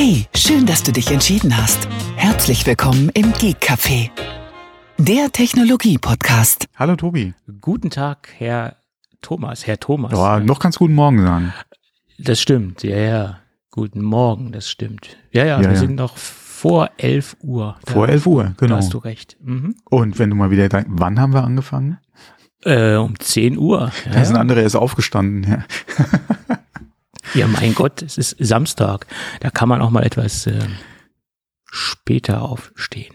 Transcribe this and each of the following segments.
Hey, schön, dass du dich entschieden hast. Herzlich willkommen im Geek Café, der Technologie-Podcast. Hallo Tobi. Guten Tag, Herr Thomas. Herr Thomas. Ja, noch ganz guten Morgen sagen. Das stimmt, ja, ja. Guten Morgen, das stimmt. Ja, ja, Ja, wir ja. sind noch vor 11 Uhr. Da- Vor 11 Uhr, Da genau. hast du recht. Mhm. Und wenn du mal wieder, dein, wann haben wir angefangen? Äh, um 10 Uhr. Ja, Da sind ja. andere erst aufgestanden. Ja. ja, mein Gott, es ist Samstag. Da kann man auch mal etwas ähm, später aufstehen.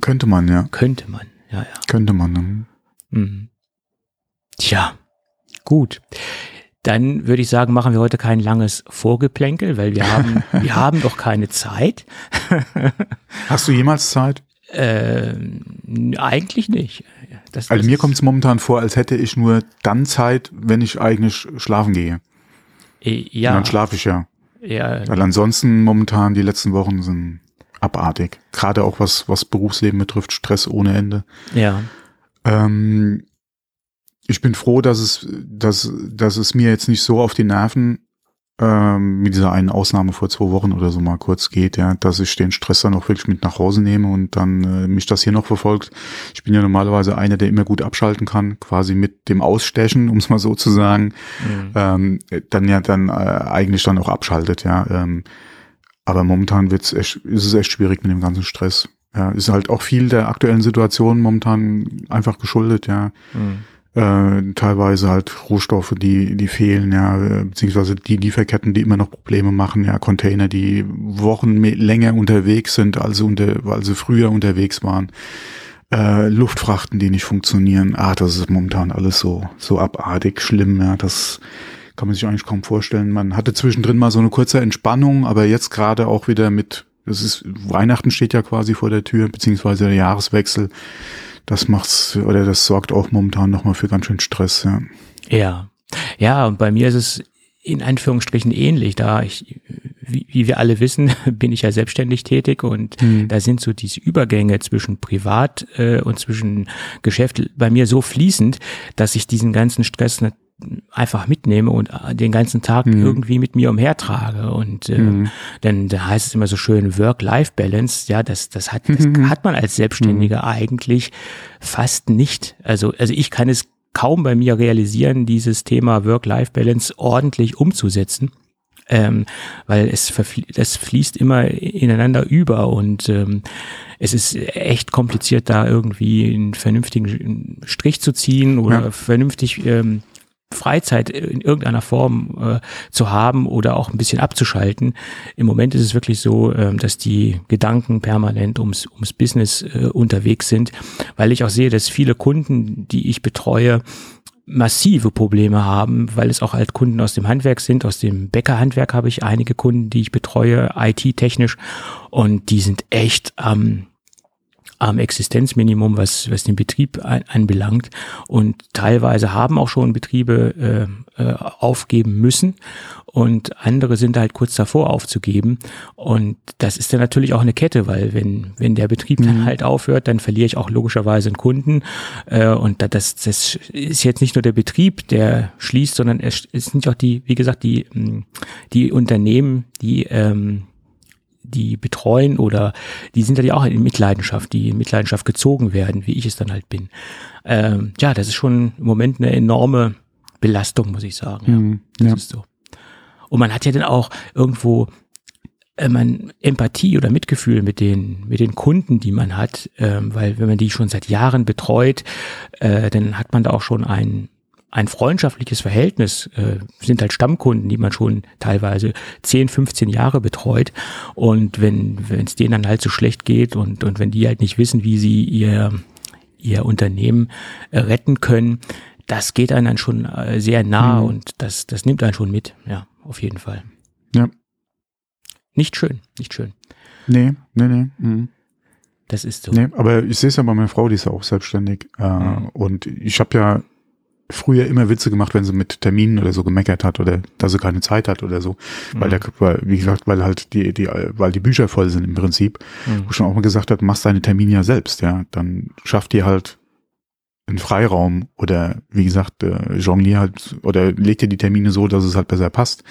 Könnte man, ja. Könnte man. Ja, ja. Könnte man. ne? Mhm. Tja, gut. Dann würde ich sagen, machen wir heute kein langes Vorgeplänkel, weil wir haben, wir haben doch keine Zeit. Hast du jemals Zeit? Ähm, eigentlich nicht. Das, Also das mir kommt es momentan vor, als hätte ich nur dann Zeit, wenn ich eigentlich schlafen gehe. Äh, Und ja, dann schlafe ich ja. ja, Weil ansonsten momentan die letzten Wochen sind abartig. Gerade auch was, was Berufsleben betrifft, Stress ohne Ende. ja, Ähm, ich bin froh, dass es, dass, dass es mir jetzt nicht so auf die Nerven ähm, mit dieser einen Ausnahme vor zwei Wochen oder so mal kurz geht, ja, dass ich den Stress dann auch wirklich mit nach Hause nehme und dann äh, mich das hier noch verfolgt. Ich bin ja normalerweise einer, der immer gut abschalten kann, quasi mit dem Ausstechen, um es mal so zu sagen, mhm. ähm, dann ja dann äh, eigentlich dann auch abschaltet, ja. Ähm, aber momentan wird's echt, ist es echt schwierig mit dem ganzen Stress. Ja, ist halt auch viel der aktuellen Situation momentan einfach geschuldet, ja. Mhm. Äh, teilweise halt Rohstoffe, die, die fehlen, ja, äh, beziehungsweise die Lieferketten, die immer noch Probleme machen, ja, Container, die Wochen länger unterwegs sind, als sie, unter, als sie früher unterwegs waren. Äh, Luftfrachten, die nicht funktionieren. Ah, das ist momentan alles so, so abartig schlimm, ja, das kann man sich eigentlich kaum vorstellen. Man hatte zwischendrin mal so eine kurze Entspannung, aber jetzt gerade auch wieder mit, das ist, Weihnachten steht ja quasi vor der Tür, beziehungsweise der Jahreswechsel. Das macht's, oder das sorgt auch momentan nochmal für ganz schön Stress, ja. ja, ja, und bei mir ist es in Anführungsstrichen ähnlich, da ich, wie, wie wir alle wissen, bin ich ja selbstständig tätig und da sind so diese Übergänge zwischen Privat äh, und zwischen Geschäft bei mir so fließend, dass ich diesen ganzen Stress nicht einfach mitnehme und äh, den ganzen Tag irgendwie mit mir umhertrage und äh, dann da heißt es immer so schön Work-Life-Balance, ja, das das hat das hat man als Selbstständiger eigentlich fast nicht. Also also ich kann es kaum bei mir realisieren, dieses Thema Work-Life-Balance ordentlich umzusetzen. Ähm, weil es, das fließt immer ineinander über und ähm, es ist echt kompliziert, da irgendwie einen vernünftigen Strich zu ziehen oder Ja. vernünftig ähm, Freizeit in irgendeiner Form äh, zu haben oder auch ein bisschen abzuschalten. Im Moment ist es wirklich so, ähm, dass die Gedanken permanent ums, ums Business äh, unterwegs sind, weil ich auch sehe, dass viele Kunden, die ich betreue, massive Probleme haben, weil es auch halt Kunden aus dem Handwerk sind, aus dem Bäckerhandwerk habe ich einige Kunden, die ich betreue, IT-technisch und die sind echt am am Existenzminimum, was, was den Betrieb anbelangt. Und teilweise haben auch schon Betriebe äh, äh, aufgeben müssen und andere sind halt kurz davor aufzugeben. Und das ist dann natürlich auch eine Kette, weil wenn, wenn der Betrieb dann halt aufhört, dann verliere ich auch logischerweise einen Kunden. Äh, und da- das, das ist jetzt nicht nur der Betrieb, der schließt, sondern es sind auch die, wie gesagt, die, die Unternehmen, die ähm, die betreuen oder die sind ja auch in Mitleidenschaft, die in Mitleidenschaft gezogen werden, wie ich es dann halt bin. Ähm, ja, das ist schon im Moment eine enorme Belastung, muss ich sagen. Ja, Mhm, das ja. ist so. Und man hat ja dann auch irgendwo äh, man Empathie oder Mitgefühl mit den mit den Kunden, die man hat, ähm, weil wenn man die schon seit Jahren betreut, äh, dann hat man da auch schon ein ein freundschaftliches Verhältnis, äh, sind halt Stammkunden, die man schon teilweise 10, 15 Jahre betreut. Und wenn es denen dann halt so schlecht geht und, und wenn die halt nicht wissen, wie sie ihr, ihr Unternehmen äh, retten können, das geht einem dann schon äh, sehr nah Mhm. und das, das nimmt einen schon mit. Ja, auf jeden Fall. Ja. Nicht schön, nicht schön. Nee, nee, nee. Mhm. Das ist so. Nee, aber ich sehe es ja bei meiner Frau, die ist ja auch selbstständig. Äh, Mhm. Und ich habe ja früher immer Witze gemacht, wenn sie mit Terminen oder so gemeckert hat oder dass sie keine Zeit hat oder so. Weil der, weil, wie gesagt, weil halt die, die, weil die Bücher voll sind im Prinzip. Mhm. Wo schon auch mal gesagt hat, machst deine Termine ja selbst, ja. Dann schafft dir halt einen Freiraum oder wie gesagt, äh, jonglier halt oder leg dir die Termine so, dass es halt besser passt.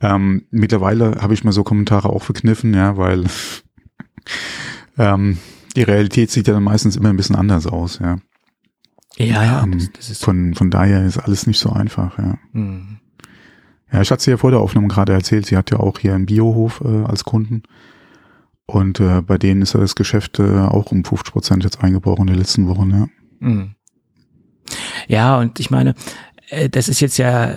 Ähm, mittlerweile habe ich mal so Kommentare auch verkniffen, ja, weil ähm, die Realität sieht ja dann meistens immer ein bisschen anders aus, ja. Ja, ja. Ähm, Das, das ist von, von daher ist alles nicht so einfach, ja. Hm. Ja, ich hatte sie ja vor der Aufnahme gerade erzählt, sie hat ja auch hier einen Biohof äh, als Kunden. Und äh, bei denen ist ja das Geschäft äh, auch um 50 Prozent jetzt eingebrochen in den letzten Wochen, ja. Mhm. Ja, und ich meine, äh, das ist jetzt ja,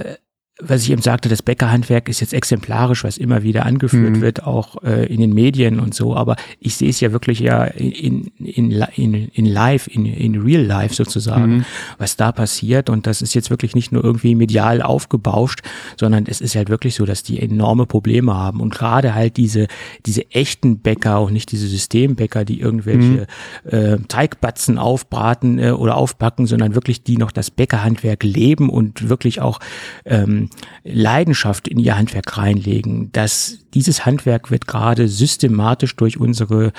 was ich eben sagte, das Bäckerhandwerk ist jetzt exemplarisch, was immer wieder angeführt Mhm. wird, auch äh, in den Medien und so, aber ich sehe es ja wirklich ja in, in, in, in live, in, in real life sozusagen, Mhm. was da passiert und das ist jetzt wirklich nicht nur irgendwie medial aufgebauscht, sondern es ist halt wirklich so, dass die enorme Probleme haben und gerade halt diese, diese echten Bäcker und nicht diese Systembäcker, die irgendwelche äh, Teigbatzen aufbraten äh, oder aufbacken, sondern wirklich die noch das Bäckerhandwerk leben und wirklich auch ähm, Leidenschaft in ihr Handwerk reinlegen. dass dieses Handwerk wird gerade systematisch durch unsere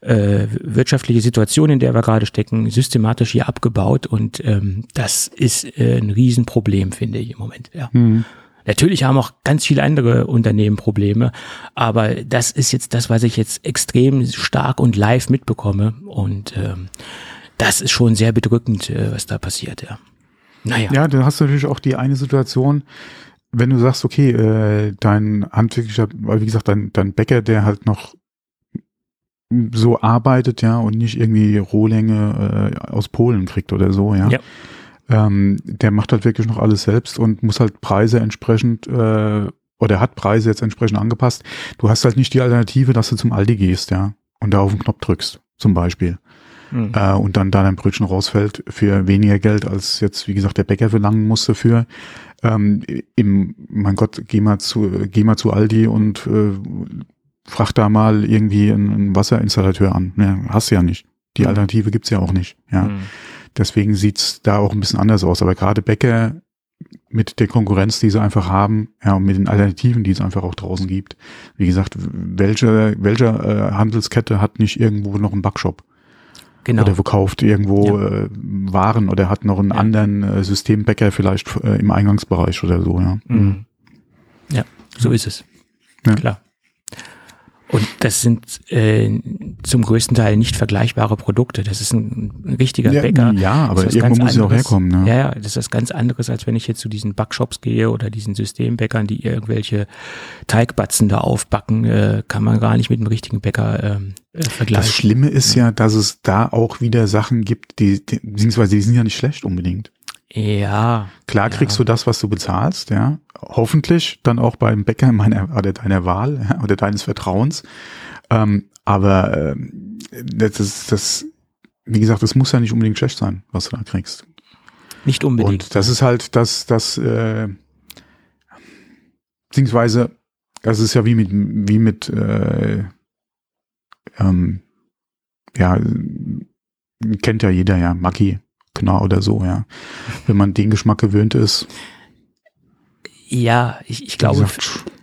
äh, wirtschaftliche Situation, in der wir gerade stecken, systematisch hier abgebaut und ähm, das ist äh, ein Riesenproblem, finde ich im Moment. Ja. Natürlich haben auch ganz viele andere Unternehmen Probleme, aber das ist jetzt das, was ich jetzt extrem stark und live mitbekomme und ähm, das ist schon sehr bedrückend, äh, was da passiert, ja. Naja. Ja, dann hast du natürlich auch die eine Situation, wenn du sagst, okay, äh, dein handwerklicher, weil wie gesagt, dein, dein Bäcker, der halt noch so arbeitet, ja, und nicht irgendwie Rohlänge äh, aus Polen kriegt oder so, ja. Ja. Ähm, der macht halt wirklich noch alles selbst und muss halt Preise entsprechend äh, oder hat Preise jetzt entsprechend angepasst. Du hast halt nicht die Alternative, dass du zum Aldi gehst, ja, und da auf den Knopf drückst, zum Beispiel Mhm. äh, und dann da dein Brötchen rausfällt für weniger Geld, als jetzt, wie gesagt, der Bäcker verlangen musste für. Ähm, im, mein Gott, geh mal zu, geh mal zu Aldi und äh, frag da mal irgendwie einen, einen Wasserinstallateur an. Ja, hast du ja nicht. Die Mhm. Alternative gibt's ja auch nicht. Ja. Mhm. Deswegen sieht's da auch ein bisschen anders aus. Aber gerade Bäcker mit der Konkurrenz, die sie einfach haben, ja, und mit den Alternativen, die es einfach auch draußen gibt. Wie gesagt, welche, welche äh, Handelskette hat nicht irgendwo noch einen Backshop? Genau. Oder verkauft irgendwo äh, Waren oder hat noch einen Ja. anderen äh, Systembäcker vielleicht äh, im Eingangsbereich oder so, ja. Mhm. Ja, so ist es. Ja. Klar. Und das sind äh, zum größten Teil nicht vergleichbare Produkte. Das ist ein, ein richtiger Ja, Bäcker. ja, aber Das irgendwo muss es auch herkommen, ne? Ja, ja, das ist was ganz anderes, als wenn ich jetzt zu diesen Backshops gehe oder diesen Systembäckern, die irgendwelche Teigbatzen da aufbacken, äh, kann man gar nicht mit einem richtigen Bäcker ähm, äh, Das vergleichen. Schlimme ist ja, dass es da auch wieder Sachen gibt, die, die beziehungsweise die sind ja nicht schlecht unbedingt. Ja, Klar Ja. kriegst du das, was du bezahlst, ja. Hoffentlich dann auch beim Bäcker meiner oder deiner Wahl ja, oder deines Vertrauens. Ähm, aber ähm, das ist das, wie gesagt, das muss ja nicht unbedingt schlecht sein, was du da kriegst. nicht unbedingt. Und das ist halt das, das, äh, beziehungsweise, das ist ja wie mit, wie mit, äh, ähm, ja, kennt ja jeder, ja, Maggi, Knorr oder so, ja. Wenn man den Geschmack gewöhnt ist, ja, ich, ich glaube,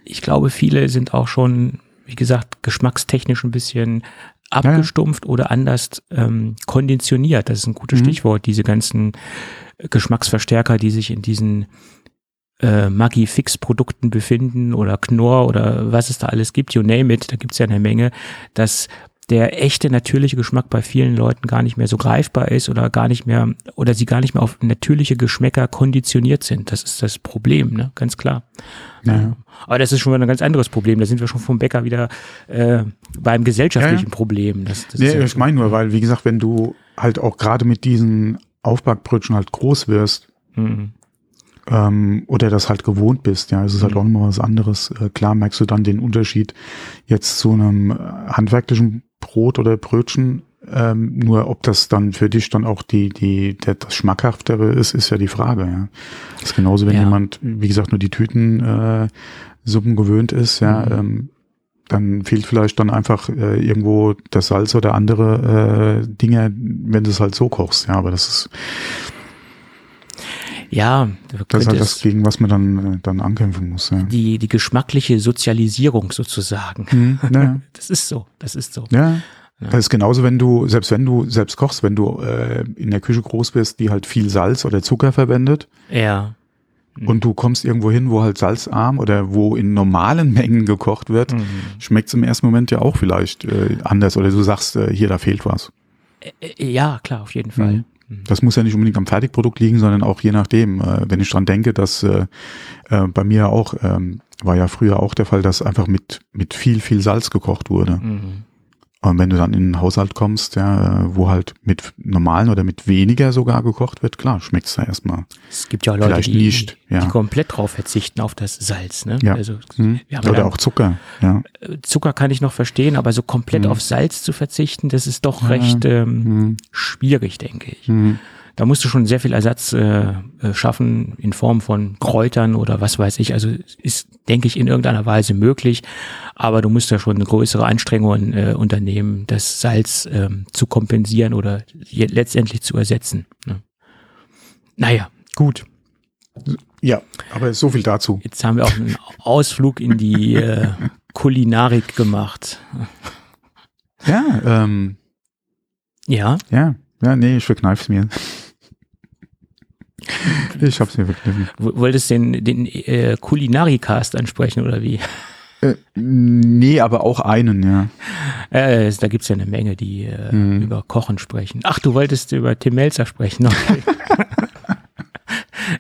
ich glaube, viele sind auch schon, wie gesagt, geschmackstechnisch ein bisschen abgestumpft oder anders ähm, konditioniert. Das ist ein gutes Mhm. Stichwort. Diese ganzen Geschmacksverstärker, die sich in diesen äh, Maggi-Fix-Produkten befinden oder Knorr oder was es da alles gibt, you name it, da gibt's ja eine Menge, dass der echte natürliche Geschmack bei vielen Leuten gar nicht mehr so greifbar ist oder gar nicht mehr oder sie gar nicht mehr auf natürliche Geschmäcker konditioniert sind. Das ist das Problem, ne? Ganz klar. Ja, ja. Aber das ist schon mal ein ganz anderes Problem. Da sind wir schon vom Bäcker wieder äh, beim gesellschaftlichen Ja, ja. Problem. Das, das Nee, ich meine nur, weil, wie gesagt, wenn du halt auch gerade mit diesen Aufbackbrötchen halt groß wirst, Mhm. ähm, oder das halt gewohnt bist, ja, es ist halt Mhm. auch nochmal was anderes. Äh, klar merkst du dann den Unterschied jetzt zu einem äh, handwerklichen Brot oder Brötchen. Ähm, nur ob das dann für dich dann auch die, die, der, das Schmackhaftere ist, ist ja die Frage, ja. Das ist genauso, wenn Ja. jemand, wie gesagt, nur die Tüten äh, Suppen gewöhnt ist, ja, Mhm. ähm, dann fehlt vielleicht dann einfach äh, irgendwo das Salz oder andere äh, Dinge, wenn du es halt so kochst, ja, aber das ist, Ja, das ist halt das, gegen was man dann, äh, dann ankämpfen muss, ja. die, die geschmackliche Sozialisierung sozusagen. Mhm, ja. Das ist so, das ist so. Ja. Ja. Das ist genauso, wenn du, selbst wenn du selbst kochst, wenn du äh, in der Küche groß bist, die halt viel Salz oder Zucker verwendet, Ja, Mhm. und du kommst irgendwo hin, wo halt salzarm oder wo in normalen Mengen gekocht wird, Mhm. schmeckt es im ersten Moment ja auch vielleicht äh, anders oder du sagst, äh, hier, da fehlt was. Ja, klar, auf jeden Fall. Mhm. Das muss ja nicht unbedingt am Fertigprodukt liegen, sondern auch je nachdem. Äh, wenn ich dran denke, dass äh, äh, bei mir auch, ähm, war ja früher auch der Fall, dass einfach mit, mit viel, viel Salz gekocht wurde. Mhm. Und wenn du dann in einen Haushalt kommst, ja, äh, wo halt mit normalen oder mit weniger sogar gekocht wird, klar, schmeckt es da erstmal. Es gibt ja Leute, Vielleicht die, nicht, ja. die komplett drauf verzichten auf das Salz. Ne? Ja. Also Hm? ja Oder dann- auch Zucker, ja. Zucker kann ich noch verstehen, aber so komplett Mhm. auf Salz zu verzichten, das ist doch recht ähm, Hm. schwierig, denke ich. Da musst du schon sehr viel Ersatz äh, äh, schaffen in Form von Kräutern oder was weiß ich. Also ist, denke ich, in irgendeiner Weise möglich, aber du musst ja schon größere Anstrengungen äh, unternehmen, das Salz ähm, zu kompensieren oder letztendlich zu ersetzen. Ne? Naja, gut. Ja, aber so viel dazu. Jetzt haben wir auch einen Ausflug in die äh, Kulinarik gemacht. Ja, ähm, Ja, ja, ja, nee, ich verkneif's mir. Ich hab's mir verkniffen. wolltest den, den äh, Kulinarikast ansprechen oder wie? Äh, nee, aber auch einen, ja. Äh, da gibt's ja eine Menge, die äh, Mhm. über Kochen sprechen. Ach, du wolltest über Tim Melzer sprechen. Okay.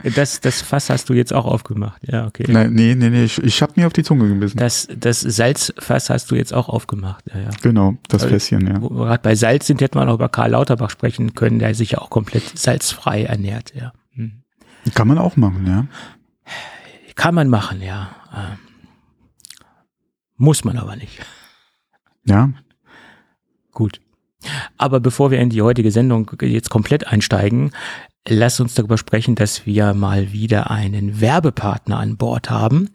das, das Fass hast du jetzt auch aufgemacht. Ja, okay. Nee, nee, nee, nee ich, ich hab mir auf die Zunge gebissen. Das, das Salzfass hast du jetzt auch aufgemacht. Ja, ja. genau, das Also- Fässchen, ja. Gerade bei Salz sind, hätte man auch über Karl Lauterbach sprechen können, der sich ja auch komplett salzfrei ernährt. Ja. Kann man auch machen, ja. Kann man machen, ja. Ähm, muss man aber nicht. Ja, Gut. Aber bevor wir in die heutige Sendung jetzt komplett einsteigen, lass uns darüber sprechen, dass wir mal wieder einen Werbepartner an Bord haben.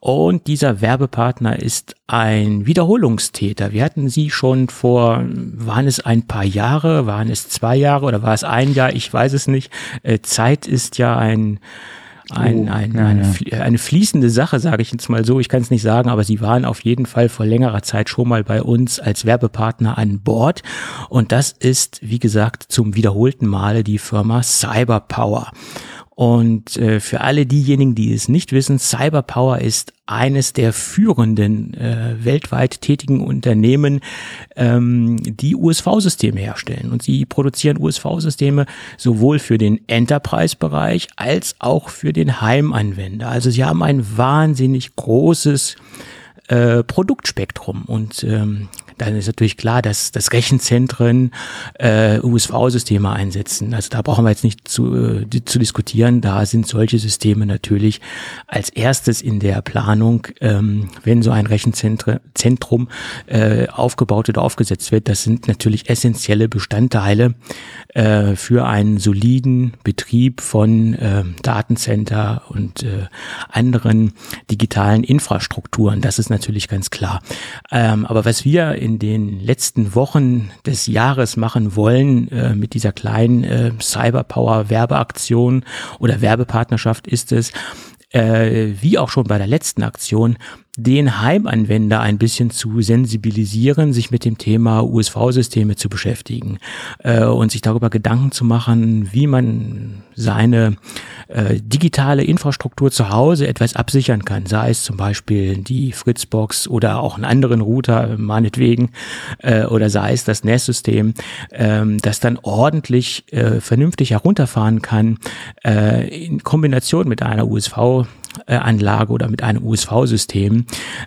Und dieser Werbepartner ist ein Wiederholungstäter. Wir hatten sie schon vor, waren es ein paar Jahre, waren es zwei Jahre oder war es ein Jahr? Ich weiß es nicht. Äh, Zeit ist ja ein, ein, Oh, ein, ja, eine, ja. flie- eine fließende Sache, sage ich jetzt mal so. Ich kann es nicht sagen, aber sie waren auf jeden Fall vor längerer Zeit schon mal bei uns als Werbepartner an Bord. Und das ist, wie gesagt, zum wiederholten Male die Firma Cyberpower. Und äh, für alle diejenigen, die es nicht wissen, Cyberpower ist eines der führenden äh, weltweit tätigen Unternehmen, ähm, die USV-Systeme herstellen. Und sie produzieren USV-Systeme sowohl für den Enterprise-Bereich als auch für den Heimanwender. Also sie haben ein wahnsinnig großes äh, Produktspektrum und ähm, dann ist natürlich klar, dass, dass Rechenzentren äh, USV-Systeme einsetzen. Also da brauchen wir jetzt nicht zu, äh, zu diskutieren. Da sind solche Systeme natürlich als erstes in der Planung, ähm, wenn so ein Rechenzentrum Zentrum, äh, aufgebaut oder aufgesetzt wird. Das sind natürlich essentielle Bestandteile äh, für einen soliden Betrieb von äh, Datencenter und äh, anderen digitalen Infrastrukturen. Das ist natürlich ganz klar. Ähm, aber was wir in den letzten Wochen des Jahres machen wollen äh, mit dieser kleinen äh, Cyberpower Werbeaktion oder Werbepartnerschaft ist es, äh, wie auch schon bei der letzten Aktion, den Heimanwender ein bisschen zu sensibilisieren, sich mit dem Thema USV-Systeme zu beschäftigen äh, und sich darüber Gedanken zu machen, wie man seine äh, digitale Infrastruktur zu Hause etwas absichern kann, sei es zum Beispiel die Fritzbox oder auch einen anderen Router, meinetwegen, äh, oder sei es das NAS-System, ähm, das dann ordentlich äh, vernünftig herunterfahren kann, äh, in Kombination mit einer USV- Anlage oder mit einem USV-System.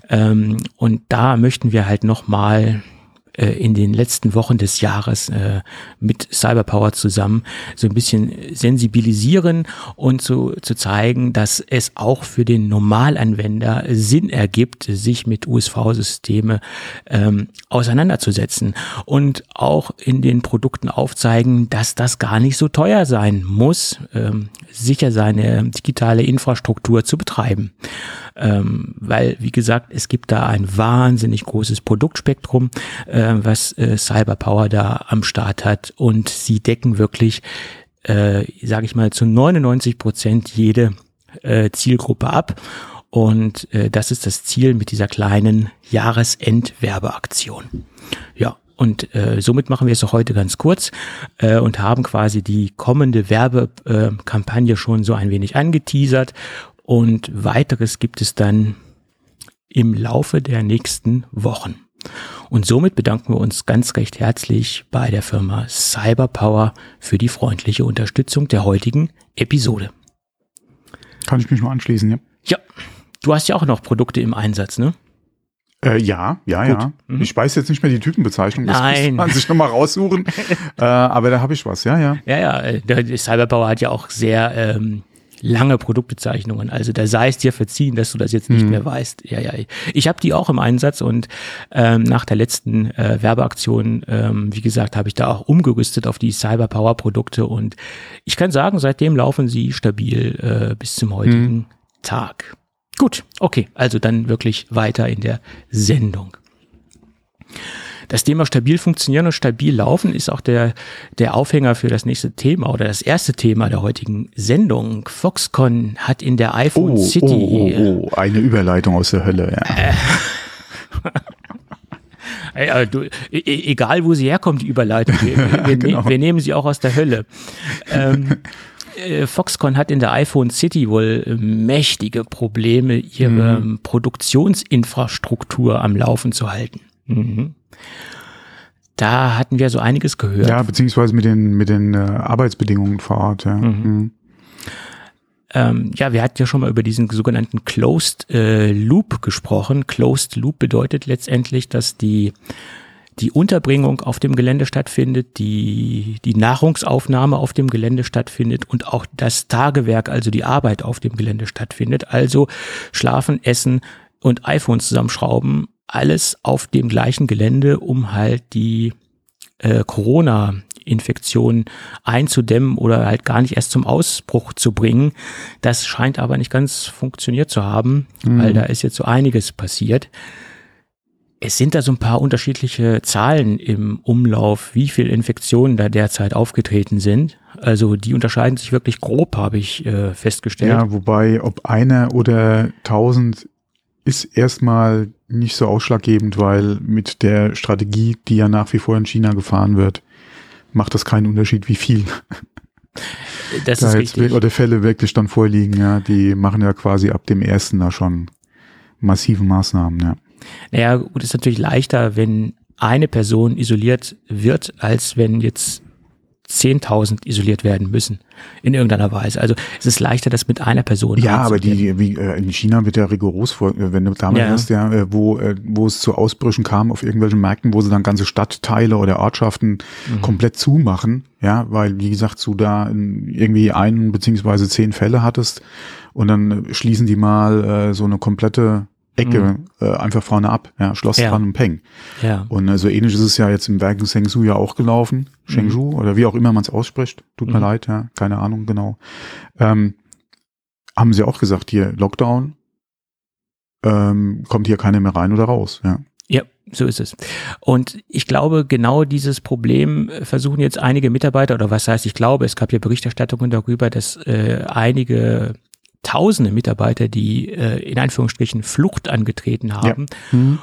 Ähm, und da möchten wir halt nochmal äh, in den letzten Wochen des Jahres äh, mit Cyberpower zusammen so ein bisschen sensibilisieren und zu, zu zeigen, dass es auch für den Normalanwender Sinn ergibt, sich mit USV-Systeme ähm, auseinanderzusetzen und auch in den Produkten aufzeigen, dass das gar nicht so teuer sein muss, ähm, sicher seine digitale Infrastruktur zu betreiben. Ähm, weil, wie gesagt, es gibt da ein wahnsinnig großes Produktspektrum, äh, was äh, Cyberpower da am Start hat und sie decken wirklich, äh, sage ich mal, zu 99 Prozent jede äh, Zielgruppe ab. Und äh, das ist das Ziel mit dieser kleinen Jahresendwerbeaktion. Ja, Und äh, somit machen wir es auch heute ganz kurz äh, und haben quasi die kommende Werbekampagne schon so ein wenig angeteasert. Und weiteres gibt es dann im Laufe der nächsten Wochen. Und somit bedanken wir uns ganz recht herzlich bei der Firma Cyberpower für die freundliche Unterstützung der heutigen Episode. Kann ich mich nur anschließen, ja. Ja, du hast ja auch noch Produkte im Einsatz, ne? Äh, ja, ja, Gut. ja. Mhm. Ich weiß jetzt nicht mehr die Typenbezeichnung, das Nein. muss man sich nochmal raussuchen. äh, aber da habe ich was, ja, ja. Ja, ja, äh, der der Cyberpower hat ja auch sehr ähm, lange Produktbezeichnungen. Also da sei es dir verziehen, dass du das jetzt nicht mehr weißt. Ja, ja. Ich habe die auch im Einsatz und ähm, nach der letzten äh, Werbeaktion, ähm, wie gesagt, habe ich da auch umgerüstet auf die Cyberpower-Produkte und ich kann sagen, seitdem laufen sie stabil äh, bis zum heutigen Tag. Gut, okay, also dann wirklich weiter in der Sendung. Das Thema stabil funktionieren und stabil laufen ist auch der, der Aufhänger für das nächste Thema oder das erste Thema der heutigen Sendung. Foxconn hat in der iPhone Oh, City oh, oh, oh, eine Überleitung aus der Hölle, ja. Ey, aber du, e e- egal wo sie herkommt, die Überleitung, wir, wir, wir, Genau. ne wir nehmen sie auch aus der Hölle. Ähm, äh, Foxconn hat in der iPhone City wohl äh, mächtige Probleme, ihre Mhm. ähm, Produktionsinfrastruktur am Laufen zu halten. Mhm. Da hatten wir so einiges gehört. Ja, beziehungsweise mit den, mit den äh, Arbeitsbedingungen vor Ort, ja. Mhm. Ähm, ja, wir hatten ja schon mal über diesen sogenannten Closed äh, Loop gesprochen. Closed Loop bedeutet letztendlich, dass die die Unterbringung auf dem Gelände stattfindet, die, die Nahrungsaufnahme auf dem Gelände stattfindet und auch das Tagewerk, also die Arbeit auf dem Gelände stattfindet. Also schlafen, essen und iPhones zusammenschrauben, alles auf dem gleichen Gelände, um halt die äh, Corona-Infektion einzudämmen oder halt gar nicht erst zum Ausbruch zu bringen. Das scheint aber nicht ganz funktioniert zu haben, weil da ist jetzt so einiges passiert. Es sind da so ein paar unterschiedliche Zahlen im Umlauf, wie viele Infektionen da derzeit aufgetreten sind. Also die unterscheiden sich wirklich grob, habe ich äh, festgestellt. Ja, wobei, ob einer oder tausend ist erstmal nicht so ausschlaggebend, weil mit der Strategie, die ja nach wie vor in China gefahren wird, macht das keinen Unterschied, wie viel das da ist jetzt richtig. oder Fälle wirklich dann vorliegen. Ja, die machen ja quasi ab dem ersten da schon massive Maßnahmen. Ja. Naja, gut, ist natürlich leichter, wenn eine Person isoliert wird, als wenn jetzt 10.000 isoliert werden müssen in irgendeiner Weise. Also es ist leichter, das mit einer Person Ja, aber die, wie, äh, in China wird ja rigoros vor, äh, wenn du damals Ja. hast, ja, äh, wo, äh, wo es zu Ausbrüchen kam auf irgendwelchen Märkten, wo sie dann ganze Stadtteile oder Ortschaften Mhm. komplett zumachen, ja, weil, wie gesagt, du da in irgendwie einen beziehungsweise zehn Fälle hattest und dann äh, schließen die mal äh, so eine komplette Ecke äh, einfach vorne ab, ja, Schloss Mhm. Ja. dran und Peng. Ja. Und äh, so ähnlich ist es ja jetzt im Werk in Shenzhou ja auch gelaufen. Shenzhou oder wie auch immer man es ausspricht. Tut mir Mhm. leid, ja, keine Ahnung genau. Ähm, haben sie auch gesagt, hier Lockdown, ähm, kommt hier keiner mehr rein oder raus. Ja. Ja, so ist es. Und ich glaube, genau dieses Problem versuchen jetzt einige Mitarbeiter, oder was heißt, ich glaube, es gab ja Berichterstattungen darüber, dass äh, einige tausende Mitarbeiter, die äh, in Anführungsstrichen Flucht angetreten haben.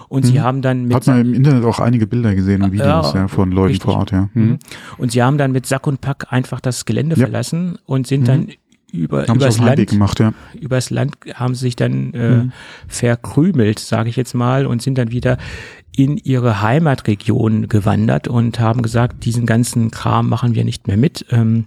Und sie Mhm. haben dann mit Hat man im Internet auch einige Bilder gesehen und Videos Ja, ja, von Leuten richtig. vor Ort, ja. Mhm. Mhm. Und sie haben dann mit Sack und Pack einfach das Gelände Ja. verlassen und sind dann über, Haben übers Land, gemacht, ja. übers Land haben sie sich dann äh, Mhm. verkrümelt, sage ich jetzt mal, und sind dann wieder in ihre Heimatregion gewandert und haben gesagt, diesen ganzen Kram machen wir nicht mehr mit. Ähm,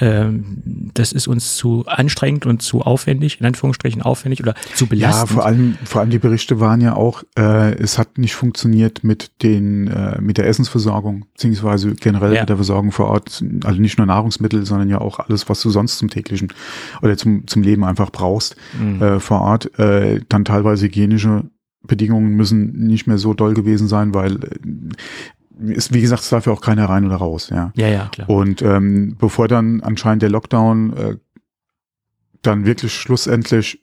ähm, das ist uns zu anstrengend und zu aufwendig, in Anführungsstrichen aufwendig oder zu Ja, belastend. vor allem, vor allem die Berichte waren ja auch, äh, es hat nicht funktioniert mit den, äh, mit der Essensversorgung, beziehungsweise generell Ja. mit der Versorgung vor Ort, also nicht nur Nahrungsmittel, sondern ja auch alles, was du sonst zum täglichen oder zum, zum Leben einfach brauchst, Mhm. äh, vor Ort. Äh, dann teilweise hygienische Bedingungen müssen nicht mehr so doll gewesen sein, weil äh, ist, wie gesagt, es darf ja auch keiner rein oder raus, ja. ja, ja, klar. Und ähm, bevor dann anscheinend der Lockdown äh, dann wirklich schlussendlich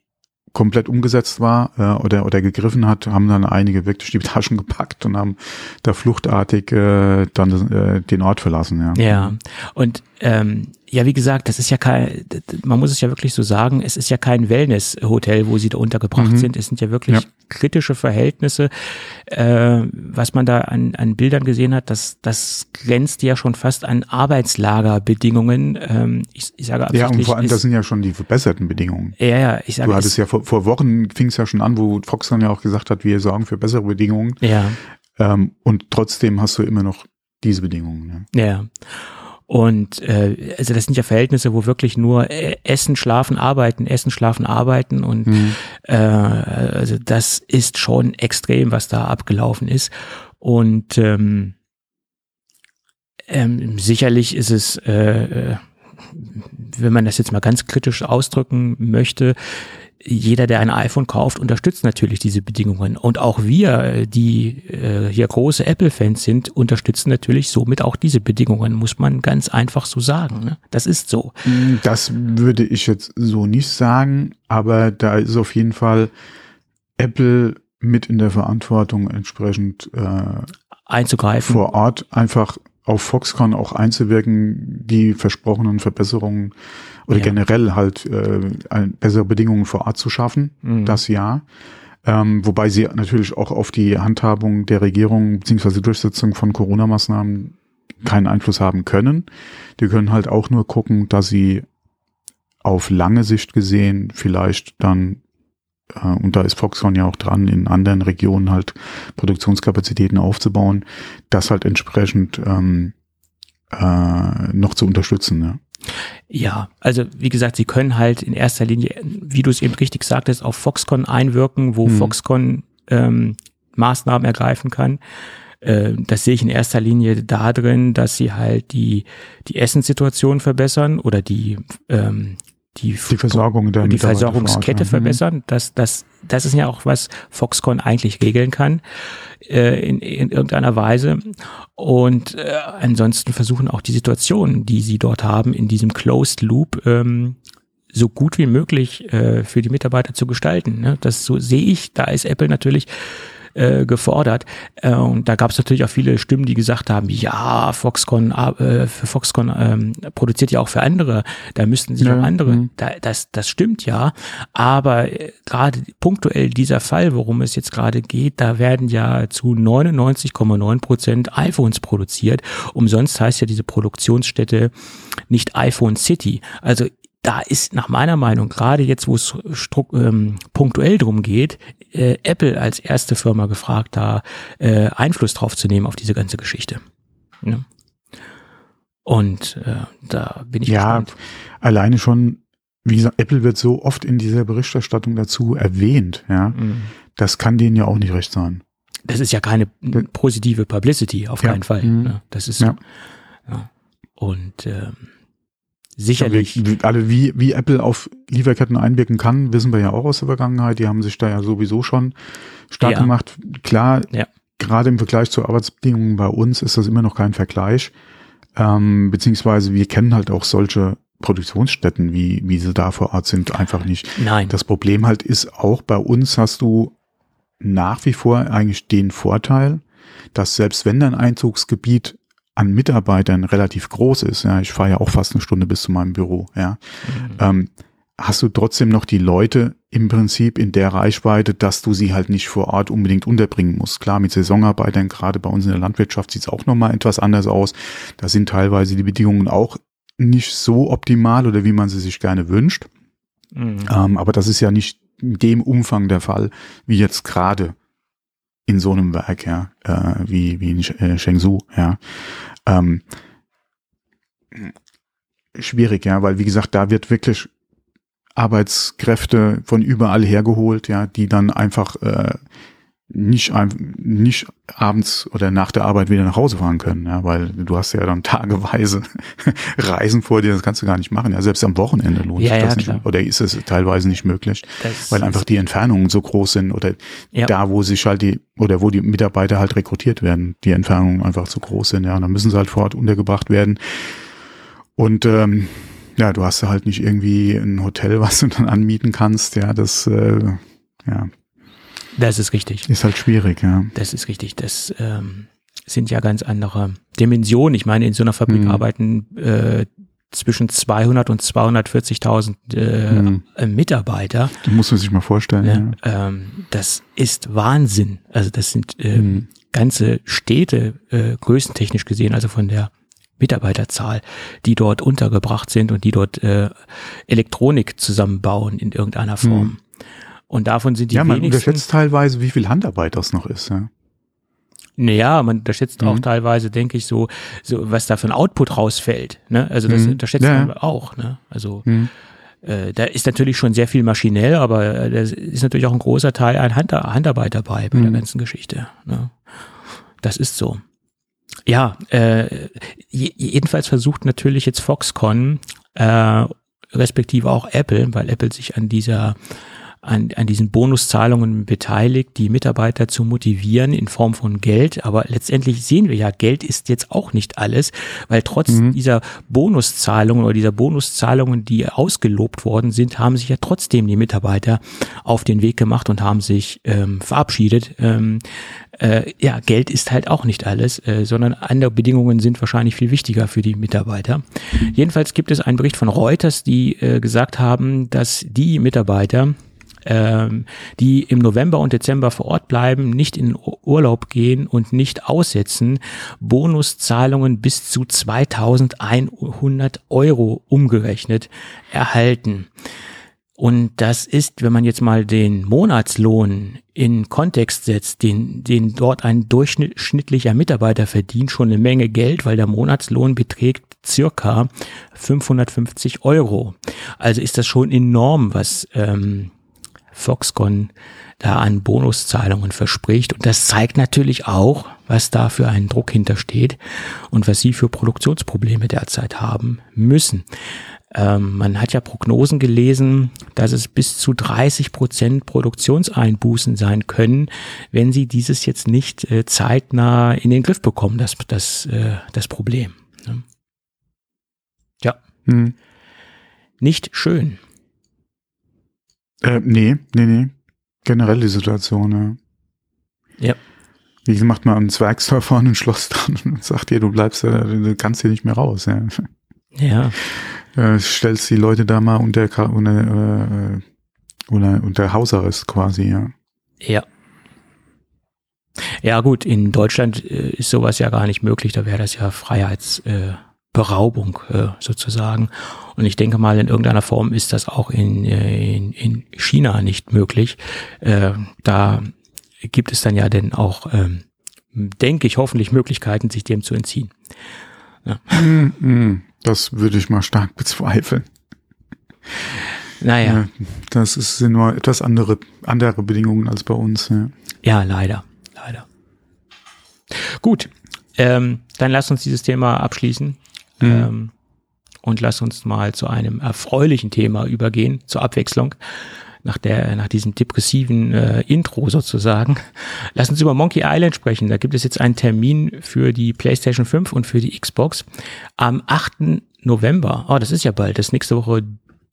komplett umgesetzt war äh, oder oder gegriffen hat, haben dann einige wirklich die Taschen gepackt und haben da fluchtartig äh, dann äh, den Ort verlassen. Ja. Ja, und ähm, ja, wie gesagt, das ist ja kein, man muss es ja wirklich so sagen, es ist ja kein Wellness-Hotel, wo sie da untergebracht Mhm. sind. Es sind ja wirklich Ja. Kritische Verhältnisse. Äh, was man da an, an Bildern gesehen hat, das, das grenzt ja schon fast an Arbeitslagerbedingungen. Ähm, ich, ich sage Ja, und vor allem, das sind ja schon die verbesserten Bedingungen. Ja, ja, ich sage. Du hattest ja vor, vor Wochen fing es ja schon an, wo Foxconn ja auch gesagt hat, wir sorgen für bessere Bedingungen. Ja. Ähm, und trotzdem hast du immer noch diese Bedingungen. Ja. ja. Und äh, also das sind ja Verhältnisse, wo wirklich nur äh, Essen, Schlafen, Arbeiten, Essen, Schlafen, Arbeiten und mhm. äh, also das ist schon extrem, was da abgelaufen ist. Und ähm, ähm, sicherlich ist es, äh, äh wenn man das jetzt mal ganz kritisch ausdrücken möchte, jeder, der ein iPhone kauft, unterstützt natürlich diese Bedingungen. Und auch wir, die äh, hier große Apple-Fans sind, unterstützen natürlich somit auch diese Bedingungen, muss man ganz einfach so sagen. Ne? Das ist so. Das würde ich jetzt so nicht sagen, aber da ist auf jeden Fall Apple mit in der Verantwortung entsprechend äh, einzugreifen. Vor Ort einfach auf Foxconn auch einzuwirken, die versprochenen Verbesserungen oder ja. generell halt äh, bessere Bedingungen vor Ort zu schaffen, mhm. das ja. Ähm, wobei sie natürlich auch auf die Handhabung der Regierung beziehungsweise Durchsetzung von Corona-Maßnahmen keinen Einfluss haben können. Die können halt auch nur gucken, dass sie auf lange Sicht gesehen vielleicht dann, und da ist Foxconn ja auch dran, in anderen Regionen halt Produktionskapazitäten aufzubauen, das halt entsprechend ähm, äh, noch zu unterstützen. Ja. Ja, also wie gesagt, sie können halt in erster Linie, wie du es eben richtig sagtest, auf Foxconn einwirken, wo hm. Foxconn ähm, Maßnahmen ergreifen kann. Äh, das sehe ich in erster Linie da drin, dass sie halt die, die Essenssituation verbessern oder die ähm, die, die Versorgung der die Versorgungskette mhm. verbessern. Das, das, das ist ja auch was Foxconn eigentlich regeln kann äh, in, in irgendeiner Weise. Und äh, ansonsten versuchen auch die Situationen, die sie dort haben, in diesem Closed Loop ähm, so gut wie möglich äh, für die Mitarbeiter zu gestalten. Ne? Das so sehe ich. Da ist Apple natürlich äh, gefordert. Äh, und da gab es natürlich auch viele Stimmen, die gesagt haben, ja, Foxconn, äh, für Foxconn ähm, produziert ja auch für andere, da müssten sich ja. auch andere, mhm. da, das, das stimmt ja, aber äh, gerade punktuell dieser Fall, worum es jetzt gerade geht, da werden ja zu 99,9 Prozent iPhones produziert. Umsonst heißt ja diese Produktionsstätte nicht iPhone City. Also da ist nach meiner Meinung, gerade jetzt, wo es ähm, punktuell drum geht, äh, Apple als erste Firma gefragt, da äh, Einfluss drauf zu nehmen auf diese ganze Geschichte. Ja. Und äh, da bin ich ja, gespannt. alleine schon, wie gesagt, Apple wird so oft in dieser Berichterstattung dazu erwähnt, ja. Mhm. Das kann denen ja auch nicht recht sein. Das ist ja keine positive Publicity, auf ja. keinen Fall. Mhm. Ne? Das ist ja. ja. Und ähm, Sicherlich. Ja, alle, wie, wie Apple auf Lieferketten einwirken kann, wissen wir ja auch aus der Vergangenheit. Die haben sich da ja sowieso schon stark ja. gemacht. Klar, ja. gerade im Vergleich zu Arbeitsbedingungen bei uns ist das immer noch kein Vergleich. Ähm, beziehungsweise wir kennen halt auch solche Produktionsstätten, wie, wie sie da vor Ort sind, einfach nicht. Nein. Das Problem halt ist auch bei uns hast du nach wie vor eigentlich den Vorteil, dass selbst wenn dein Einzugsgebiet an Mitarbeitern relativ groß ist, ja, ich fahre ja auch fast eine Stunde bis zu meinem Büro, ja, mhm. ähm, hast du trotzdem noch die Leute im Prinzip in der Reichweite, dass du sie halt nicht vor Ort unbedingt unterbringen musst. Klar, mit Saisonarbeitern, gerade bei uns in der Landwirtschaft sieht es auch nochmal etwas anders aus. Da sind teilweise die Bedingungen auch nicht so optimal oder wie man sie sich gerne wünscht. Mhm. Ähm, aber das ist ja nicht in dem Umfang der Fall, wie jetzt gerade in so einem Werk, ja, äh, wie, wie in äh, Shenzhou, ja. Ähm, schwierig, ja, weil wie gesagt, da wird wirklich Arbeitskräfte von überall hergeholt, ja, die dann einfach äh, nicht, nicht abends oder nach der Arbeit wieder nach Hause fahren können, ja, weil du hast ja dann tageweise Reisen vor dir, das kannst du gar nicht machen. Ja, selbst am Wochenende lohnt ja, sich das ja, nicht. Oder ist es teilweise nicht möglich, das weil einfach die Entfernungen so groß sind oder ja. da, wo sich halt die, oder wo die Mitarbeiter halt rekrutiert werden, die Entfernungen einfach zu groß sind, ja, und dann müssen sie halt vor Ort untergebracht werden. Und ähm, ja, du hast halt nicht irgendwie ein Hotel, was du dann anmieten kannst, ja, das äh, ja, das ist richtig. Ist halt schwierig, ja. Das ist richtig. Das ähm, sind ja ganz andere Dimensionen. Ich meine, in so einer Fabrik mhm. arbeiten äh, zwischen 200 und 240.000 äh, mhm. Mitarbeiter. Das muss man sich mal vorstellen. Ja, ja. Ähm, das ist Wahnsinn. Also das sind äh, mhm. ganze Städte, äh, größentechnisch gesehen, also von der Mitarbeiterzahl, die dort untergebracht sind und die dort äh, Elektronik zusammenbauen in irgendeiner Form. Mhm. Und davon sind die Ja, man wenigsten, unterschätzt teilweise, wie viel Handarbeit das noch ist. Ja. Naja, man unterschätzt mhm. auch teilweise, denke ich, so, so, was da für ein Output rausfällt. Ne? Also das mhm. unterschätzt ja. man auch. Ne? Also mhm. äh, da ist natürlich schon sehr viel maschinell, aber äh, da ist natürlich auch ein großer Teil an Hand, Handarbeit dabei bei der mhm. ganzen Geschichte. Ne? Das ist so. Ja, äh, jedenfalls versucht natürlich jetzt Foxconn, äh, respektive auch Apple, weil Apple sich an dieser an, an diesen Bonuszahlungen beteiligt, die Mitarbeiter zu motivieren in Form von Geld. Aber letztendlich sehen wir ja, Geld ist jetzt auch nicht alles, weil trotz mhm. dieser Bonuszahlungen oder dieser Bonuszahlungen, die ausgelobt worden sind, haben sich ja trotzdem die Mitarbeiter auf den Weg gemacht und haben sich ähm, verabschiedet. Ähm, äh, ja, Geld ist halt auch nicht alles, äh, sondern andere Bedingungen sind wahrscheinlich viel wichtiger für die Mitarbeiter. Jedenfalls gibt es einen Bericht von Reuters, die äh, gesagt haben, dass die Mitarbeiter, ähm, die im November und Dezember vor Ort bleiben, nicht in Urlaub gehen und nicht aussetzen, Bonuszahlungen bis zu 2100 Euro umgerechnet erhalten. Und das ist, wenn man jetzt mal den Monatslohn in Kontext setzt, den, den dort ein durchschnittlicher Mitarbeiter verdient, schon eine Menge Geld, weil der Monatslohn beträgt circa 550 Euro. Also ist das schon enorm, was ähm, Foxconn da an Bonuszahlungen verspricht. Und das zeigt natürlich auch, was da für einen Druck hintersteht und was sie für Produktionsprobleme derzeit haben müssen. Ähm, man hat ja Prognosen gelesen, dass es bis zu 30 Prozent Produktionseinbußen sein können, wenn sie dieses jetzt nicht äh, zeitnah in den Griff bekommen, das, das, äh, das Problem. Ne? Ja. Hm. Nicht schön. Äh, nee, nee, nee. Generell die Situation, ja. Ja. Wie macht man am Zwergstor vorne ein Schloss dran und sagt dir, du bleibst, äh, du kannst hier nicht mehr raus, ja. Ja. Äh, stellst die Leute da mal unter, unter, äh, unter, unter Hausarrest quasi, ja. Ja. Ja gut, in Deutschland äh, ist sowas ja gar nicht möglich, da wäre das ja Freiheits, äh, Beraubung äh, sozusagen. Und ich denke mal, in irgendeiner Form ist das auch in, äh, in, in China nicht möglich. Äh, da gibt es dann ja denn auch, ähm, denke ich, hoffentlich Möglichkeiten, sich dem zu entziehen. Ja. Hm, hm. Das würde ich mal stark bezweifeln. Naja. Ja, das ist, sind nur etwas andere, andere Bedingungen als bei uns. Ja, ja leider. Leider. Gut. Ähm, dann lass uns dieses Thema abschließen. Mhm. Ähm, und lass uns mal zu einem erfreulichen Thema übergehen, zur Abwechslung. Nach der, nach diesem depressiven äh, Intro sozusagen. Lass uns über Monkey Island sprechen. Da gibt es jetzt einen Termin für die PlayStation 5 und für die Xbox am 8. November. Oh, das ist ja bald. Das ist nächste Woche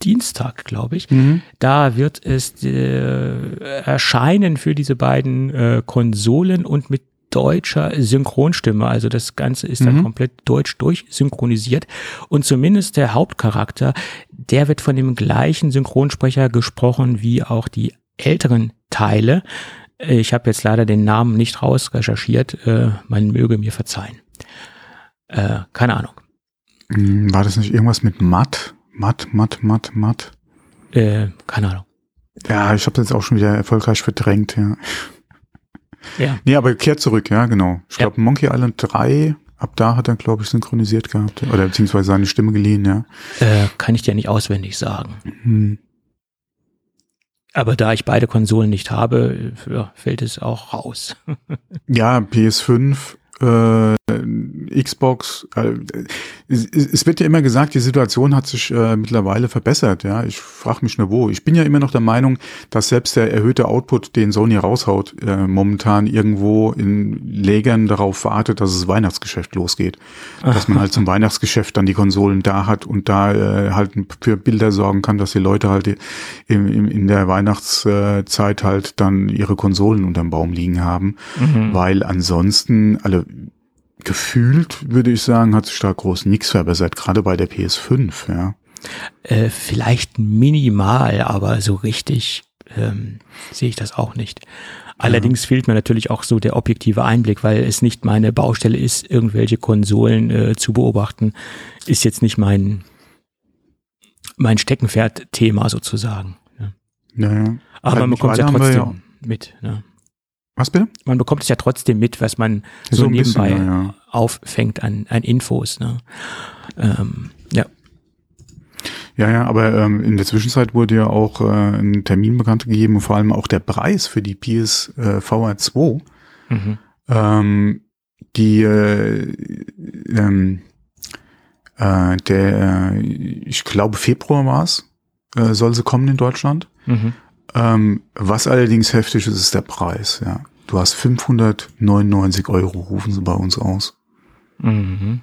Dienstag, glaube ich. Mhm. Da wird es äh, erscheinen für diese beiden äh, Konsolen und mit deutscher Synchronstimme. Also das Ganze ist mhm. dann komplett deutsch durchsynchronisiert. Und zumindest der Hauptcharakter, der wird von dem gleichen Synchronsprecher gesprochen wie auch die älteren Teile. Ich habe jetzt leider den Namen nicht rausrecherchiert. Äh, man möge mir verzeihen. Äh, keine Ahnung. Hm, war das nicht irgendwas mit Matt? Matt, Matt, Matt, Matt? Äh, keine Ahnung. Ja, ich habe das jetzt auch schon wieder erfolgreich verdrängt, ja. Ja. Nee, aber kehrt zurück, ja, genau. Ich glaube, Monkey Island 3, ab da hat er, glaube ich, synchronisiert gehabt. Oder beziehungsweise seine Stimme geliehen, ja. Äh, kann ich dir nicht auswendig sagen. Hm. Aber da ich beide Konsolen nicht habe, ja, fällt es auch raus. ja, PS5 äh, Xbox, äh, es, es, wird ja immer gesagt, die Situation hat sich äh, mittlerweile verbessert. Ja, ich frage mich nur wo. Ich bin ja immer noch der Meinung, dass selbst der erhöhte Output, den Sony raushaut, äh, momentan irgendwo in Lägern darauf wartet, dass das Weihnachtsgeschäft losgeht, dass man halt zum Weihnachtsgeschäft dann die Konsolen da hat und da äh, halt für Bilder sorgen kann, dass die Leute halt im, im, in der Weihnachtszeit halt dann ihre Konsolen unterm Baum liegen haben, mhm. weil ansonsten alle gefühlt würde ich sagen, hat sich da groß nichts verbessert, gerade bei der PS5, ja. Äh, vielleicht minimal, aber so richtig ähm, sehe ich das auch nicht. Allerdings ja. fehlt mir natürlich auch so der objektive Einblick, weil es nicht meine Baustelle ist, irgendwelche Konsolen äh, zu beobachten. Ist jetzt nicht mein, mein Steckenpferd-Thema sozusagen. Ja. Naja. Aber halt man bekommt es ja trotzdem ja. mit. Ne? Was bitte? Man bekommt es ja trotzdem mit, was man so, so nebenbei bisschen, ja, auffängt an, an Infos. Ne? Ähm, ja. Ja, ja, aber ähm, in der Zwischenzeit wurde ja auch äh, ein Termin bekannt gegeben und vor allem auch der Preis für die PS äh, VR 2. Mhm. Ähm, die äh, ähm, äh, der, äh, ich glaube Februar war es, äh, soll sie kommen in Deutschland. Mhm. Ähm, was allerdings heftig ist, ist der Preis. Ja, du hast 599 Euro, rufen sie bei uns aus. Mhm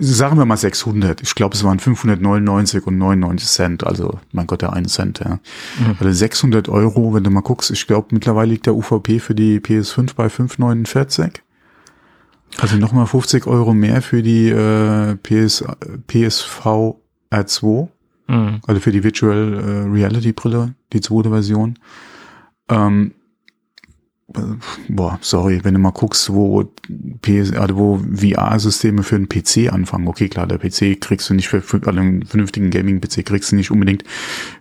sagen wir mal 600. Ich glaube, es waren 599 und 99 Cent. Also, mein Gott, der eine Cent, ja. Mhm. Also 600 Euro, wenn du mal guckst. Ich glaube, mittlerweile liegt der UVP für die PS5 bei 549. Also nochmal 50 Euro mehr für die äh, PS, PSV R2. Mhm. Also für die Virtual äh, Reality Brille, die zweite Version. Ähm, boah, sorry, wenn du mal guckst, wo PS, also wo VR-Systeme für einen PC anfangen. Okay, klar, der PC kriegst du nicht für, für also einen vernünftigen Gaming-PC kriegst du nicht unbedingt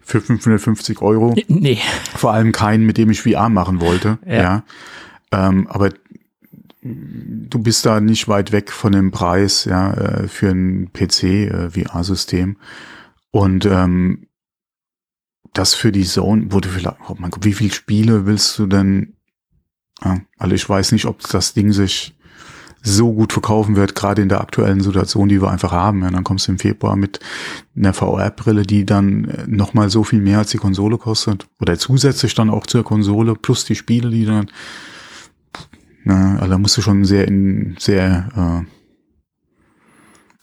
für 550 Euro. Nee. Vor allem keinen, mit dem ich VR machen wollte. Ja. ja. Ähm, aber du bist da nicht weit weg von dem Preis, ja, äh, für ein PC-VR-System. Äh, Und ähm, das für die Zone wurde vielleicht, oh mein Gott, wie viele Spiele willst du denn ja, also ich weiß nicht, ob das Ding sich so gut verkaufen wird, gerade in der aktuellen Situation, die wir einfach haben. Ja, dann kommst du im Februar mit einer VR-Brille, die dann äh, nochmal so viel mehr als die Konsole kostet. Oder zusätzlich dann auch zur Konsole plus die Spiele, die dann. Na, also da musst du schon sehr in sehr äh,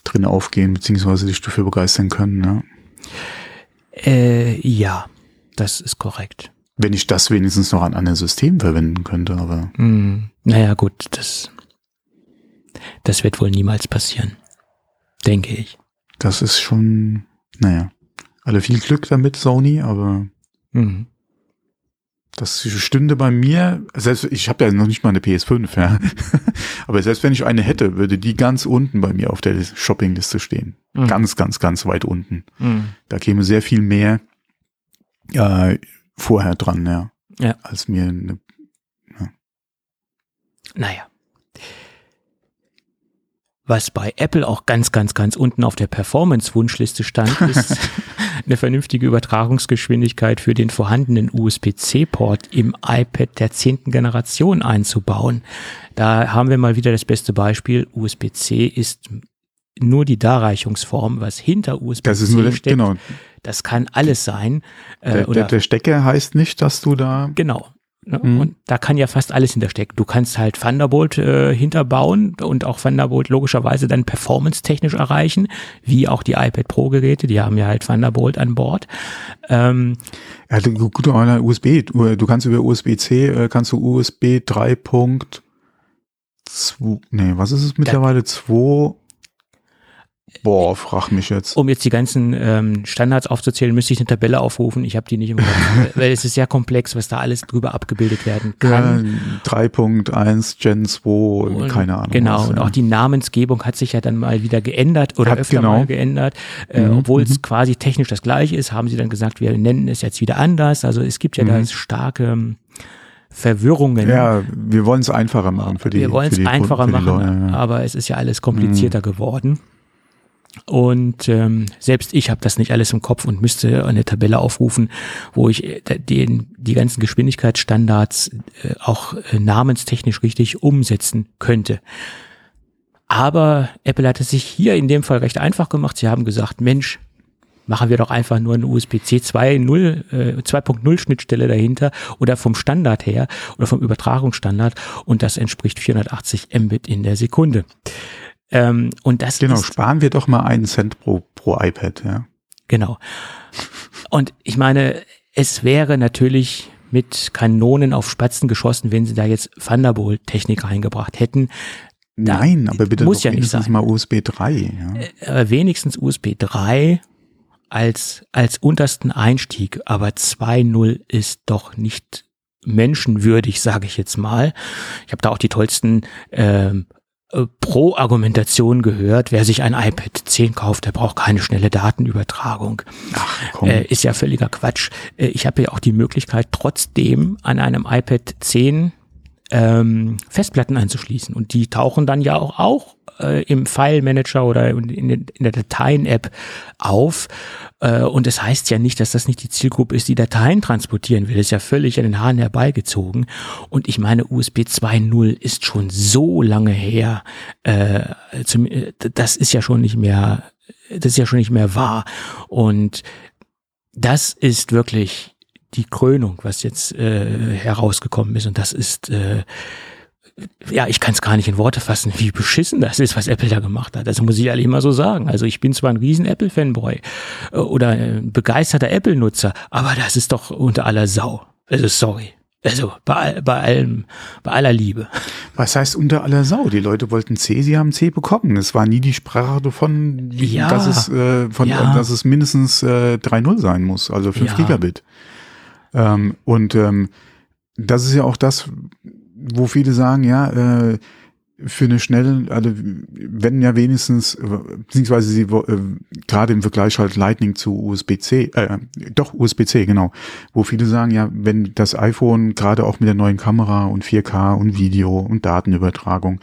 drin aufgehen, beziehungsweise dich dafür begeistern können. Ne? Äh, ja, das ist korrekt wenn ich das wenigstens noch an einem System verwenden könnte, aber. Mm, naja, gut, das, das wird wohl niemals passieren. Denke ich. Das ist schon, naja. Alle viel Glück damit, Sony, aber mhm. Das stünde bei mir, selbst ich habe ja noch nicht mal eine PS5, ja. aber selbst wenn ich eine hätte, würde die ganz unten bei mir auf der Shoppingliste stehen. Mhm. Ganz, ganz, ganz weit unten. Mhm. Da käme sehr viel mehr äh, vorher dran, ja. Ja. Als mir eine, ja. Naja. Was bei Apple auch ganz, ganz, ganz unten auf der Performance-Wunschliste stand, ist eine vernünftige Übertragungsgeschwindigkeit für den vorhandenen USB-C-Port im iPad der zehnten Generation einzubauen. Da haben wir mal wieder das beste Beispiel. USB-C ist nur die Darreichungsform, was hinter USB-C steckt. Genau. Das kann alles sein. Äh, der, oder, der Stecker heißt nicht, dass du da. Genau. Ne? Mhm. Und da kann ja fast alles hinterstecken. Du kannst halt Thunderbolt äh, hinterbauen und auch Thunderbolt logischerweise dann performance-technisch erreichen, wie auch die iPad Pro-Geräte, die haben ja halt Thunderbolt an Bord. Ähm, ja, gut, USB, du kannst über USB-C, äh, kannst du USB 3.2, nee, was ist es mittlerweile? 2 Boah, frag mich jetzt. Um jetzt die ganzen ähm, Standards aufzuzählen, müsste ich eine Tabelle aufrufen. Ich habe die nicht im Kopf, weil es ist sehr komplex, was da alles drüber abgebildet werden kann. Ja, 3.1 Gen 2, und, keine Ahnung. Genau, was, und ja. auch die Namensgebung hat sich ja dann mal wieder geändert oder hat, öfter genau. mal geändert. Äh, mhm. Obwohl es mhm. quasi technisch das gleiche ist, haben sie dann gesagt, wir nennen es jetzt wieder anders. Also es gibt ja mhm. da starke ähm, Verwirrungen. Ja, wir wollen es einfacher machen für die Wir wollen es einfacher machen, Leute, ja. aber es ist ja alles komplizierter mhm. geworden. Und ähm, selbst ich habe das nicht alles im Kopf und müsste eine Tabelle aufrufen, wo ich äh, den, die ganzen Geschwindigkeitsstandards äh, auch äh, namenstechnisch richtig umsetzen könnte. Aber Apple hat es sich hier in dem Fall recht einfach gemacht. Sie haben gesagt, Mensch, machen wir doch einfach nur eine USB-C 2.0 äh, 2.0 Schnittstelle dahinter oder vom Standard her oder vom Übertragungsstandard und das entspricht 480 Mbit in der Sekunde. Ähm, und das genau, ist, sparen wir doch mal einen Cent pro, pro iPad, ja. Genau. Und ich meine, es wäre natürlich mit Kanonen auf Spatzen geschossen, wenn sie da jetzt Thunderbolt-Technik reingebracht hätten. Nein, aber bitte muss ja nicht wenigstens sein. mal USB 3. Ja. äh, wenigstens USB 3 als, als untersten Einstieg, aber 2.0 ist doch nicht menschenwürdig, sage ich jetzt mal. Ich habe da auch die tollsten ähm, äh, Pro-Argumentationen gehört. Wer sich ein iPad 10 kauft, der braucht keine schnelle Datenübertragung. Ach komm. Äh, ist ja völliger Quatsch. Äh, ich habe ja auch die Möglichkeit, trotzdem an einem iPad 10 ähm, Festplatten anzuschließen. Und die tauchen dann ja auch, auch äh, im File Manager oder in, in, in der Dateien-App auf. Äh, und es das heißt ja nicht, dass das nicht die Zielgruppe ist, die Dateien transportieren will. Das ist ja völlig an den Haaren herbeigezogen. Und ich meine, USB 2.0 ist schon so lange her. Äh, zum, äh, das ist ja schon nicht mehr, das ist ja schon nicht mehr wahr. Und das ist wirklich die Krönung, was jetzt äh, herausgekommen ist. Und das ist, äh, ja, ich kann es gar nicht in Worte fassen, wie beschissen das ist, was Apple da gemacht hat. Das muss ich ehrlich mal so sagen. Also ich bin zwar ein riesen Apple-Fanboy äh, oder ein begeisterter Apple-Nutzer, aber das ist doch unter aller Sau. Also sorry. Also bei, bei allem, bei aller Liebe. Was heißt unter aller Sau? Die Leute wollten C, sie haben C bekommen. Es war nie die Sprache davon, Ja. dass, es, äh, von, Ja. dass es mindestens äh, 3.0 sein muss, also 5 Ja. Gigabit. Ähm, und ähm, das ist ja auch das, wo viele sagen, ja, äh, für eine schnelle, also wenn ja wenigstens, beziehungsweise sie äh, gerade im Vergleich halt Lightning zu USB-C, äh, doch USB-C, genau, wo viele sagen, ja, wenn das iPhone gerade auch mit der neuen Kamera und 4K und Video und Datenübertragung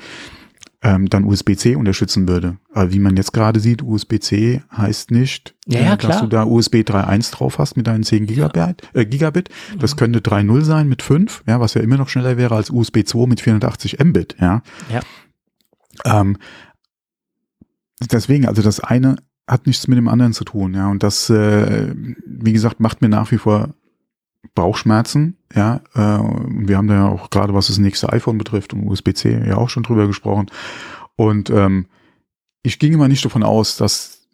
ähm, dann USB-C unterstützen würde. Aber wie man jetzt gerade sieht, USB-C heißt nicht, Ja, ja, äh, dass du da USB 3.1 drauf hast mit deinen 10 Gigabyte, äh, Gigabit. Das Mhm. könnte 3.0 sein mit 5, ja, was ja immer noch schneller wäre als USB 2 mit 480 Mbit, ja. Ja. Ähm, deswegen, also das eine hat nichts mit dem anderen zu tun, ja. Und das, äh, wie gesagt, macht mir nach wie vor Bauchschmerzen, ja. Äh, wir haben da ja auch gerade, was das nächste iPhone betrifft und USB-C ja auch schon drüber gesprochen. Und ähm, ich ging immer nicht davon aus, dass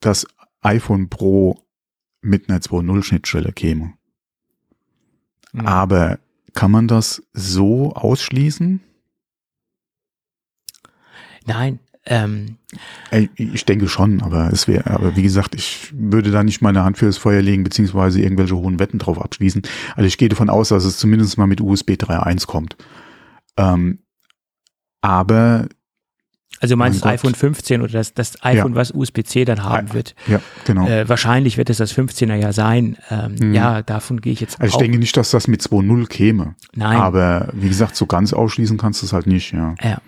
das iPhone Pro mit einer 2.0 Schnittstelle käme. Mhm. Aber kann man das so ausschließen? Nein, ähm, Ich denke schon, aber es wäre, aber wie gesagt, ich würde da nicht meine Hand fürs Feuer legen, beziehungsweise irgendwelche hohen Wetten drauf abschließen. Also ich gehe davon aus, dass es zumindest mal mit USB 3.1 kommt. Ähm, aber also meinst Mein iPhone 15 oder das, das iPhone, was USB-C dann haben wird. ja, genau. Äh, wahrscheinlich wird es das 15er ja sein. Ähm, Mhm. Ja, davon gehe ich jetzt also ich denke nicht, dass das mit 2.0 käme. Nein. Aber wie gesagt, so ganz ausschließen kannst du es halt nicht, ja. Ja.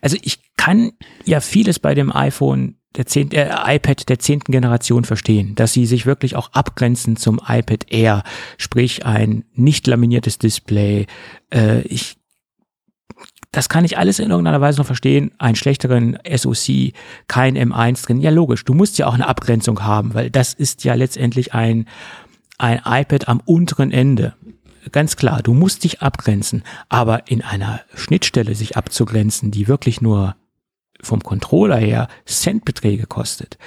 Also ich kann ja vieles bei dem iPhone der 10, äh, iPad der zehnten Generation verstehen, dass sie sich wirklich auch abgrenzen zum iPad Air, sprich ein nicht laminiertes Display. Äh, ich, das kann ich alles in irgendeiner Weise noch verstehen. Einen schlechteren SoC, kein M1 drin. Ja, logisch. Du musst ja auch eine Abgrenzung haben, weil das ist ja letztendlich ein, ein iPad am unteren Ende. Ganz klar, du musst dich abgrenzen, aber in einer Schnittstelle sich abzugrenzen, die wirklich nur vom Controller her Centbeträge kostet,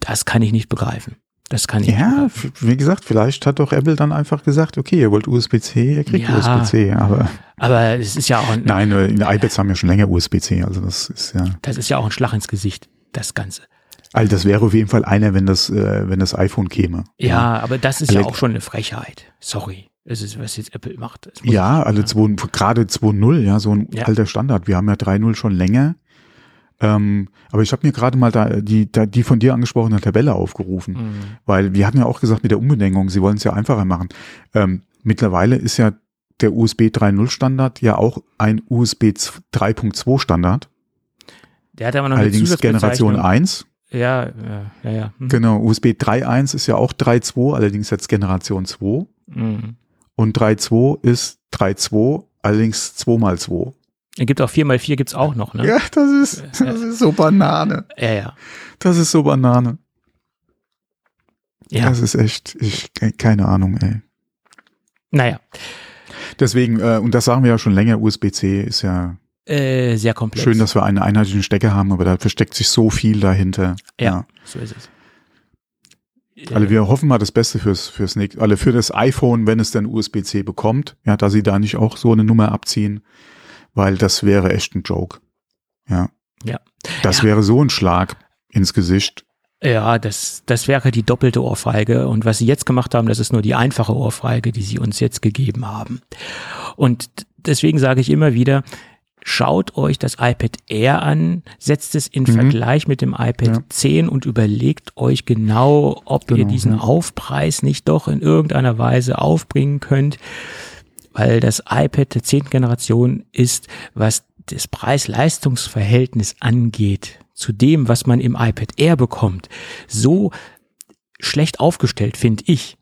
das kann ich nicht begreifen. Das kann ich nicht Ja, wie gesagt, vielleicht hat doch Apple dann einfach gesagt, okay, ihr wollt USB-C, ihr kriegt Ja. USB-C, aber Aber es ist ja auch ein, nein, äh, die iPads haben ja schon länger USB-C, also das ist ja, das ist ja auch ein Schlag ins Gesicht, das Ganze. also das wäre auf jeden Fall einer, wenn das, äh, wenn das iPhone käme. Ja, aber das ist ja Elekt- auch schon eine Frechheit. Sorry. Es ist, was jetzt Apple macht. Ja, ich- also 2, gerade 2.0, ja, so ein Ja. alter Standard. Wir haben ja 3.0 schon länger. Ähm, aber ich habe mir gerade mal da die, da die von dir angesprochene Tabelle aufgerufen, Mhm. weil wir hatten ja auch gesagt mit der Umbenennung, sie wollen es ja einfacher machen. Ähm, mittlerweile ist ja der USB 3.0 Standard ja auch ein USB 3.2 Standard, Der hat aber noch eine allerdings Generation Zusatzbezeichnung. 1. Ja, ja, ja. ja. Mhm. Genau, USB 3.1 ist ja auch 3.2, allerdings jetzt Generation 2. Mhm. Und 3.2 ist 3.2, allerdings 2 mal 2. Es gibt auch 4x4 gibt's auch noch, ne? Ja, das ist, das ist so Banane. ja. ja. Das ist so Banane. ja. Das ist echt, ich, keine Ahnung, ey. Naja, Deswegen, äh, und das sagen wir ja schon länger, USB-C ist ja äh, sehr komplex. schön, dass wir einen einheitlichen Stecker haben, aber da versteckt sich so viel dahinter. Ja, so ist es. Also wir hoffen mal das Beste fürs, fürs nächste, also für das iPhone, wenn es dann USB-C bekommt, ja, da sie da nicht auch so eine Nummer abziehen, weil das wäre echt ein Joke. Ja. Ja. Das Ja. wäre so ein Schlag ins Gesicht. Ja, das, das wäre die doppelte Ohrfeige. Und was sie jetzt gemacht haben, das ist nur die einfache Ohrfeige, die sie uns jetzt gegeben haben. Und deswegen sage ich immer wieder, schaut euch das iPad Air an, setzt es in Mhm. Vergleich mit dem iPad Ja. 10 und überlegt euch genau, ob ihr Genau, diesen ja. Aufpreis nicht doch in irgendeiner Weise aufbringen könnt. Weil das iPad der 10. Generation ist, was das Preis-Leistungs-Verhältnis angeht, zu dem, was man im iPad Air bekommt, so schlecht aufgestellt, finde ich.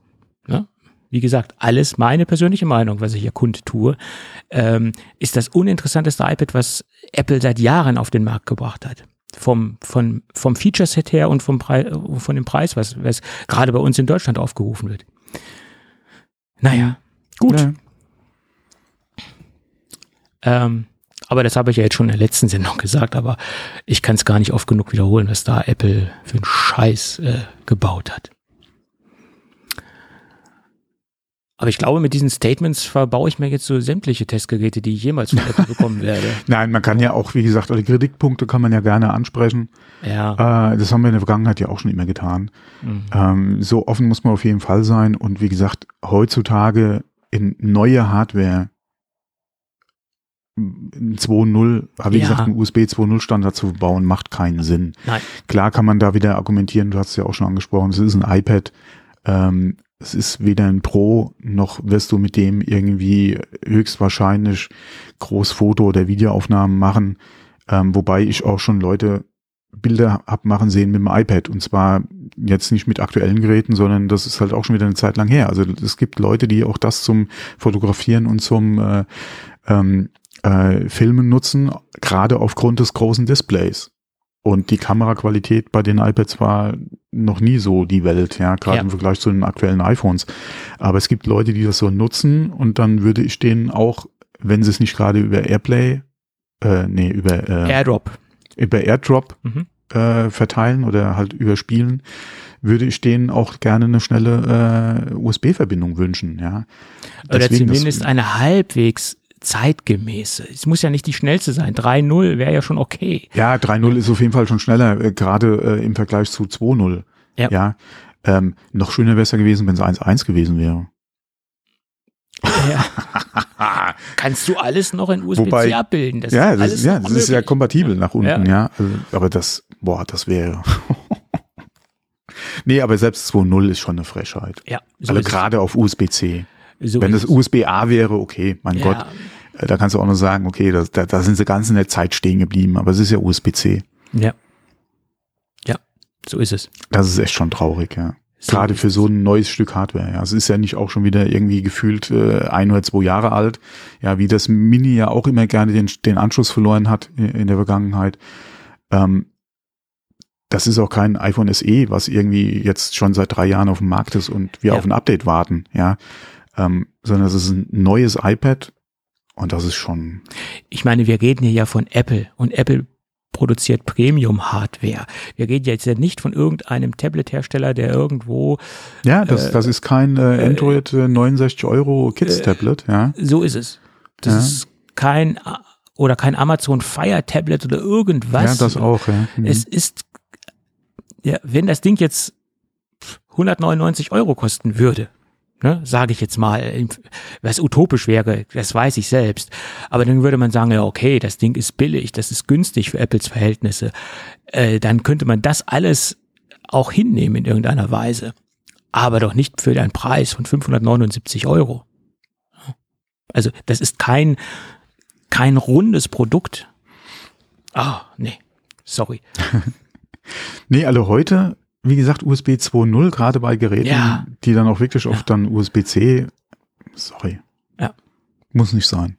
Wie gesagt, alles meine persönliche Meinung, was ich hier kundtue, ähm, ist das uninteressanteste iPad, was Apple seit Jahren auf den Markt gebracht hat. Vom, vom, vom Feature-Set her und vom Preis, von dem Preis, was, was gerade bei uns in Deutschland aufgerufen wird. Naja, gut. Ja. Ähm, aber das habe ich ja jetzt schon in der letzten Sendung gesagt, aber ich kann es gar nicht oft genug wiederholen, was da Apple für einen Scheiß äh, gebaut hat. Aber ich glaube, mit diesen Statements verbaue ich mir jetzt so sämtliche Testgeräte, die ich jemals von Apple bekommen werde. Nein, man kann ja auch, wie gesagt, alle Kritikpunkte kann man ja gerne ansprechen. Ja. Äh, das haben wir in der Vergangenheit ja auch schon immer getan. Mhm. Ähm, so offen muss man auf jeden Fall sein. Und wie gesagt, heutzutage in neue Hardware ein 2.0, habe ich Ja. gesagt, einen USB 2.0 Standard zu bauen, macht keinen Sinn. Nein. Klar kann man da wieder argumentieren, du hast es ja auch schon angesprochen, es ist ein iPad, ähm, es ist weder ein Pro, noch wirst du mit dem irgendwie höchstwahrscheinlich Großfoto- oder Videoaufnahmen machen, ähm, wobei ich auch schon Leute Bilder hab machen sehen mit dem iPad und zwar jetzt nicht mit aktuellen Geräten, sondern das ist halt auch schon wieder eine Zeit lang her. Also es gibt Leute, die auch das zum Fotografieren und zum äh, ähm, äh, Filmen nutzen, gerade aufgrund des großen Displays. Und die Kameraqualität bei den iPads war noch nie so die Welt, ja, gerade Ja. im Vergleich zu den aktuellen iPhones. Aber es gibt Leute, die das so nutzen und dann würde ich denen auch, wenn sie es nicht gerade über Airplay, äh, nee, über, äh, Airdrop. über Airdrop Mhm. äh, verteilen oder halt überspielen, würde ich denen auch gerne eine schnelle äh, USB-Verbindung wünschen, ja. Oder Deswegen das- zumindest eine halbwegs zeitgemäße. Es muss ja nicht die schnellste sein. 3.0 wäre ja schon okay. Ja, 3.0 ist auf jeden Fall schon schneller, äh, gerade äh, im Vergleich zu 2.0. Ja. ja. Ähm, noch schöner wäre es ja gewesen, wenn es 1.1 gewesen wäre. Ja. Kannst du alles noch in USB-C abbilden? Das ja, das, ist, ja, das ist ja kompatibel nach unten, Ja. ja. Also, aber das, boah, das wäre. nee, aber selbst 2.0 ist schon eine Frechheit. Ja, so also gerade auf USB-C. So Wenn es. USB-A wäre, okay, mein Ja. Gott. Äh, Da kannst du auch noch sagen, okay, das, da, da sind sie ganz in der Zeit stehen geblieben, aber es ist ja USB-C. Ja. Ja, so ist es. Das ist echt schon traurig, ja. So Gerade für so ein neues Stück Hardware. Ja, es ist ja nicht auch schon wieder irgendwie gefühlt äh, ein oder zwei Jahre alt. Ja, wie das Mini ja auch immer gerne den, den Anschluss verloren hat in, in der Vergangenheit. Ähm, das ist auch kein iPhone SE, was irgendwie jetzt schon seit drei Jahren auf dem Markt ist und wir Ja. auf ein Update warten. Ja, ähm, sondern es ist ein neues iPad und das ist schon. Ich meine, wir reden hier ja von Apple und Apple produziert Premium-Hardware. Wir reden jetzt ja nicht von irgendeinem Tablet-Hersteller, der irgendwo, Ja, das, Äh, das ist kein äh, Android äh, 69 Euro Kids äh. Ja, so ist es. Das Ja. ist kein, oder kein Amazon Fire Tablet oder irgendwas. ja, das auch. Ja. Mhm. Es ist, ja, wenn das Ding jetzt 199 Euro kosten würde, ne, sage ich jetzt mal, was utopisch wäre, das weiß ich selbst, aber dann würde man sagen, ja, okay, das Ding ist billig, das ist günstig für Apples Verhältnisse, äh, dann könnte man das alles auch hinnehmen in irgendeiner Weise, aber doch nicht für einen Preis von 579 Euro. Also das ist kein, kein rundes Produkt. Ah, nee, sorry. Nee, alle heute, wie gesagt, USB 2.0, gerade bei Geräten, Ja. die dann auch wirklich Ja. auf dann USB-C, sorry. Ja. Muss nicht sein.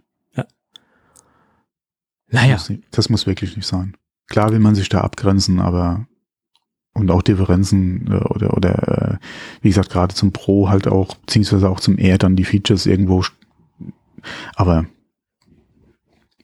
Naja, Muss nicht, das muss wirklich nicht sein. Klar will man sich da abgrenzen, aber und auch Differenzen äh, oder, oder äh, wie gesagt, gerade zum Pro halt auch, beziehungsweise auch zum Air dann die Features irgendwo, aber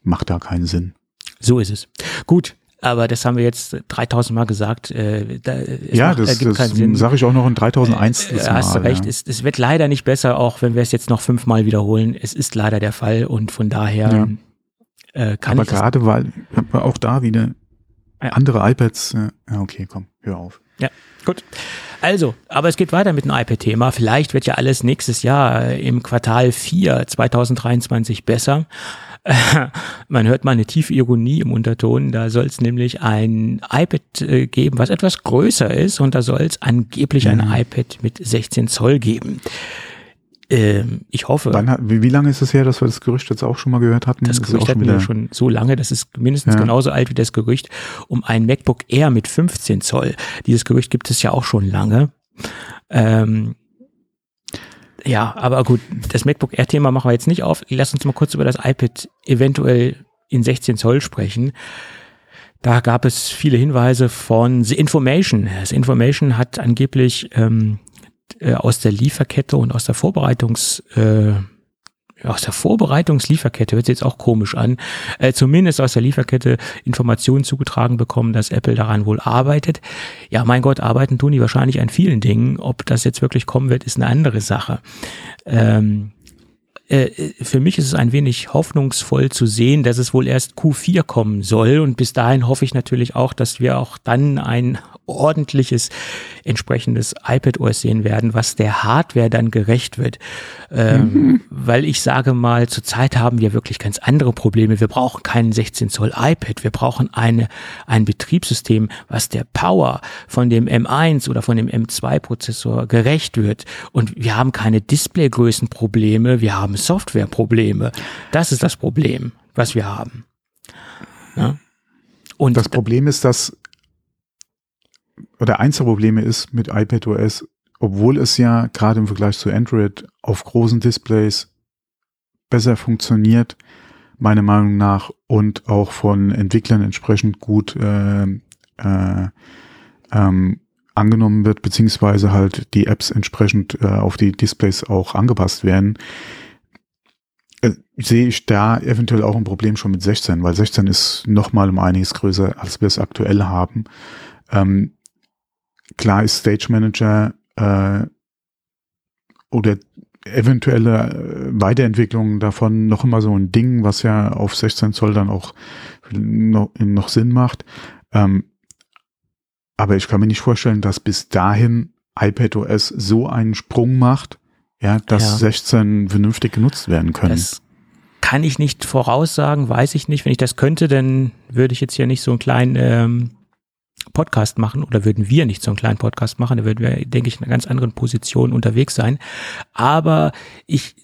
macht da keinen Sinn. so ist es. Gut, aber das haben wir jetzt 3000 Mal gesagt. Äh, da, es ja, macht, das, ergibt das sage ich auch noch in 3001. Äh, hast du recht, es, es wird leider nicht besser, auch wenn wir es jetzt noch fünfmal wiederholen. Es ist leider der Fall und von daher Ja. äh, kann Aber ich das- gerade weil aber auch da wieder Ja. andere iPads. Äh, ja, okay, komm, hör auf. Ja, gut. Also, aber es geht weiter mit dem iPad-Thema. Vielleicht wird ja alles nächstes Jahr äh, im Quartal 4 2023 besser. Man hört mal eine tiefe Ironie im Unterton. Da soll es nämlich ein iPad äh, geben, was etwas größer ist und da soll es angeblich ein Mhm. iPad mit 16 Zoll geben. Ähm, ich hoffe, hat- wie, wie lange ist es her, dass wir das Gerücht jetzt auch schon mal gehört hatten? das ist Gerücht hatten wir schon so lange, das ist mindestens Ja. genauso alt wie das Gerücht um ein MacBook Air mit 15 Zoll. Dieses Gerücht gibt es ja auch schon lange. Ähm, ja, aber gut, das MacBook Air-Thema machen wir jetzt nicht auf. Lass uns mal kurz über das iPad eventuell in 16 Zoll sprechen. Da gab es viele Hinweise von The Information. The Information hat angeblich ähm, äh, aus der Lieferkette und aus der Vorbereitungs äh, aus der Vorbereitungslieferkette hört sich jetzt auch komisch an, äh, zumindest aus der Lieferkette Informationen zugetragen bekommen, dass Apple daran wohl arbeitet. Ja, mein Gott, arbeiten tun die wahrscheinlich an vielen Dingen. Ob das jetzt wirklich kommen wird, ist eine andere Sache. Ähm, äh, für mich ist es ein wenig hoffnungsvoll zu sehen, dass es wohl erst Q4 kommen soll. Und bis dahin hoffe ich natürlich auch, dass wir auch dann ein ordentliches, entsprechendes iPad OS sehen werden, was der Hardware dann gerecht wird. Ähm, Weil ich sage mal, zurzeit haben wir wirklich ganz andere Probleme. Wir brauchen keinen 16 Zoll iPad. Wir brauchen eine, ein Betriebssystem, was der Power von dem M1 oder von dem M2 Prozessor gerecht wird. Und wir haben keine Displaygrößenprobleme. Wir haben Softwareprobleme. Das ist das Problem, was wir haben. Ja? Und Das Problem ist, dass, oder eins der Probleme ist mit iPadOS, obwohl es ja gerade im Vergleich zu Android auf großen Displays besser funktioniert, meiner Meinung nach, und auch von Entwicklern entsprechend gut äh, äh, ähm, angenommen wird, beziehungsweise halt die Apps entsprechend äh, auf die Displays auch angepasst werden, sehe ich da eventuell auch ein Problem schon mit 16, weil 16 ist nochmal um einiges größer, als wir es aktuell haben. Ähm, klar ist Stage Manager äh, oder eventuelle äh, Weiterentwicklungen davon noch immer so ein Ding, was ja auf 16 Zoll dann auch noch, noch Sinn macht. Ähm, aber ich kann mir nicht vorstellen, dass bis dahin iPadOS so einen Sprung macht, ja, dass Ja. 16 vernünftig genutzt werden können. Das kann ich nicht voraussagen, weiß ich nicht. Wenn ich das könnte, dann würde ich jetzt hier nicht so einen kleinen ähm, Podcast machen oder würden wir nicht so einen kleinen Podcast machen. Da würden wir, denke ich, in einer ganz anderen Position unterwegs sein. Aber ich,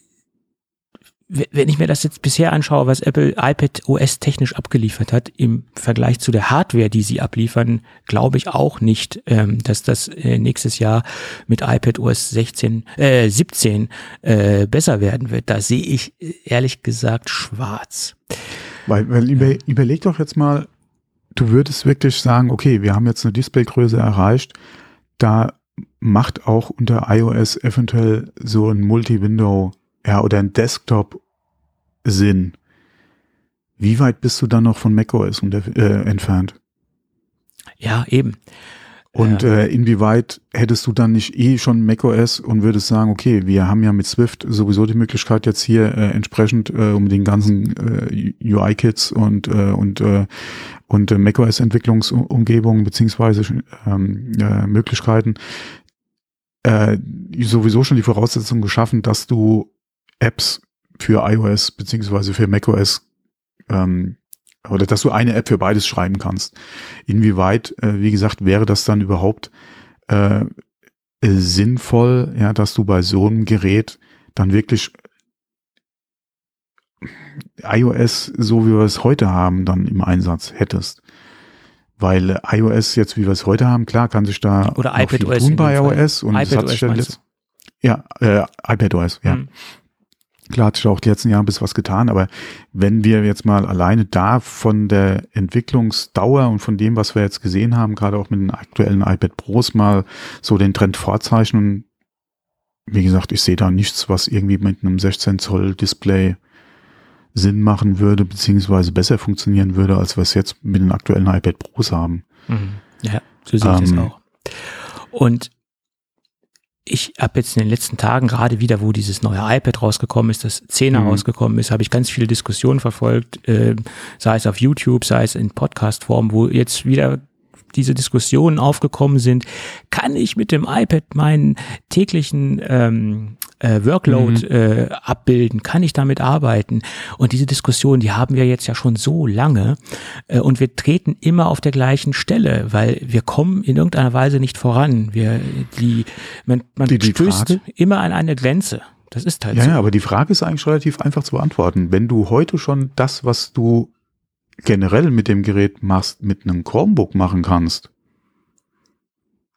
wenn ich mir das jetzt bisher anschaue, was Apple iPad OS technisch abgeliefert hat, im Vergleich zu der Hardware, die sie abliefern, glaube ich auch nicht, ähm, dass das äh, nächstes Jahr mit iPad OS 16, äh, 17 äh, besser werden wird. Da sehe ich äh, ehrlich gesagt schwarz. Weil, weil über, überleg doch jetzt mal, du würdest wirklich sagen, okay, wir haben jetzt eine Displaygröße erreicht, da macht auch unter iOS eventuell so ein Multi-Window, ja, oder ein Desktop Sinn. Wie weit bist du dann noch von macOS äh, entfernt? Ja, eben. Und Ja. äh, inwieweit hättest du dann nicht eh schon macOS und würdest sagen, okay, wir haben ja mit Swift sowieso die Möglichkeit jetzt hier äh, entsprechend äh, um den ganzen äh, UI-Kits und äh, und äh, und äh, macOS Entwicklungsumgebungen beziehungsweise ähm, äh, Möglichkeiten äh, sowieso schon die Voraussetzung geschaffen, dass du Apps für iOS beziehungsweise für macOS ähm, oder dass du eine App für beides schreiben kannst. Inwieweit, äh, wie gesagt, wäre das dann überhaupt äh, äh, sinnvoll, ja, dass du bei so einem Gerät dann wirklich iOS, so wie wir es heute haben, dann im Einsatz hättest. Weil äh, iOS jetzt, wie wir es heute haben, klar, kann sich da Oder noch viel tun bei iOS und das hat iPadOS sich letzt, ja, äh, iPadOS, ja. Hm. Klar hat sich auch die letzten Jahre ein bisschen was getan, aber wenn wir jetzt mal alleine da von der Entwicklungsdauer und von dem, was wir jetzt gesehen haben, gerade auch mit den aktuellen iPad Pros mal so den Trend vorzeichnen, wie gesagt, ich sehe da nichts, was irgendwie mit einem 16 Zoll Display Sinn machen würde, beziehungsweise besser funktionieren würde, als wir es jetzt mit den aktuellen iPad Pros haben. Mhm. Ja, so sehe ich das Ähm. auch. Und ich habe jetzt in den letzten Tagen gerade wieder, wo dieses neue iPad rausgekommen ist, das 10er mhm. rausgekommen ist, habe ich ganz viele Diskussionen verfolgt, äh, sei es auf YouTube, sei es in Podcast-Form, wo jetzt wieder diese Diskussionen aufgekommen sind, kann ich mit dem iPad meinen täglichen ähm, äh, Workload mhm. äh, abbilden, kann ich damit arbeiten? Und diese Diskussion, die haben wir jetzt ja schon so lange äh, und wir treten immer auf der gleichen Stelle, weil wir kommen in irgendeiner Weise nicht voran. Wir, die, man, man die, die stößt Frage? immer an eine Grenze. Das ist halt ja, so. Ja, aber die Frage ist eigentlich relativ einfach zu beantworten. Wenn du heute schon das, was du generell mit dem Gerät machst, mit einem Chromebook machen kannst,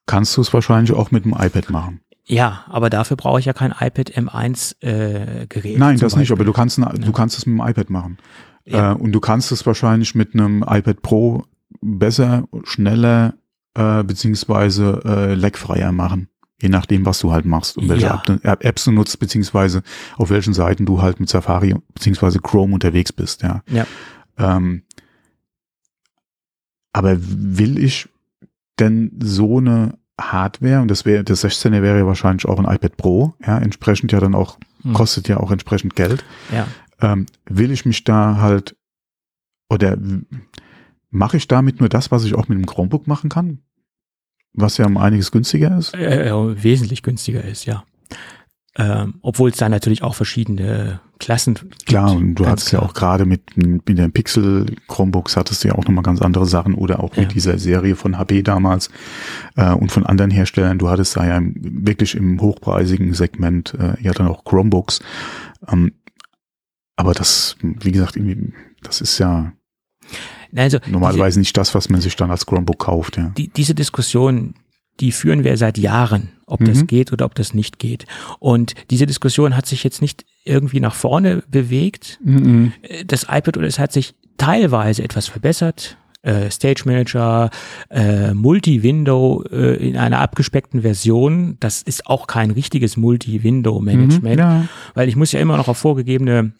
kannst du es wahrscheinlich auch mit dem iPad machen. Ja, aber dafür brauche ich ja kein iPad M1 äh, Gerät. Nein, das Beispiel. nicht, aber du kannst, ja. du kannst es mit dem iPad machen. Ja. Äh, und du kannst es wahrscheinlich mit einem iPad Pro besser, schneller, äh, beziehungsweise äh, leckfreier machen. Je nachdem, was du halt machst und welche ja. Apps du nutzt, beziehungsweise auf welchen Seiten du halt mit Safari beziehungsweise Chrome unterwegs bist, ja. ja. Ähm, aber will ich denn so eine Hardware, und das wäre, das 16er wäre ja wahrscheinlich auch ein iPad Pro, ja, entsprechend ja dann auch, hm. kostet ja auch entsprechend Geld. Ja. Ähm, will ich mich da halt, oder mache ich damit nur das, was ich auch mit dem Chromebook machen kann? Was ja um einiges günstiger ist? Äh, äh, wesentlich günstiger ist, ja. Ähm, obwohl es da natürlich auch verschiedene Klassen gibt. Klar, und du hattest ja auch gerade mit, mit den Pixel Chromebooks hattest du ja auch nochmal ganz andere Sachen oder auch ja. mit dieser Serie von HP damals äh, und von anderen Herstellern. Du hattest da ja wirklich im hochpreisigen Segment äh, ja dann auch Chromebooks. Ähm, aber das, wie gesagt, irgendwie, das ist ja also, normalerweise diese, nicht das, was man sich dann als Chromebook kauft. Ja. Die, diese Diskussion, die führen wir seit Jahren, ob mhm. das geht oder ob das nicht geht. Und diese Diskussion hat sich jetzt nicht irgendwie nach vorne bewegt. Mhm. Das iPad OS hat sich teilweise etwas verbessert. Äh, Stage Manager, äh, Multi-Window äh, in einer abgespeckten Version. Das ist auch kein richtiges Multi-Window-Management, mhm, ja. weil ich muss ja immer noch auf vorgegebene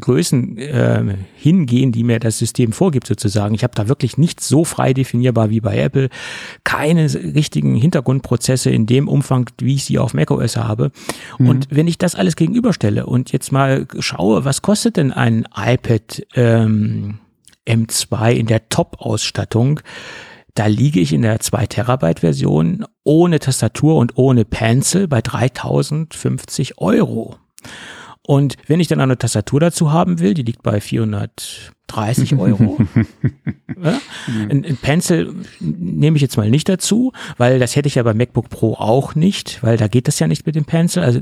Größen äh, hingehen, die mir das System vorgibt sozusagen. Ich habe da wirklich nichts so frei definierbar wie bei Apple, keine richtigen Hintergrundprozesse in dem Umfang, wie ich sie auf macOS habe. Mhm. Und wenn ich das alles gegenüberstelle und jetzt mal schaue, was kostet denn ein iPad ähm, M2 in der Top-Ausstattung, da liege ich in der 2 Terabyte Version ohne Tastatur und ohne Pencil bei 3050 Euro. Und wenn ich dann eine Tastatur dazu haben will, die liegt bei 430 Euro. ja? ein, ein Pencil nehme ich jetzt mal nicht dazu, weil das hätte ich ja beim MacBook Pro auch nicht, weil da geht das ja nicht mit dem Pencil. Also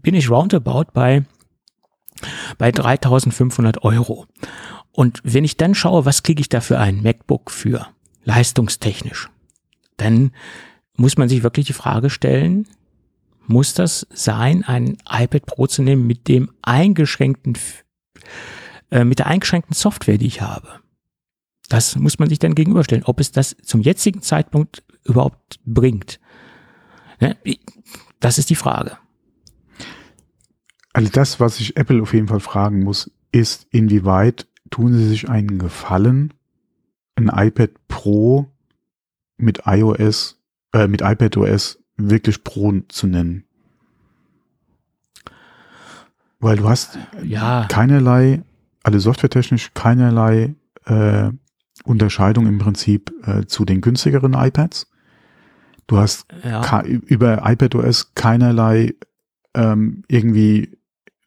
bin ich roundabout bei, bei 3500 Euro. Und wenn ich dann schaue, was kriege ich da für ein MacBook für, leistungstechnisch, dann muss man sich wirklich die Frage stellen, muss das sein, ein iPad Pro zu nehmen mit dem eingeschränkten, äh, mit der eingeschränkten Software, die ich habe. Das muss man sich dann gegenüberstellen, ob es das zum jetzigen Zeitpunkt überhaupt bringt. Ne? Das ist die Frage. Also das, was ich Apple auf jeden Fall fragen muss, ist, inwieweit tun sie sich einen Gefallen, ein iPad Pro mit iOS, äh, mit iPadOS wirklich Pro zu nennen. Weil du hast ja. keinerlei, alle softwaretechnisch keinerlei äh, Unterscheidung im Prinzip äh, zu den günstigeren iPads. Du hast ja. über iPadOS keinerlei ähm, irgendwie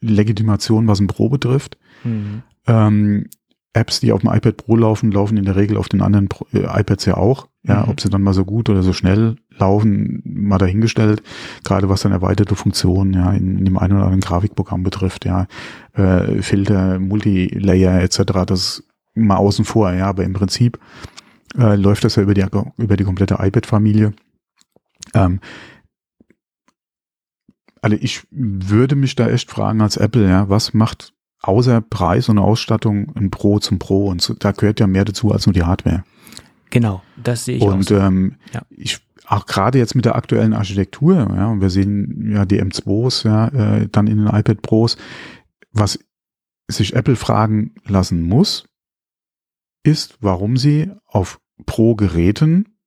Legitimation, was ein Pro betrifft. Mhm. Ähm, Apps, die auf dem iPad Pro laufen, laufen in der Regel auf den anderen Pro, äh, iPads ja auch. Ja, mhm. ob sie dann mal so gut oder so schnell laufen, mal dahingestellt. Gerade was dann erweiterte Funktionen, ja, in, in dem einen oder anderen Grafikprogramm betrifft, ja, äh, Filter, Multilayer etc. Das mal außen vor, ja, aber im Prinzip äh, läuft das ja über die über die komplette iPad-Familie. Ähm, also ich würde mich da echt fragen als Apple, ja, was macht außer Preis und Ausstattung ein Pro zum Pro und so, da gehört ja mehr dazu als nur die Hardware. Genau, das sehe ich und, auch. Und ähm, ja. ich auch gerade jetzt mit der aktuellen Architektur, ja, und wir sehen ja die M2s ja äh, dann in den iPad Pros, was sich Apple fragen lassen muss, ist, warum sie auf Pro-Geräten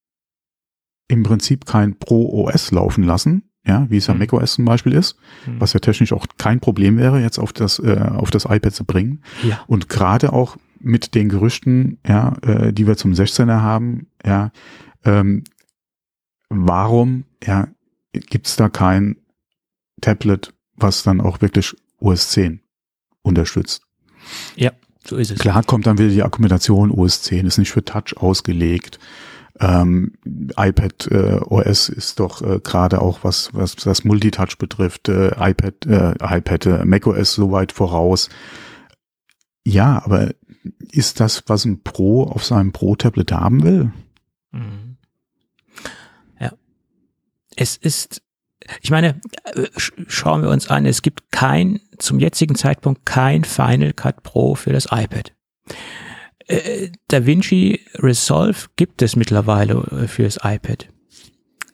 im Prinzip kein Pro OS laufen lassen, ja, wie es ja mhm. macOS zum Beispiel ist, mhm. was ja technisch auch kein Problem wäre, jetzt auf das, äh, auf das iPad zu bringen. Ja. Und gerade auch mit den Gerüchten, ja, äh, die wir zum 16er haben, ja, ähm, warum, ja, gibt's da kein Tablet, was dann auch wirklich OS 10 unterstützt? Ja, so ist es. Klar kommt dann wieder die Akkommodation OS 10, ist nicht für Touch ausgelegt. Ähm, iPad äh, OS ist doch äh, gerade auch was was das Multitouch betrifft, äh, iPad äh, iPad äh, macOS so weit voraus. Ja, aber ist das, was ein Pro auf seinem Pro-Tablet haben will? Mhm. Ja. Es ist, ich meine, äh, schauen wir uns an, es gibt kein, zum jetzigen Zeitpunkt kein Final Cut Pro für das iPad. Äh, DaVinci Resolve gibt es mittlerweile äh, für das iPad.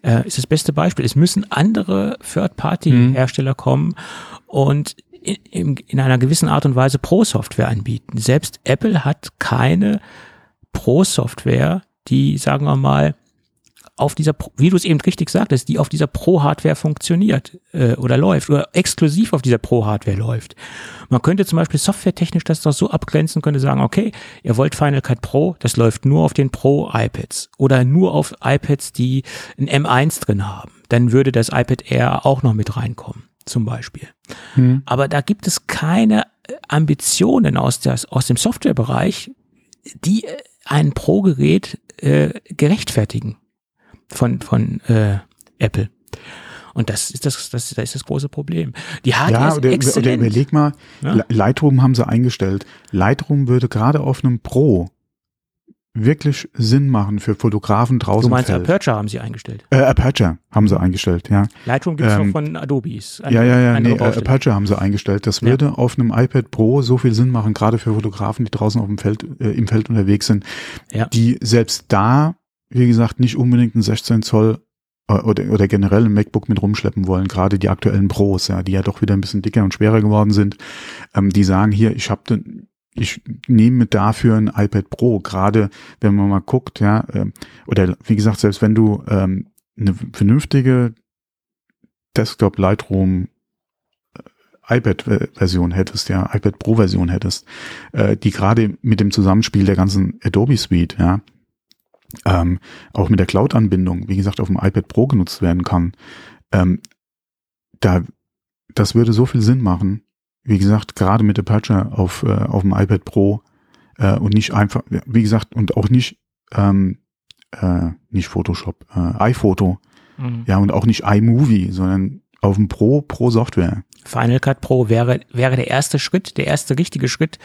Äh, ist das beste Beispiel. Es müssen andere Third-Party-Hersteller mhm. kommen und in, in einer gewissen Art und Weise Pro-Software anbieten. Selbst Apple hat keine Pro-Software, die, sagen wir mal, auf dieser, wie du es eben richtig sagtest, die auf dieser Pro-Hardware funktioniert äh, oder läuft oder exklusiv auf dieser Pro-Hardware läuft. Man könnte zum Beispiel softwaretechnisch das doch so abgrenzen, könnte sagen, okay, ihr wollt Final Cut Pro, das läuft nur auf den Pro-iPads oder nur auf iPads, die ein M1 drin haben. Dann würde das iPad Air auch noch mit reinkommen, zum Beispiel. Hm. Aber da gibt es keine Ambitionen aus, der, aus dem Softwarebereich, die ein Pro-Gerät äh, gerechtfertigen von, von äh, Apple. Und das ist das, das, das ist das große Problem. Die Hardware ja, oder, ist exzellent. Oder überleg mal, ja? Lightroom haben sie eingestellt. Lightroom würde gerade auf einem Pro wirklich Sinn machen für Fotografen draußen. Du meinst Aperture haben sie eingestellt? Äh, Aperture haben sie eingestellt, ja. Lightroom gibt's ähm, noch von Adobe's. ja, ja, ja, nee, Aperture haben sie eingestellt. Das würde ja. auf einem iPad Pro so viel Sinn machen, gerade für Fotografen, die draußen auf dem Feld, äh, im Feld unterwegs sind, ja. die selbst da wie gesagt, nicht unbedingt ein 16 Zoll äh, oder, oder generell ein MacBook mit rumschleppen wollen, gerade die aktuellen Pros, ja, die ja doch wieder ein bisschen dicker und schwerer geworden sind, ähm, die sagen hier, ich habe ich nehme dafür ein iPad Pro, gerade wenn man mal guckt, ja, äh, oder wie gesagt, selbst wenn du ähm, eine vernünftige Desktop Lightroom äh, iPad-Version hättest, ja, iPad Pro-Version hättest, äh, die gerade mit dem Zusammenspiel der ganzen Adobe Suite, ja, ähm, auch mit der Cloud-Anbindung, wie gesagt, auf dem iPad Pro genutzt werden kann, ähm, da, das würde so viel Sinn machen. Wie gesagt, gerade mit Aperture auf, äh, auf dem iPad Pro äh, und nicht einfach, wie gesagt, und auch nicht, ähm, äh, nicht Photoshop, äh, iPhoto, mhm. ja, und auch nicht iMovie, sondern auf dem Pro, Pro Software. Final Cut Pro wäre, wäre der erste Schritt, der erste richtige Schritt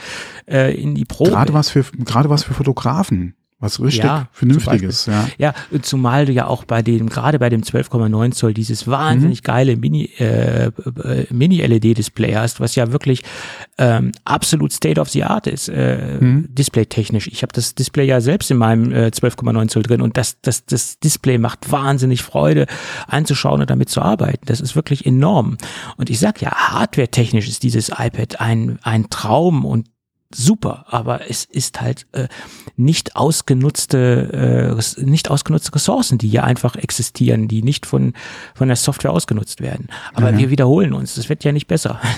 äh, in die Pro. Gerade was für, gerade was für Fotografen. Was richtig ja, Vernünftiges, ja. Ja, zumal du ja auch bei dem, gerade bei dem 12,9 Zoll dieses wahnsinnig mhm. geile Mini, äh, äh, Mini-LED-Display hast, was ja wirklich ähm, absolut State of the Art ist, äh, mhm. Display-technisch. Ich habe das Display ja selbst in meinem äh, 12,9 Zoll drin und das, das, das Display macht wahnsinnig Freude anzuschauen und damit zu arbeiten. Das ist wirklich enorm. Und ich sag ja, hardware-technisch ist dieses iPad ein, ein Traum und super, aber es ist halt äh, nicht ausgenutzte, äh, nicht ausgenutzte Ressourcen, die hier einfach existieren, die nicht von von der Software ausgenutzt werden. Aber ja. wir wiederholen uns, das wird ja nicht besser.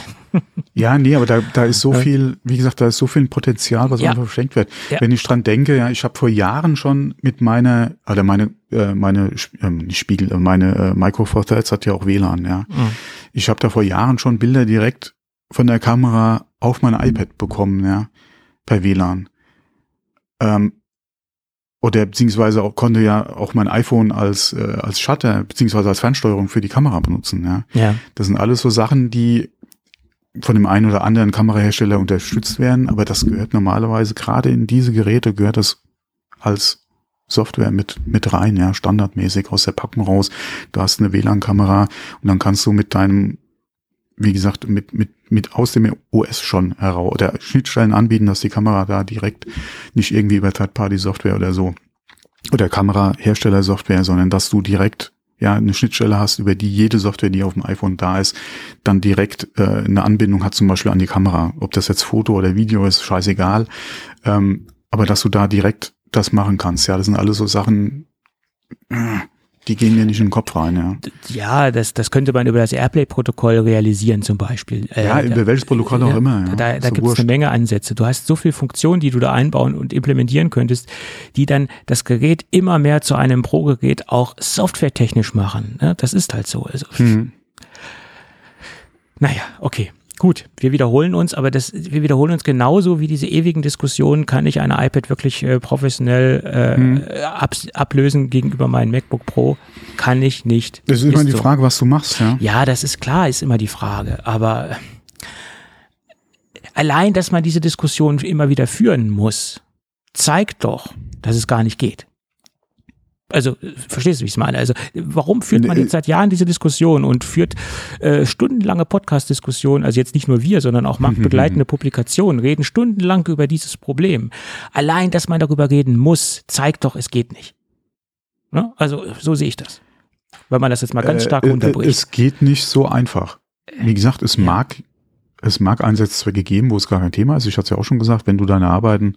Ja, nee, aber da, da ist so viel, wie gesagt, da ist so viel Potenzial, was ja. einfach verschenkt wird. Ja. Wenn ich dran denke, ja, ich habe vor Jahren schon mit meiner, oder meine, äh, meine, äh, Spiegel, äh, meine äh, Micro Four Thirds hat ja auch WLAN, ja. Mhm. Ich habe da vor Jahren schon Bilder direkt von der Kamera auf mein iPad bekommen, ja, per WLAN. Ähm, oder beziehungsweise auch konnte ja auch mein iPhone als äh, als Shutter beziehungsweise als Fernsteuerung für die Kamera benutzen. Ja, ja. das sind alles so Sachen, die von dem einen oder anderen Kamerahersteller unterstützt werden, aber das gehört normalerweise gerade in diese Geräte gehört das als Software mit mit rein, ja, standardmäßig aus der Packung raus. Du hast eine WLAN-Kamera und dann kannst du mit deinem wie gesagt, mit, mit, mit aus dem OS schon heraus oder Schnittstellen anbieten, dass die Kamera da direkt nicht irgendwie über Third-Party-Software oder so oder Kamerahersteller-Software, sondern dass du direkt ja eine Schnittstelle hast, über die jede Software, die auf dem iPhone da ist, dann direkt äh, eine Anbindung hat, zum Beispiel an die Kamera. Ob das jetzt Foto oder Video ist, scheißegal. Ähm, aber dass du da direkt das machen kannst, ja, das sind alles so Sachen, äh, Die gehen ja nicht in den Kopf rein, ja. Ja, das, das könnte man über das Airplay-Protokoll realisieren zum Beispiel. Äh, ja, über welches Protokoll auch immer. Ja. Da, da so gibt es eine Menge Ansätze. Du hast so viele Funktionen, die du da einbauen und implementieren könntest, die dann das Gerät immer mehr zu einem Pro-Gerät auch softwaretechnisch machen. Ne? Das ist halt so. Also, mhm. Naja, okay. Gut, wir wiederholen uns, aber das, wir wiederholen uns genauso wie diese ewigen Diskussionen, kann ich eine iPad wirklich äh, professionell äh, hm. ab, ablösen gegenüber meinem MacBook Pro? Kann ich nicht. Das ist, ist immer die so. Frage, was du machst, ja. Ja, das ist klar, ist immer die Frage. Aber allein, dass man diese Diskussion immer wieder führen muss, zeigt doch, dass es gar nicht geht. Also, verstehst du, wie ich es meine? Also, warum führt man jetzt seit Jahren diese Diskussion und führt äh, stundenlange Podcast-Diskussionen, also jetzt nicht nur wir, sondern auch marktbegleitende Publikationen, reden stundenlang über dieses Problem. Allein, dass man darüber reden muss, zeigt doch, es geht nicht. Ne? Also, so sehe ich das. Weil man das jetzt mal ganz äh, stark äh, runterbricht. Es geht nicht so einfach. Wie gesagt, es mag es mag Einsatzzwecke geben, wo es gar kein Thema ist. Ich hatte es ja auch schon gesagt, wenn du deine Arbeiten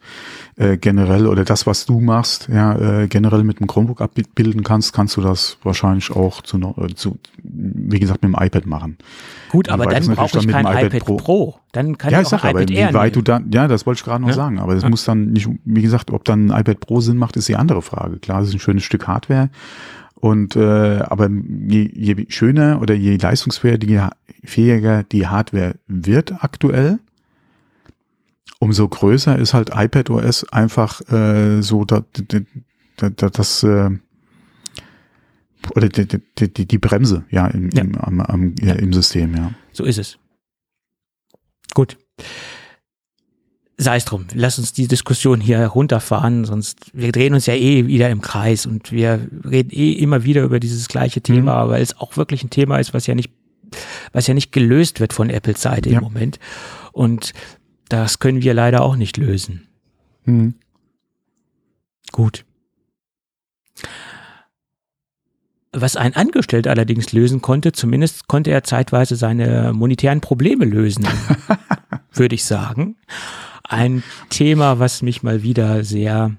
äh, generell oder das, was du machst, ja, äh, generell mit dem Chromebook abbilden kannst, kannst du das wahrscheinlich auch zu, äh, zu wie gesagt, mit dem iPad machen. Gut, aber dann brauche ich kein iPad, iPad Pro. Pro. Dann kann ja, ich, ich auch sag, iPad Air wie weit du dann, ja, das wollte ich gerade noch ja? sagen, aber das ja. muss dann nicht, wie gesagt, ob dann ein iPad Pro Sinn macht, ist die andere Frage. Klar, das ist ein schönes Stück Hardware, und äh, aber je, je schöner oder je leistungsfähiger die Hardware wird aktuell, umso größer ist halt iPad OS einfach äh, so das, das, das äh, oder die, die, die Bremse ja im, ja. Im, am, am, ja, im System, ja. So ist es. Gut sei es drum, lass uns die Diskussion hier runterfahren, sonst wir drehen uns ja eh wieder im Kreis und wir reden eh immer wieder über dieses gleiche Thema, mhm. weil es auch wirklich ein Thema ist, was ja nicht, was ja nicht gelöst wird von Apples Seite ja. im Moment. Und das können wir leider auch nicht lösen. Mhm. Gut. Was ein Angestellter allerdings lösen konnte, zumindest konnte er zeitweise seine monetären Probleme lösen, würde ich sagen ein Thema, was mich mal wieder sehr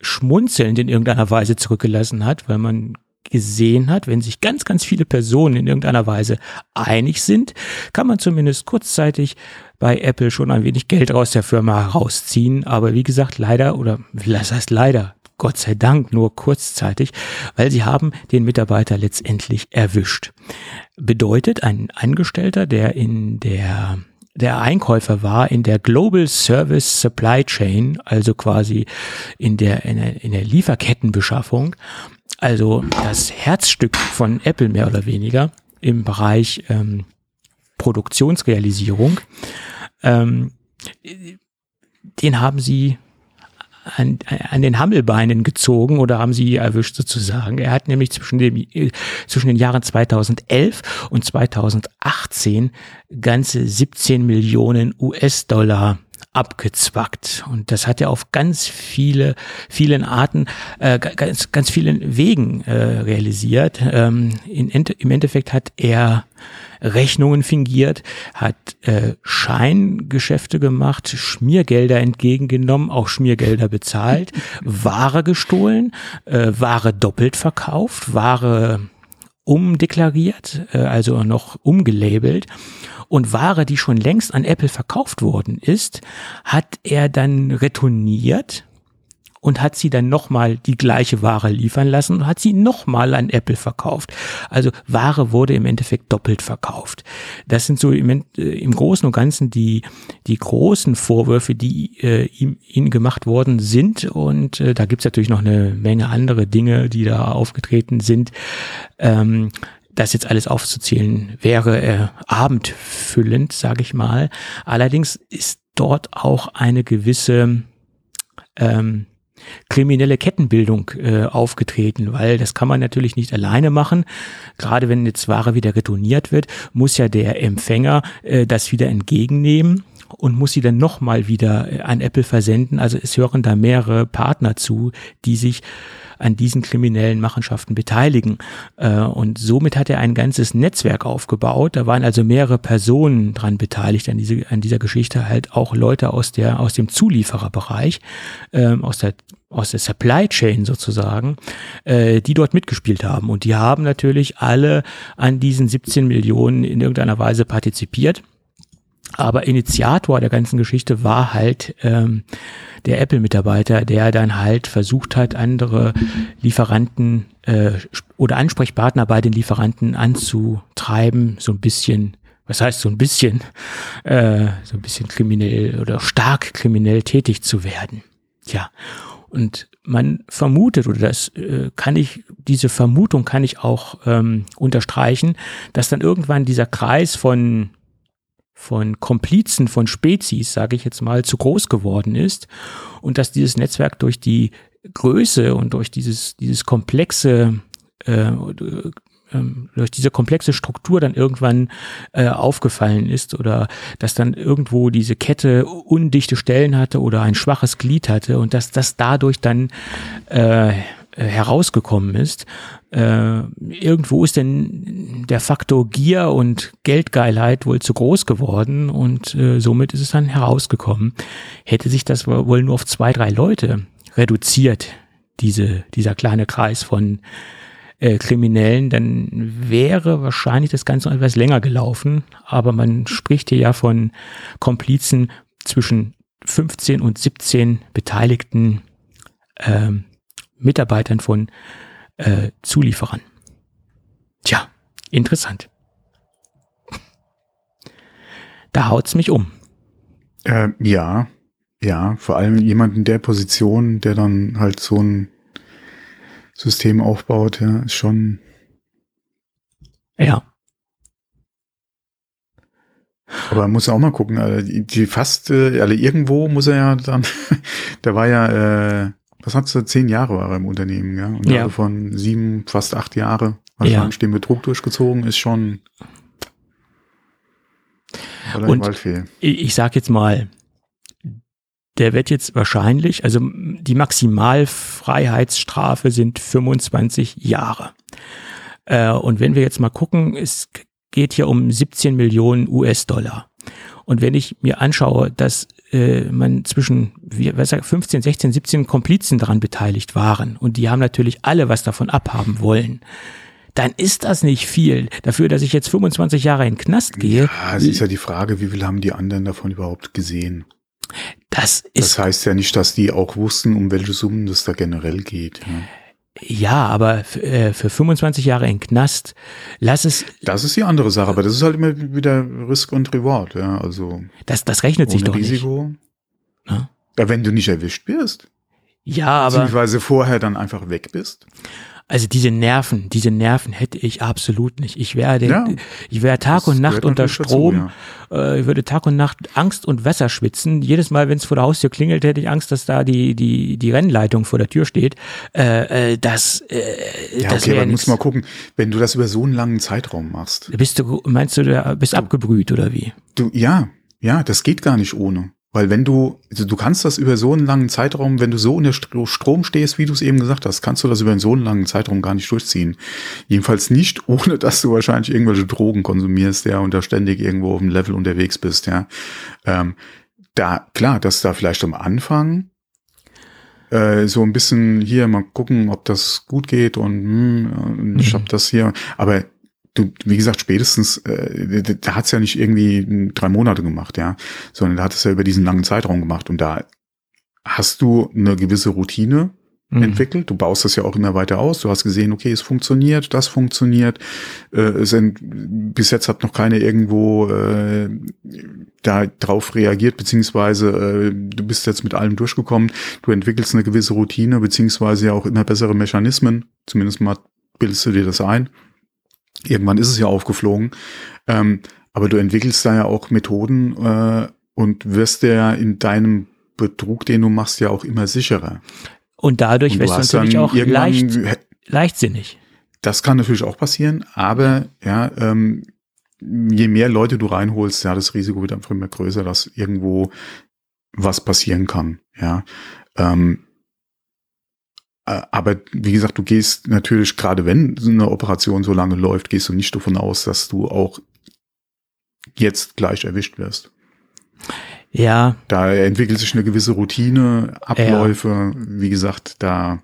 schmunzelnd in irgendeiner Weise zurückgelassen hat, weil man gesehen hat, wenn sich ganz, ganz viele Personen in irgendeiner Weise einig sind, kann man zumindest kurzzeitig bei Apple schon ein wenig Geld aus der Firma herausziehen. Aber wie gesagt, leider, oder das heißt leider, Gott sei Dank nur kurzzeitig, weil sie haben den Mitarbeiter letztendlich erwischt. Bedeutet, ein Angestellter, der in der der Einkäufer war in der Global Service Supply Chain, also quasi in der, in der, in der Lieferkettenbeschaffung, also das Herzstück von Apple mehr oder weniger im Bereich ähm, Produktionsrealisierung. Ähm, den haben sie an, an den Hammelbeinen gezogen oder haben sie erwischt sozusagen. Er hat nämlich zwischen, dem, zwischen den Jahren 2011 und 2018 ganze 17 Millionen US-Dollar abgezwackt. Und das hat er auf ganz viele, vielen Arten, äh, ganz, ganz vielen Wegen äh, realisiert. Ähm, in, Im Endeffekt hat er Rechnungen fingiert, hat äh, Scheingeschäfte gemacht, Schmiergelder entgegengenommen, auch Schmiergelder bezahlt, Ware gestohlen, äh, Ware doppelt verkauft, Ware umdeklariert, äh, also noch umgelabelt. Und Ware, die schon längst an Apple verkauft worden ist, hat er dann retourniert und hat sie dann nochmal die gleiche Ware liefern lassen und hat sie nochmal an Apple verkauft. Also Ware wurde im Endeffekt doppelt verkauft. Das sind so im, äh, im Großen und Ganzen die, die großen Vorwürfe, die äh, ihm, ihnen gemacht worden sind. Und äh, da gibt's natürlich noch eine Menge andere Dinge, die da aufgetreten sind. Ähm, das jetzt alles aufzuzählen wäre äh, abendfüllend, sage ich mal. Allerdings ist dort auch eine gewisse ähm, kriminelle Kettenbildung äh, aufgetreten, weil das kann man natürlich nicht alleine machen. Gerade wenn jetzt Ware wieder retourniert wird, muss ja der Empfänger äh, das wieder entgegennehmen und muss sie dann nochmal wieder äh, an Apple versenden. Also es hören da mehrere Partner zu, die sich an diesen kriminellen Machenschaften beteiligen. Äh, und somit hat er ein ganzes Netzwerk aufgebaut. Da waren also mehrere Personen dran beteiligt an, diese, an dieser Geschichte, halt auch Leute aus, der, aus dem Zuliefererbereich, ähm, aus der aus der Supply Chain sozusagen, äh, die dort mitgespielt haben. Und die haben natürlich alle an diesen 17 Millionen in irgendeiner Weise partizipiert. Aber Initiator der ganzen Geschichte war halt ähm, der Apple-Mitarbeiter, der dann halt versucht hat, andere Lieferanten äh, oder Ansprechpartner bei den Lieferanten anzutreiben, so ein bisschen, was heißt so ein bisschen, äh, so ein bisschen kriminell oder stark kriminell tätig zu werden. Tja, und man vermutet, oder das äh, kann ich, diese Vermutung kann ich auch ähm, unterstreichen, dass dann irgendwann dieser Kreis von von Komplizen, von Spezies, sage ich jetzt mal, zu groß geworden ist und dass dieses Netzwerk durch die Größe und durch dieses, dieses komplexe äh, ähm, durch diese komplexe Struktur dann irgendwann äh, aufgefallen ist oder dass dann irgendwo diese Kette undichte Stellen hatte oder ein schwaches Glied hatte und dass das dadurch dann äh, herausgekommen ist. Äh, irgendwo ist denn der Faktor Gier und Geldgeilheit wohl zu groß geworden und äh, somit ist es dann herausgekommen. Hätte sich das wohl nur auf zwei, drei Leute reduziert, diese, dieser kleine Kreis von äh, Kriminellen, dann wäre wahrscheinlich das Ganze noch etwas länger gelaufen. Aber man spricht hier ja von Komplizen zwischen 15 und 17 beteiligten ähm, Mitarbeitern von äh, Zulieferern. Tja, interessant. Da haut's mich um. Äh, ja, ja, vor allem jemand in der Position, der dann halt so ein System aufbaut, ja, ist schon. Ja. Aber man muss auch mal gucken, also die, die fast, äh, also irgendwo muss er ja dann, der war ja, äh, was hat du, zehn Jahre war er im Unternehmen, ja? Und ja. Also von sieben, fast acht Jahre, wahrscheinlich ja. den Betrug durchgezogen, ist schon. Und ich, ich sag jetzt mal, der wird jetzt wahrscheinlich, also die Maximalfreiheitsstrafe sind 25 Jahre. Äh, und wenn wir jetzt mal gucken, es geht hier um 17 Millionen US-Dollar. Und wenn ich mir anschaue, dass äh, man zwischen wie, was sagt, 15, 16, 17 Komplizen daran beteiligt waren und die haben natürlich alle was davon abhaben wollen, dann ist das nicht viel. Dafür, dass ich jetzt 25 Jahre in den Knast gehe. Ja, es ist ja die Frage, wie viel haben die anderen davon überhaupt gesehen? Das ist. Das heißt ja nicht, dass die auch wussten, um welche Summen das da generell geht. Ja. Ja, aber äh, für 25 Jahre in Knast, lass es. Das ist die andere Sache, aber das ist halt immer wieder Risk und Reward, ja, also. Das, das rechnet sich doch Risiko. nicht. Ja? ja, wenn du nicht erwischt wirst. Ja, aber. Beziehungsweise vorher dann einfach weg bist. Also diese Nerven, diese Nerven hätte ich absolut nicht. Ich werde, ja, ich wäre Tag und Nacht unter Strom. Dazu, ja. äh, ich würde Tag und Nacht Angst und Wasser schwitzen. Jedes Mal, wenn es vor der Haustür klingelt, hätte ich Angst, dass da die die die Rennleitung vor der Tür steht. Äh, äh, das, äh, ja, das okay, aber muss mal gucken, wenn du das über so einen langen Zeitraum machst. Bist du, meinst du, du bist du, abgebrüht oder wie? Du, ja, ja, das geht gar nicht ohne. Weil wenn du, also du kannst das über so einen langen Zeitraum, wenn du so unter Strom stehst, wie du es eben gesagt hast, kannst du das über einen so einen langen Zeitraum gar nicht durchziehen. Jedenfalls nicht, ohne dass du wahrscheinlich irgendwelche Drogen konsumierst, ja, und da ständig irgendwo auf dem Level unterwegs bist, ja. Ähm, da, klar, dass da vielleicht am Anfang äh, so ein bisschen hier mal gucken, ob das gut geht und, hm, ich mhm. hab das hier, aber du, wie gesagt, spätestens, äh, da hat's ja nicht irgendwie drei Monate gemacht, ja, sondern da hat es ja über diesen langen Zeitraum gemacht und da hast du eine gewisse Routine mhm. entwickelt. Du baust das ja auch immer weiter aus. Du hast gesehen, okay, es funktioniert, das funktioniert. Äh, es sind, bis jetzt hat noch keiner irgendwo äh, da drauf reagiert, beziehungsweise äh, du bist jetzt mit allem durchgekommen. Du entwickelst eine gewisse Routine, beziehungsweise ja auch immer bessere Mechanismen. Zumindest mal bildest du dir das ein. Irgendwann ist es ja aufgeflogen. Ähm, aber du entwickelst da ja auch Methoden äh, und wirst ja in deinem Betrug, den du machst, ja auch immer sicherer. Und dadurch wirst du natürlich auch leicht, leichtsinnig. Das kann natürlich auch passieren, aber ja, ähm, je mehr Leute du reinholst, ja, das Risiko wird einfach immer größer, dass irgendwo was passieren kann. Ja, ähm, Äh, aber wie gesagt, du gehst natürlich, gerade wenn so eine Operation so lange läuft, gehst du nicht davon aus, dass du auch jetzt gleich erwischt wirst. Ja. Da entwickelt sich eine gewisse Routine, Abläufe. Ja. Wie gesagt, da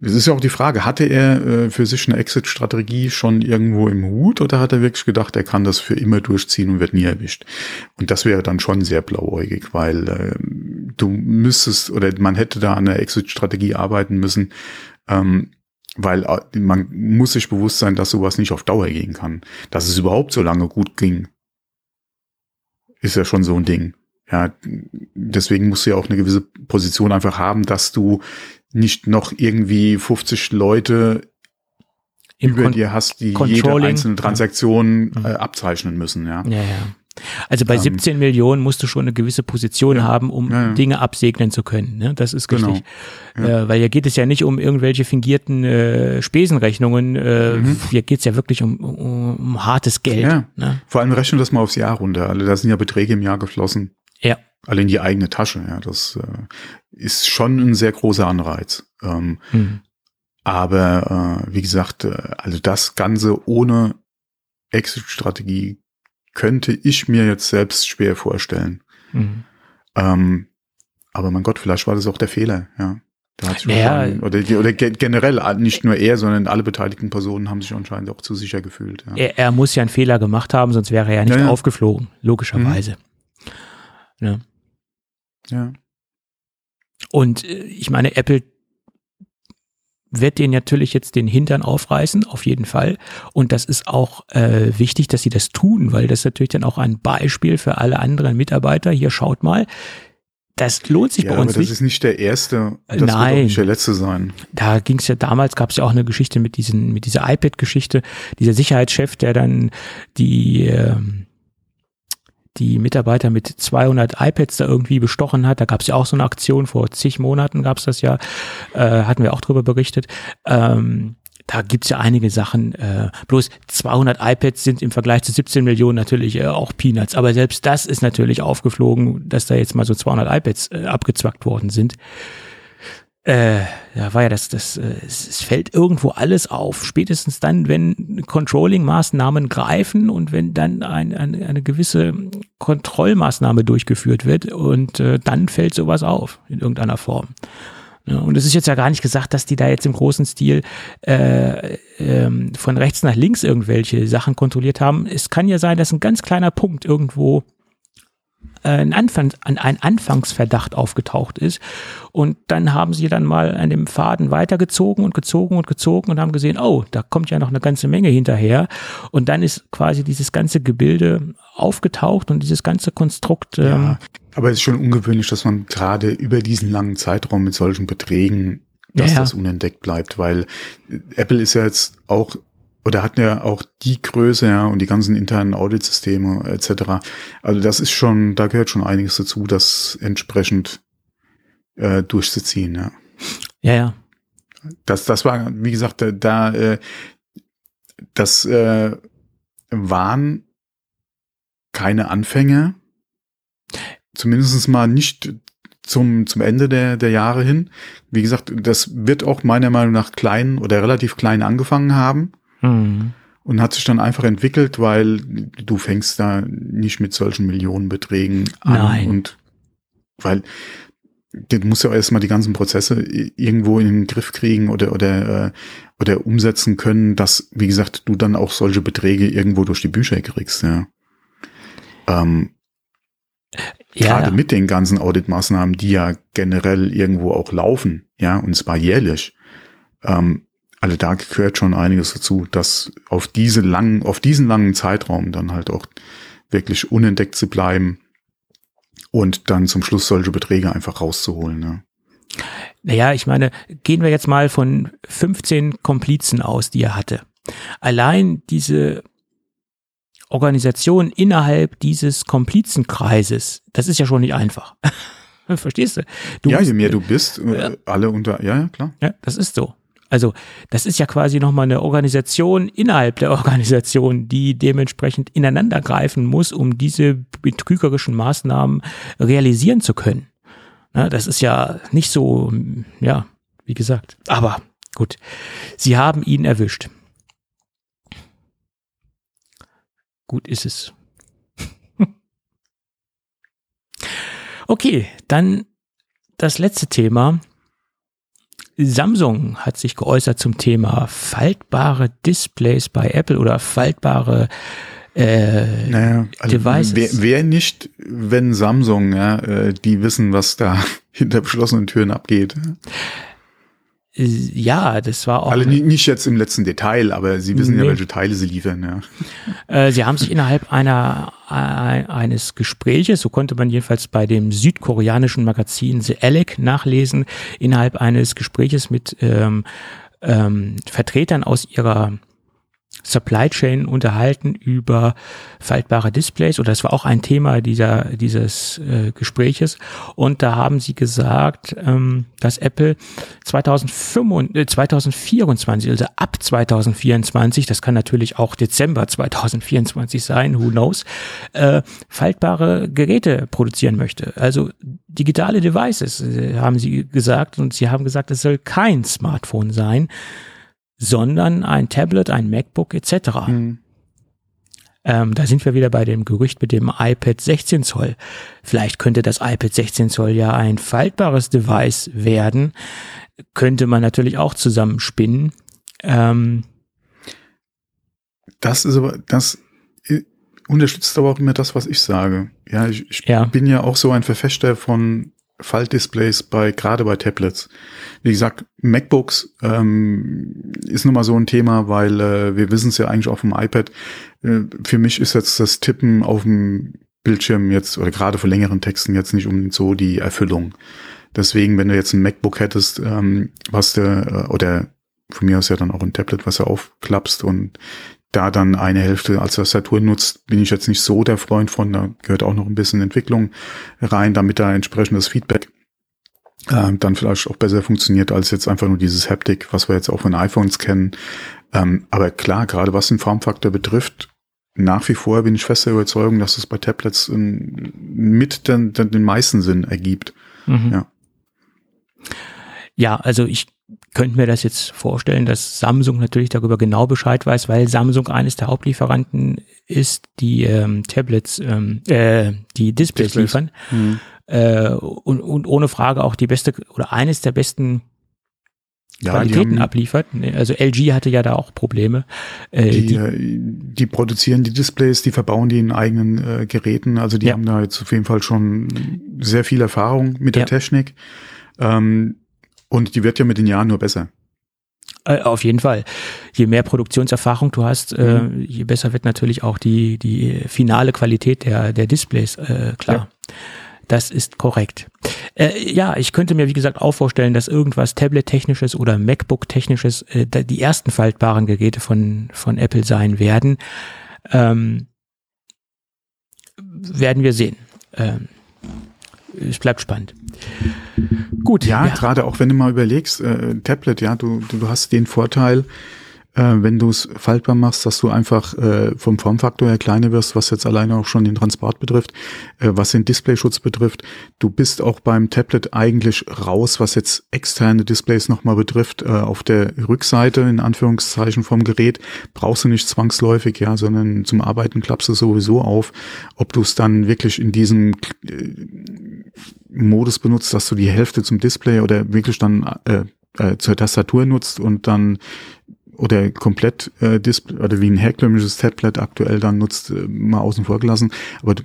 es ist ja auch die Frage, hatte er äh, für sich eine Exit-Strategie schon irgendwo im Hut oder hat er wirklich gedacht, er kann das für immer durchziehen und wird nie erwischt? Und das wäre dann schon sehr blauäugig, weil äh, du müsstest oder man hätte da an der Exit-Strategie arbeiten müssen, ähm, weil äh, man muss sich bewusst sein, dass sowas nicht auf Dauer gehen kann. Dass es überhaupt so lange gut ging, ist ja schon so ein Ding. Ja, deswegen musst du ja auch eine gewisse Position einfach haben, dass du nicht noch irgendwie 50 Leute Im über Kon dir hast, die jede einzelne Transaktion ja. äh, abzeichnen müssen. Ja, ja. ja. Also bei 17 ähm, Millionen musst du schon eine gewisse Position ja, haben, um ja, ja. Dinge absegnen zu können. Ne? Das ist genau. richtig. Äh, weil hier geht es ja nicht um irgendwelche fingierten äh, Spesenrechnungen. Äh, mhm. Hier geht es ja wirklich um, um, um hartes Geld. Ne? Vor allem rechnen das mal aufs Jahr runter. Also da sind ja Beträge im Jahr geflossen. Ja. Alle in die eigene Tasche. Ja, das äh, ist schon ein sehr großer Anreiz. Ähm, mhm. Aber äh, wie gesagt, äh, also das Ganze ohne Exit-Strategie könnte ich mir jetzt selbst schwer vorstellen. Mhm. Ähm, aber mein Gott, vielleicht war das auch der Fehler, ja. Da hat sich ja, oder, oder generell nicht nur er, sondern alle beteiligten Personen haben sich anscheinend auch zu sicher gefühlt. Ja. Er, er, muss ja einen Fehler gemacht haben, sonst wäre er ja nicht ja, ja. aufgeflogen, logischerweise. Mhm. Ja. ja. Und äh, ich meine, Apple wird den natürlich jetzt den Hintern aufreißen, auf jeden Fall. Und das ist auch äh, wichtig, dass sie das tun, weil das natürlich dann auch ein Beispiel für alle anderen Mitarbeiter. Hier schaut mal, das lohnt sich ja, bei uns aber das nicht. ist nicht der erste, das Nein, wird auch nicht der letzte sein. Da ging es ja damals, gab es ja auch eine Geschichte mit diesen, mit dieser iPad-Geschichte, dieser Sicherheitschef, der dann die ähm, die Mitarbeiter mit 200 iPads da irgendwie bestochen hat. Da gab es ja auch so eine Aktion, vor zig Monaten gab es das ja, äh, hatten wir auch drüber berichtet. Ähm, da gibt's ja einige Sachen. Äh, bloß 200 iPads sind im Vergleich zu 17 Millionen natürlich äh, auch Peanuts. Aber selbst das ist natürlich aufgeflogen, dass da jetzt mal so 200 iPads äh, abgezwackt worden sind äh, da war ja das, das, äh, es fällt irgendwo alles auf. Spätestens dann, wenn Controlling-Maßnahmen greifen und wenn dann ein, ein, eine gewisse Kontrollmaßnahme durchgeführt wird und äh, dann fällt sowas auf in irgendeiner Form. Ja, und es ist jetzt ja gar nicht gesagt, dass die da jetzt im großen Stil äh, ähm, von rechts nach links irgendwelche Sachen kontrolliert haben. Es kann ja sein, dass ein ganz kleiner Punkt irgendwo ein, Anfang, ein Anfangsverdacht aufgetaucht ist. Und dann haben sie dann mal an dem Faden weitergezogen und gezogen und gezogen und haben gesehen, oh, da kommt ja noch eine ganze Menge hinterher. Und dann ist quasi dieses ganze Gebilde aufgetaucht und dieses ganze Konstrukt. Ähm, ja, aber es ist schon ungewöhnlich, dass man gerade über diesen langen Zeitraum mit solchen Beträgen dass ja. das unentdeckt bleibt, weil Apple ist ja jetzt auch oder hatten ja auch die Größe, ja, und die ganzen internen Auditsysteme etc. Also das ist schon, da gehört schon einiges dazu, das entsprechend äh, durchzuziehen, ja. Ja, ja. Das, das war, wie gesagt, da, da äh, das äh, waren keine Anfänge, zumindest mal nicht zum, zum Ende der, der Jahre hin. Wie gesagt, das wird auch meiner Meinung nach klein oder relativ klein angefangen haben. Mhm. Und hat sich dann einfach entwickelt, weil du fängst da nicht mit solchen Millionenbeträgen an. Nein. Und weil du musst ja erstmal die ganzen Prozesse irgendwo in den Griff kriegen oder oder äh, oder umsetzen können, dass wie gesagt du dann auch solche Beträge irgendwo durch die Bücher kriegst. Ja. Ähm, ja, Gerade ja. mit den ganzen Auditmaßnahmen, die ja generell irgendwo auch laufen, ja, und zwar jährlich. Ähm, also da gehört schon einiges dazu, dass auf diese langen, auf diesen langen Zeitraum dann halt auch wirklich unentdeckt zu bleiben und dann zum Schluss solche Beträge einfach rauszuholen. Ne? Naja, ich meine, gehen wir jetzt mal von 15 Komplizen aus, die er hatte. Allein diese Organisation innerhalb dieses Komplizenkreises, das ist ja schon nicht einfach. Verstehst du? du ja, je mehr du bist, äh, alle unter, ja, ja, klar. Ja, das ist so. Also das ist ja quasi nochmal eine Organisation innerhalb der Organisation, die dementsprechend ineinander greifen muss, um diese betrügerischen Maßnahmen realisieren zu können. das ist ja nicht so, ja, wie gesagt. Aber gut, sie haben ihn erwischt. Gut ist es. okay, dann das letzte Thema. Samsung hat sich geäußert zum Thema faltbare Displays bei Apple oder faltbare äh, naja, also Devices. Wer, wer nicht, wenn Samsung, ja, äh, die wissen, was da hinter beschlossenen Türen abgeht. Ja, das war auch. Alle nicht jetzt im letzten Detail, aber Sie wissen nee. ja, welche Teile Sie liefern. Ja. Äh, Sie haben sich innerhalb einer eines Gespräches, so konnte man jedenfalls bei dem südkoreanischen Magazin The Alec nachlesen, innerhalb eines Gespräches mit ähm, ähm, Vertretern aus ihrer Supply Chain unterhalten über faltbare Displays. Oder das war auch ein Thema dieser dieses äh, Gespräches. Und da haben sie gesagt, ähm, dass Apple 2025, äh, 2024, also ab 2024, das kann natürlich auch Dezember 2024 sein, who knows, äh, faltbare Geräte produzieren möchte. Also digitale Devices, äh, haben sie gesagt. Und sie haben gesagt, es soll kein Smartphone sein sondern ein Tablet, ein MacBook etc. Mhm. Ähm, da sind wir wieder bei dem Gerücht mit dem iPad 16 Zoll. Vielleicht könnte das iPad 16 Zoll ja ein faltbares Device werden. Könnte man natürlich auch zusammenspinnen. Ähm, das ist aber, das unterstützt aber auch immer das, was ich sage. Ja, ich, ich ja. bin ja auch so ein Verfechter von Faltdisplays bei, gerade bei Tablets. Wie gesagt, MacBooks ähm, ist nun mal so ein Thema, weil äh, wir wissen es ja eigentlich auch vom iPad. Äh, für mich ist jetzt das Tippen auf dem Bildschirm jetzt, oder gerade für längeren Texten jetzt nicht unbedingt so die Erfüllung. Deswegen, wenn du jetzt ein MacBook hättest, ähm, was du, äh, oder von mir aus ja dann auch ein Tablet, was du aufklappst und da dann eine Hälfte als Tastatur nutzt, bin ich jetzt nicht so der Freund von. Da gehört auch noch ein bisschen Entwicklung rein, damit da entsprechendes Feedback äh, dann vielleicht auch besser funktioniert als jetzt einfach nur dieses Haptic, was wir jetzt auch von iPhones kennen. Ähm, aber klar, gerade was den Formfaktor betrifft, nach wie vor bin ich fest der Überzeugung, dass es bei Tablets ähm, mit den, den, den meisten Sinn ergibt. Mhm. Ja. Ja, also ich könnte mir das jetzt vorstellen, dass Samsung natürlich darüber genau Bescheid weiß, weil Samsung eines der Hauptlieferanten ist, die ähm, Tablets, ähm, äh, die Displays, Displays. liefern. Mhm. Äh, und, und ohne Frage auch die beste oder eines der besten ja, Qualitäten haben, abliefert. Also LG hatte ja da auch Probleme. Äh, die, die, äh, die, produzieren die Displays, die verbauen die in eigenen äh, Geräten. Also die ja. haben da jetzt auf jeden Fall schon sehr viel Erfahrung mit der ja. Technik. Ähm, und die wird ja mit den Jahren nur besser. Äh, auf jeden Fall. Je mehr Produktionserfahrung du hast, äh, mhm. äh, je besser wird natürlich auch die, die finale Qualität der, der Displays, äh, klar. Ja. Das ist korrekt. Äh, ja, ich könnte mir, wie gesagt, auch vorstellen, dass irgendwas Tablet-technisches oder MacBook-technisches äh, die ersten faltbaren Geräte von, von Apple sein werden. Ähm, werden wir sehen. Ähm, es bleibt spannend. Gut. Ja, ja. gerade auch wenn du mal überlegst, äh, Tablet, ja, du, du hast den Vorteil, äh, wenn du es faltbar machst, dass du einfach äh, vom Formfaktor her kleiner wirst, was jetzt alleine auch schon den Transport betrifft, äh, was den Displayschutz betrifft. Du bist auch beim Tablet eigentlich raus, was jetzt externe Displays nochmal betrifft. Äh, auf der Rückseite, in Anführungszeichen vom Gerät, brauchst du nicht zwangsläufig, ja, sondern zum Arbeiten klappst du sowieso auf. Ob du es dann wirklich in diesem äh, Modus benutzt, dass du die Hälfte zum Display oder wirklich dann äh, äh, zur Tastatur nutzt und dann oder komplett äh, Display oder wie ein herkömmliches Tablet aktuell dann nutzt, äh, mal außen vor gelassen. Aber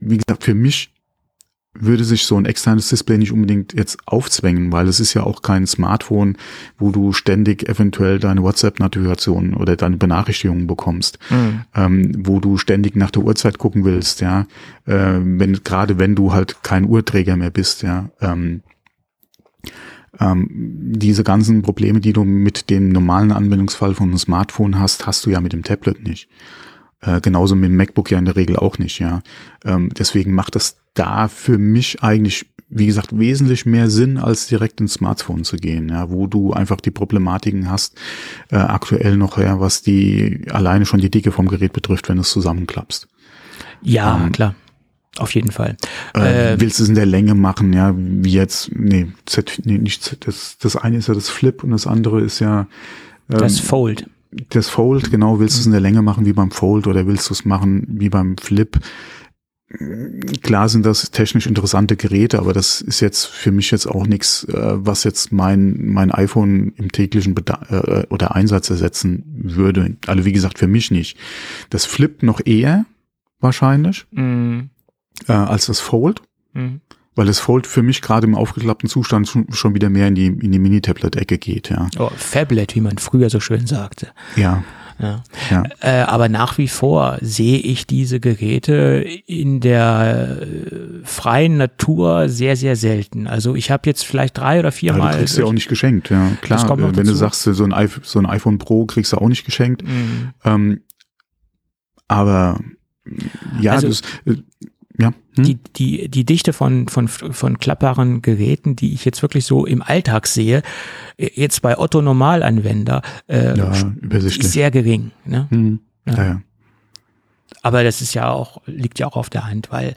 wie gesagt, für mich würde sich so ein externes Display nicht unbedingt jetzt aufzwängen, weil es ist ja auch kein Smartphone, wo du ständig eventuell deine WhatsApp-Notifikation oder deine Benachrichtigungen bekommst, mhm. ähm, wo du ständig nach der Uhrzeit gucken willst, ja, äh, wenn gerade wenn du halt kein Uhrträger mehr bist, ja. Ähm, ähm, diese ganzen Probleme, die du mit dem normalen Anwendungsfall von einem Smartphone hast, hast du ja mit dem Tablet nicht. Äh, genauso mit dem MacBook ja in der Regel auch nicht, ja. Ähm, deswegen macht das da für mich eigentlich, wie gesagt, wesentlich mehr Sinn, als direkt ins Smartphone zu gehen, ja, wo du einfach die Problematiken hast, äh, aktuell noch, ja, was die alleine schon die Dicke vom Gerät betrifft, wenn du es zusammenklappst. Ja, ähm, klar. Auf jeden Fall. Äh, äh, willst du es in der Länge machen, ja, wie jetzt, nee, Z, nee nicht Z, das, das eine ist ja das Flip und das andere ist ja ähm, das Fold. Das Fold, genau, willst du es in der Länge machen wie beim Fold oder willst du es machen wie beim Flip? Klar sind das technisch interessante Geräte, aber das ist jetzt für mich jetzt auch nichts, äh, was jetzt mein, mein iPhone im täglichen Beda äh, oder Einsatz ersetzen würde. Also wie gesagt, für mich nicht. Das Flip noch eher wahrscheinlich. Mhm äh, als das Fold. Mhm. Weil das Fold für mich gerade im aufgeklappten Zustand schon, schon wieder mehr in die, in die Mini-Tablet-Ecke geht, ja. Oh, Fablet, wie man früher so schön sagte. Ja. Ja. ja. Äh, aber nach wie vor sehe ich diese Geräte in der äh, freien Natur sehr, sehr selten. Also ich habe jetzt vielleicht drei oder vier ja, Mal. Du kriegst ja auch nicht geschenkt, ja. Klar, äh, wenn dazu. du sagst, so ein, iPhone, so ein iPhone Pro kriegst du auch nicht geschenkt. Mhm. Ähm, aber ja, also, das, äh. Hm? Die, die, die Dichte von, von, von klappbaren Geräten, die ich jetzt wirklich so im Alltag sehe, äh, jetzt bei Otto Normalanwender, äh, ja, ist sehr gering. Ne? Hm. Ja. Ja, ja. Aber das ist ja auch, liegt ja auch auf der Hand, weil.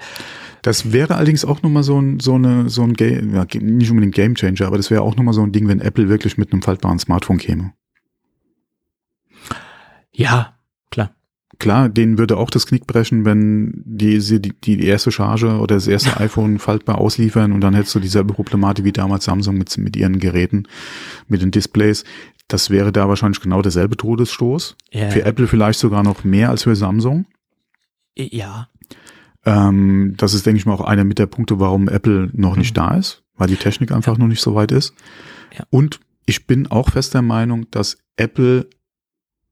Das wäre allerdings auch nochmal so ein, so eine, so ein Game, ja, nicht unbedingt Game Changer, aber das wäre auch nochmal so ein Ding, wenn Apple wirklich mit einem faltbaren Smartphone käme. Ja, Klar, denen würde auch das Knick brechen, wenn die, die, die erste Charge oder das erste iPhone faltbar ausliefern und dann hättest du dieselbe Problematik wie damals Samsung mit, mit ihren Geräten, mit den Displays. Das wäre da wahrscheinlich genau derselbe Todesstoß. Ja. Für Apple vielleicht sogar noch mehr als für Samsung. Ja. Ähm, das ist, denke ich mal, auch einer mit der Punkte, warum Apple noch nicht mhm. da ist, weil die Technik einfach ja. noch nicht so weit ist. Ja. Und ich bin auch fest der Meinung, dass Apple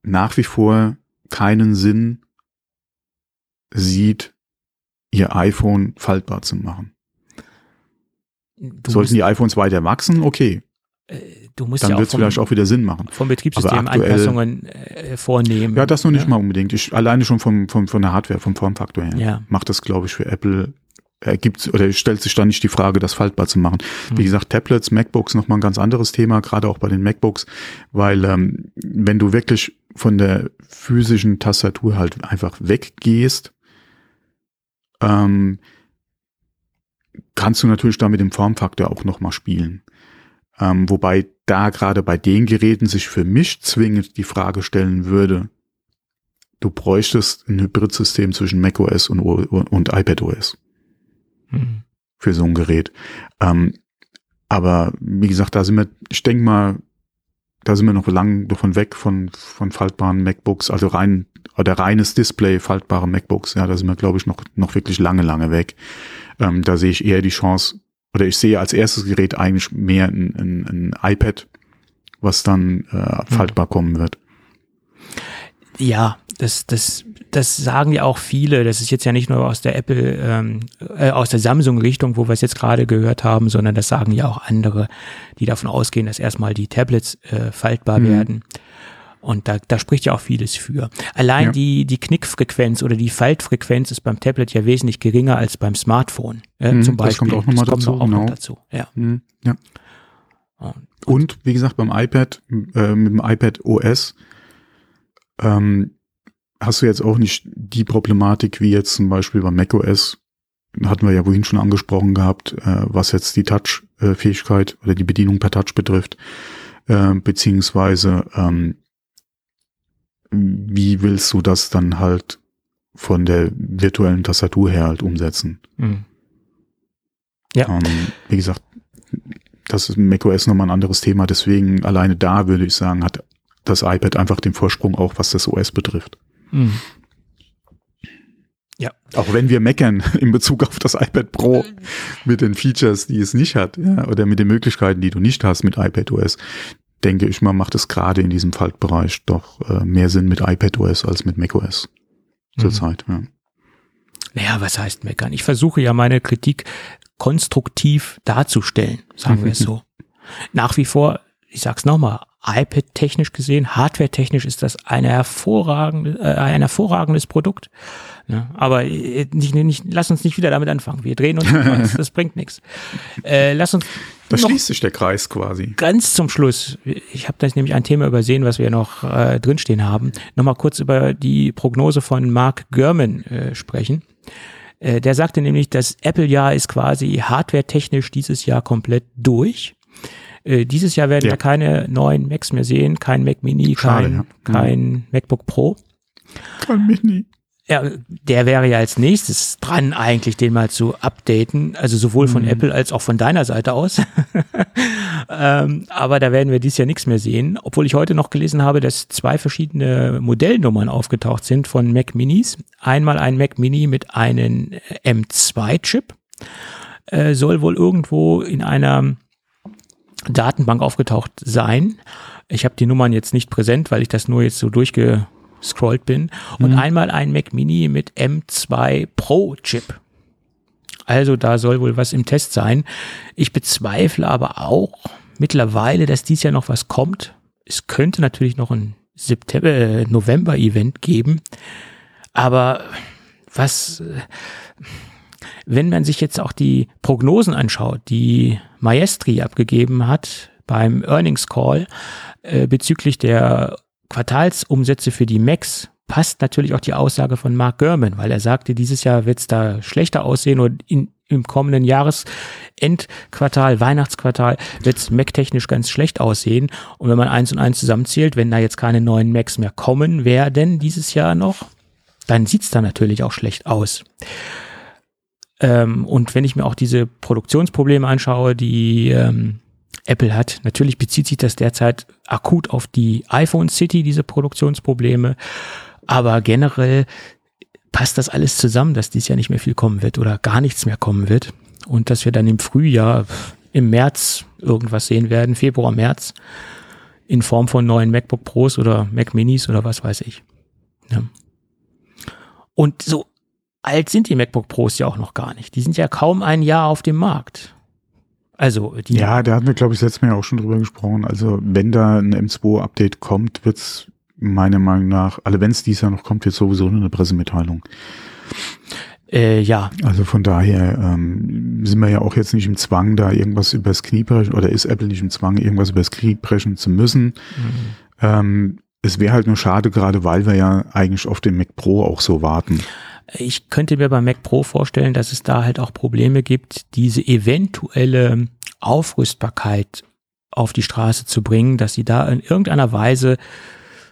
nach wie vor keinen Sinn sieht, ihr iPhone faltbar zu machen. Du Sollten die iPhones weiter wachsen, okay. Äh, du musst dann ja wird es vielleicht auch wieder Sinn machen. Vom Betriebssystem aktuell, Anpassungen äh, vornehmen. Ja, das noch nicht ja. mal unbedingt. Ich, alleine schon vom, vom, von der Hardware, vom Formfaktor her. Ja. Macht das, glaube ich, für Apple ergibt oder stellt sich dann nicht die Frage, das faltbar zu machen. Mhm. Wie gesagt, Tablets, MacBooks nochmal ein ganz anderes Thema, gerade auch bei den MacBooks, weil ähm, wenn du wirklich von der physischen Tastatur halt einfach weggehst, ähm, kannst du natürlich da mit dem Formfaktor auch nochmal spielen. Ähm, wobei da gerade bei den Geräten sich für mich zwingend die Frage stellen würde, du bräuchtest ein Hybridsystem zwischen macOS und, und iPadOS. Mhm. Für so ein Gerät. Ähm, aber wie gesagt, da sind wir, ich denke mal, da sind wir noch lang davon weg von, von faltbaren MacBooks, also rein, oder reines Display faltbare MacBooks, ja, da sind wir, glaube ich, noch, noch wirklich lange, lange weg. Ähm, da sehe ich eher die Chance, oder ich sehe als erstes Gerät eigentlich mehr ein, ein, ein iPad, was dann äh, faltbar kommen wird. Ja, das, das, das sagen ja auch viele. Das ist jetzt ja nicht nur aus der Apple, ähm, äh, aus der Samsung-Richtung, wo wir es jetzt gerade gehört haben, sondern das sagen ja auch andere, die davon ausgehen, dass erstmal die Tablets äh, faltbar mhm. werden. Und da, da spricht ja auch vieles für. Allein ja. die, die Knickfrequenz oder die Faltfrequenz ist beim Tablet ja wesentlich geringer als beim Smartphone. Äh, mhm, zum Beispiel. Das kommt auch nochmal dazu. Auch genau. noch dazu. Ja. Mhm, ja. Und, und, wie gesagt, beim iPad, äh, mit dem iPad OS, ähm, hast du jetzt auch nicht die Problematik wie jetzt zum Beispiel beim macOS, hatten wir ja wohin schon angesprochen gehabt, äh, was jetzt die Touch-Fähigkeit oder die Bedienung per Touch betrifft, äh, beziehungsweise ähm, wie willst du das dann halt von der virtuellen Tastatur her halt umsetzen? Mhm. Ja. Ähm, wie gesagt, das ist macOS nochmal ein anderes Thema, deswegen alleine da würde ich sagen, hat das iPad einfach den Vorsprung auch, was das OS betrifft. Mhm. Ja. Auch wenn wir meckern in Bezug auf das iPad Pro mit den Features, die es nicht hat, ja, oder mit den Möglichkeiten, die du nicht hast mit iPadOS, denke ich mal, macht es gerade in diesem Faltbereich doch äh, mehr Sinn mit iPadOS als mit macOS zurzeit. Mhm. Ja. Naja, was heißt meckern? Ich versuche ja meine Kritik konstruktiv darzustellen, sagen wir es so. Nach wie vor, ich sag's nochmal, iPad-technisch gesehen, hardware-technisch ist das eine hervorragende, äh, ein hervorragendes Produkt. Ja, aber äh, nicht, nicht, lass uns nicht wieder damit anfangen. Wir drehen uns das, das bringt nichts. Äh, lass uns. Da schließt sich der Kreis quasi. Ganz zum Schluss. Ich habe da nämlich ein Thema übersehen, was wir noch äh, drinstehen haben. Nochmal kurz über die Prognose von Mark Gurman äh, sprechen. Äh, der sagte nämlich, das Apple-Jahr ist quasi hardware-technisch dieses Jahr komplett durch. Äh, dieses Jahr werden ja. wir keine neuen Macs mehr sehen, kein Mac Mini, Schade, kein, ja. kein mhm. MacBook Pro. Kein Mini. Ja, der wäre ja als nächstes dran, eigentlich den mal zu updaten. Also sowohl von mhm. Apple als auch von deiner Seite aus. ähm, aber da werden wir dieses Jahr nichts mehr sehen. Obwohl ich heute noch gelesen habe, dass zwei verschiedene Modellnummern aufgetaucht sind von Mac Minis. Einmal ein Mac Mini mit einem M2-Chip. Äh, soll wohl irgendwo in einer Datenbank aufgetaucht sein. Ich habe die Nummern jetzt nicht präsent, weil ich das nur jetzt so durchge gescrollt bin und mhm. einmal ein Mac Mini mit M2 Pro Chip. Also da soll wohl was im Test sein. Ich bezweifle aber auch mittlerweile, dass dies Jahr noch was kommt. Es könnte natürlich noch ein September, äh, November-Event geben. Aber was, äh, wenn man sich jetzt auch die Prognosen anschaut, die Maestri abgegeben hat beim Earnings Call äh, bezüglich der Quartalsumsätze für die Macs passt natürlich auch die Aussage von Mark Gurman, weil er sagte, dieses Jahr wird es da schlechter aussehen und in, im kommenden Jahresendquartal, Weihnachtsquartal wird es Mac-technisch ganz schlecht aussehen. Und wenn man eins und eins zusammenzählt, wenn da jetzt keine neuen Macs mehr kommen werden dieses Jahr noch, dann sieht es da natürlich auch schlecht aus. Ähm, und wenn ich mir auch diese Produktionsprobleme anschaue, die ähm, Apple hat. Natürlich bezieht sich das derzeit akut auf die iPhone City, diese Produktionsprobleme. Aber generell passt das alles zusammen, dass dies Jahr nicht mehr viel kommen wird oder gar nichts mehr kommen wird. Und dass wir dann im Frühjahr, im März irgendwas sehen werden, Februar, März, in Form von neuen MacBook Pros oder Mac Minis oder was weiß ich. Ja. Und so alt sind die MacBook Pros ja auch noch gar nicht. Die sind ja kaum ein Jahr auf dem Markt. Also die ja, da hatten wir, glaube ich, letztes Mal ja auch schon drüber gesprochen. Also wenn da ein M2-Update kommt, wird's meiner Meinung nach, also wenn es dies Jahr noch kommt, wird sowieso nur eine Pressemitteilung. Äh, ja. Also von daher ähm, sind wir ja auch jetzt nicht im Zwang, da irgendwas übers Knie brechen, oder ist Apple nicht im Zwang, irgendwas übers Knie brechen zu müssen. Mhm. Ähm, es wäre halt nur schade, gerade weil wir ja eigentlich auf den Mac Pro auch so warten. Ich könnte mir beim Mac Pro vorstellen, dass es da halt auch Probleme gibt, diese eventuelle Aufrüstbarkeit auf die Straße zu bringen, dass sie da in irgendeiner Weise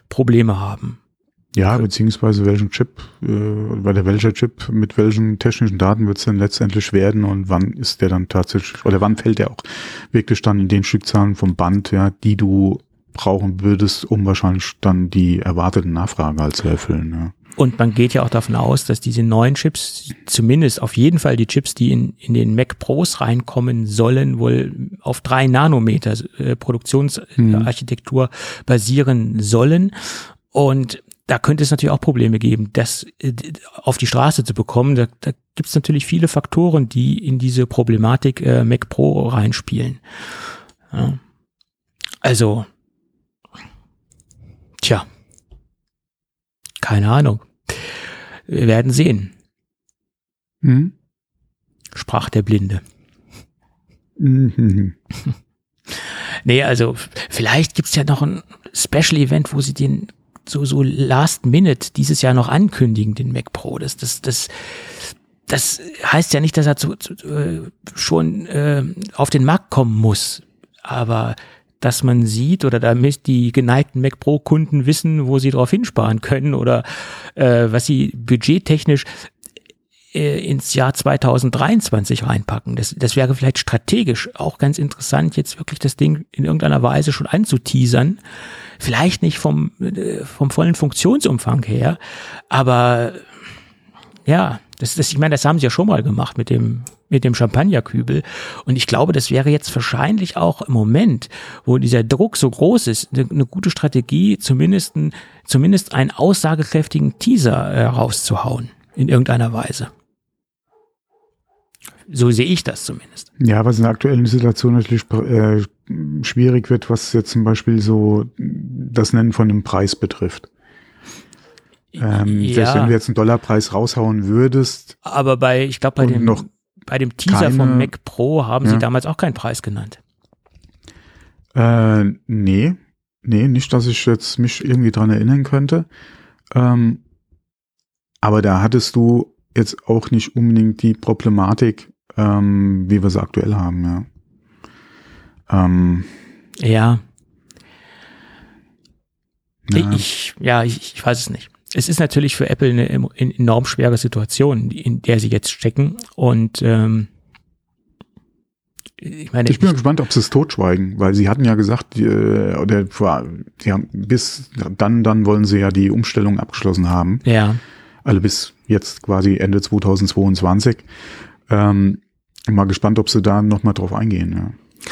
Probleme haben. Ja, beziehungsweise welchen Chip, äh, der welcher Chip, mit welchen technischen Daten wird es denn letztendlich werden und wann ist der dann tatsächlich, oder wann fällt der auch wirklich dann in den Stückzahlen vom Band, ja, die du brauchen würdest, um wahrscheinlich dann die erwartete Nachfrage halt zu erfüllen. Ja. Und man geht ja auch davon aus, dass diese neuen Chips, zumindest auf jeden Fall die Chips, die in, in den Mac Pros reinkommen sollen, wohl auf drei Nanometer äh, Produktionsarchitektur mhm. basieren sollen. Und da könnte es natürlich auch Probleme geben, das äh, auf die Straße zu bekommen. Da, da gibt es natürlich viele Faktoren, die in diese Problematik äh, Mac Pro reinspielen. Ja. Also, tja. Keine Ahnung. Wir werden sehen. Hm? Sprach der Blinde. Mhm. nee, also vielleicht gibt's ja noch ein Special Event, wo sie den so, so last minute dieses Jahr noch ankündigen, den Mac Pro. Das, das, das, das heißt ja nicht, dass er zu, zu, äh, schon äh, auf den Markt kommen muss. Aber dass man sieht oder damit die geneigten Mac Pro Kunden wissen, wo sie drauf hinsparen können oder äh, was sie budgettechnisch äh, ins Jahr 2023 reinpacken. Das, das wäre vielleicht strategisch auch ganz interessant, jetzt wirklich das Ding in irgendeiner Weise schon anzuteasern. Vielleicht nicht vom, äh, vom vollen Funktionsumfang her, aber ja, das, das, ich meine, das haben sie ja schon mal gemacht mit dem, mit dem Champagnerkübel. Und ich glaube, das wäre jetzt wahrscheinlich auch im Moment, wo dieser Druck so groß ist, eine, eine gute Strategie, zumindest, ein, zumindest einen aussagekräftigen Teaser äh, rauszuhauen. In irgendeiner Weise. So sehe ich das zumindest. Ja, was in der aktuellen Situation natürlich äh, schwierig wird, was jetzt zum Beispiel so das Nennen von einem Preis betrifft. Ähm, ja. Selbst wenn du jetzt einen Dollarpreis raushauen würdest. Aber bei, ich glaube, bei dem, noch bei dem Teaser keine, vom Mac Pro haben ja. sie damals auch keinen Preis genannt. Äh, nee. Nee, nicht, dass ich jetzt mich irgendwie dran erinnern könnte. Ähm, aber da hattest du jetzt auch nicht unbedingt die Problematik, ähm, wie wir sie aktuell haben, ja. Ähm, ja. ja. Ich, ja, ich, ich weiß es nicht. Es ist natürlich für Apple eine enorm schwere Situation, in der sie jetzt stecken. Und ähm, ich meine, ich bin ich, gespannt, ob sie es totschweigen, weil sie hatten ja gesagt, äh, oder sie haben bis dann, dann wollen sie ja die Umstellung abgeschlossen haben. Ja. Also bis jetzt quasi Ende 2022. Ähm, mal gespannt, ob sie da nochmal drauf eingehen. Ja.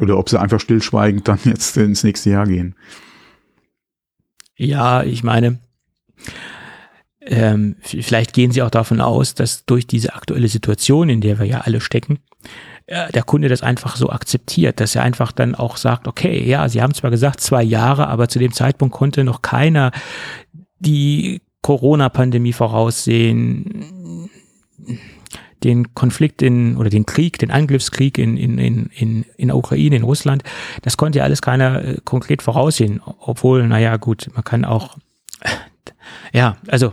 Oder ob sie einfach stillschweigend dann jetzt ins nächste Jahr gehen. Ja, ich meine, ähm, vielleicht gehen sie auch davon aus, dass durch diese aktuelle Situation, in der wir ja alle stecken, äh, der Kunde das einfach so akzeptiert, dass er einfach dann auch sagt, okay, ja, Sie haben zwar gesagt zwei Jahre, aber zu dem Zeitpunkt konnte noch keiner die Corona-Pandemie voraussehen, den Konflikt in oder den Krieg, den Angriffskrieg in, in, in, in, in der Ukraine, in Russland, das konnte ja alles keiner äh, konkret voraussehen, obwohl, naja, gut, man kann auch, ja, also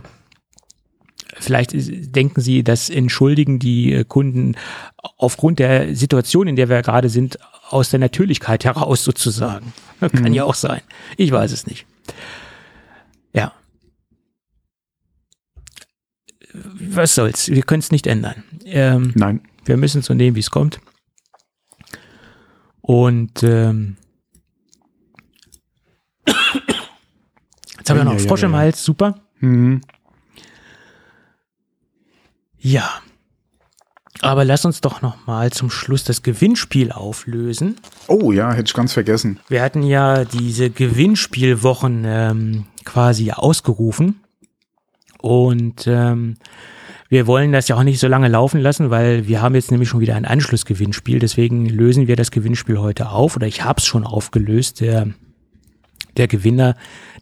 Vielleicht denken Sie, das entschuldigen die äh, Kunden aufgrund der Situation, in der wir gerade sind, aus der Natürlichkeit heraus sozusagen. Kann mhm. ja auch sein. Ich weiß es nicht. Ja. Was soll's? Wir können es nicht ändern. Ähm, Nein. Wir müssen es so nehmen, wie es kommt. Und ähm, jetzt haben wir noch einen Frosch im Hals, super. Mhm. Ja. Aber lass uns doch noch mal zum Schluss das Gewinnspiel auflösen. Oh ja, hätte ich ganz vergessen. Wir hatten ja diese Gewinnspielwochen ähm, quasi ausgerufen. Und ähm, wir wollen das ja auch nicht so lange laufen lassen, weil wir haben jetzt nämlich schon wieder ein Anschlussgewinnspiel. Deswegen lösen wir das Gewinnspiel heute auf. Oder ich habe es schon aufgelöst. Der, der Gewinner,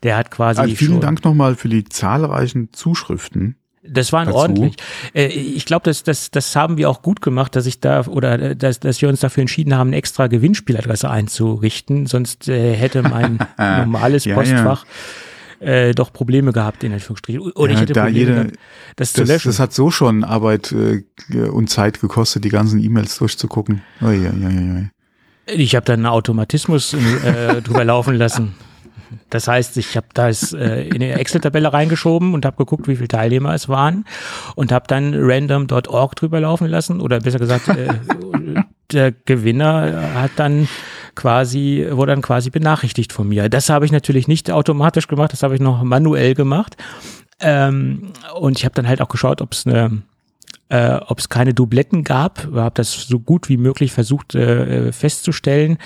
der hat quasi. Also vielen Dank nochmal für die zahlreichen Zuschriften. Das war ordentlich. Äh, ich glaube, das, das, das haben wir auch gut gemacht, dass ich da oder äh, dass, dass wir uns dafür entschieden haben, eine extra Gewinnspieladresse einzurichten. Sonst äh, hätte mein normales ja, Postfach ja. Äh, doch Probleme gehabt, in Anführungsstrichen. Oder ja, ich hätte da Probleme jede, gehabt, das, das zu löschen. Das hat so schon Arbeit äh, und Zeit gekostet, die ganzen E-Mails durchzugucken. Oh, ja, ja, ja, ja. Ich habe da einen Automatismus äh, drüber laufen lassen. Das heißt, ich habe das äh, in eine Excel-Tabelle reingeschoben und habe geguckt, wie viele Teilnehmer es waren und habe dann random.org drüber laufen lassen oder besser gesagt, äh, der Gewinner hat dann quasi, wurde dann quasi benachrichtigt von mir. Das habe ich natürlich nicht automatisch gemacht, das habe ich noch manuell gemacht. Ähm, und ich habe dann halt auch geschaut, ob es eine äh, ob es keine Dubletten gab. Ich habe das so gut wie möglich versucht äh, festzustellen.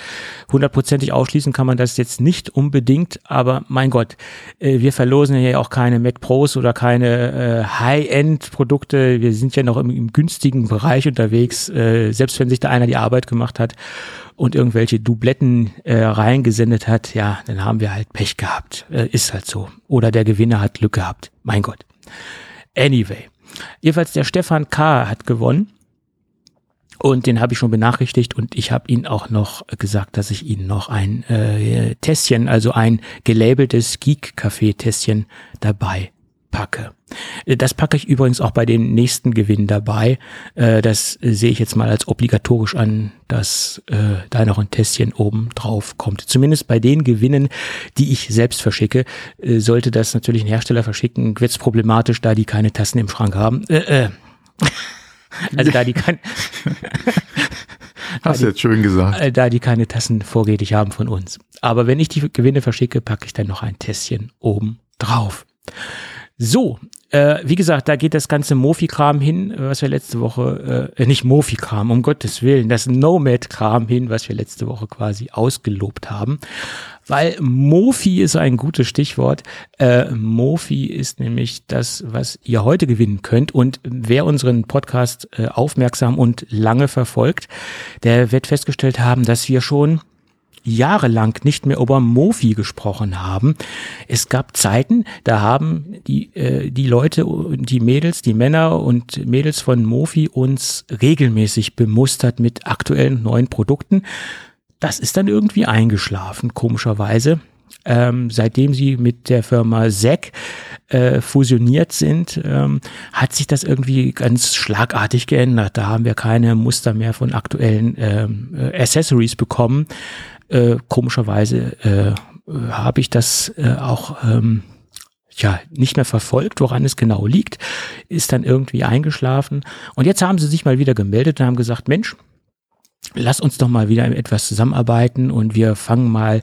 Hundertprozentig ausschließen kann man das jetzt nicht unbedingt, aber mein Gott, äh, wir verlosen ja auch keine Mac Pros oder keine äh, High-End-Produkte. Wir sind ja noch im, im günstigen Bereich unterwegs, äh, selbst wenn sich da einer die Arbeit gemacht hat und irgendwelche Dubletten äh, reingesendet hat, ja, dann haben wir halt Pech gehabt. Äh, ist halt so. Oder der Gewinner hat Glück gehabt. Mein Gott. Anyway. Jedenfalls der Stefan K. hat gewonnen. Und den habe ich schon benachrichtigt und ich habe ihn auch noch gesagt, dass ich ihn noch ein äh, Tässchen, also ein gelabeltes Geek-Café-Tässchen dabei packe. Äh, das packe ich übrigens auch bei den nächsten Gewinnen dabei. Äh, das sehe ich jetzt mal als obligatorisch an, dass äh, da noch ein Tässchen oben drauf kommt. Zumindest bei den Gewinnen, die ich selbst verschicke. Sollte das natürlich ein Hersteller verschicken, wird es problematisch, da die keine Tassen im Schrank haben. Also da die kann. Hast du jetzt schön gesagt. Da die keine Tassen vorrätig haben von uns. Aber wenn ich die Gewinne verschicke, packe ich dann noch ein Tässchen oben drauf. So, äh, wie gesagt, da geht das ganze Mofi-Kram hin, was wir letzte Woche, äh, nicht Mofi-Kram, um Gottes Willen, das Nomad-Kram hin, was wir letzte Woche quasi ausgelobt haben. Weil Mofi ist ein gutes Stichwort. Äh, Mofi ist nämlich das, was ihr heute gewinnen könnt. Und wer unseren Podcast äh, aufmerksam und lange verfolgt, der wird festgestellt haben, dass wir schon jahrelang nicht mehr über Mofi gesprochen haben. Es gab Zeiten, da haben die, äh, die Leute, die Mädels, die Männer und Mädels von Mofi uns regelmäßig bemustert mit aktuellen neuen Produkten. Das ist dann irgendwie eingeschlafen, komischerweise. ähm, seitdem sie mit der Firma ZEC äh, fusioniert sind, ähm, hat sich das irgendwie ganz schlagartig geändert. Da haben wir keine Muster mehr von aktuellen ähm, äh, Accessories bekommen. Äh, komischerweise äh, habe ich das äh, auch ähm, ja nicht mehr verfolgt, woran es genau liegt, ist dann irgendwie eingeschlafen. Und jetzt haben sie sich mal wieder gemeldet und haben gesagt, Mensch, lass uns doch mal wieder etwas zusammenarbeiten und wir fangen mal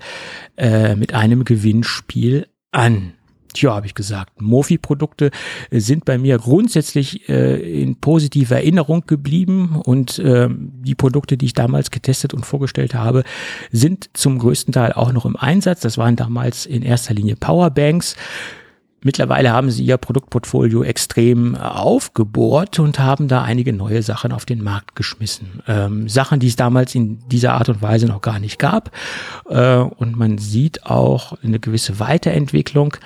äh, mit einem Gewinnspiel an. Tja, habe ich gesagt. Mofi-Produkte sind bei mir grundsätzlich äh, in positiver Erinnerung geblieben und äh, die Produkte, die ich damals getestet und vorgestellt habe, sind zum größten Teil auch noch im Einsatz. Das waren damals in erster Linie Powerbanks. Mittlerweile haben sie ihr Produktportfolio extrem aufgebohrt und haben da einige neue Sachen auf den Markt geschmissen. Ähm, Sachen, die es damals in dieser Art und Weise noch gar nicht gab. Äh, und man sieht auch eine gewisse Weiterentwicklung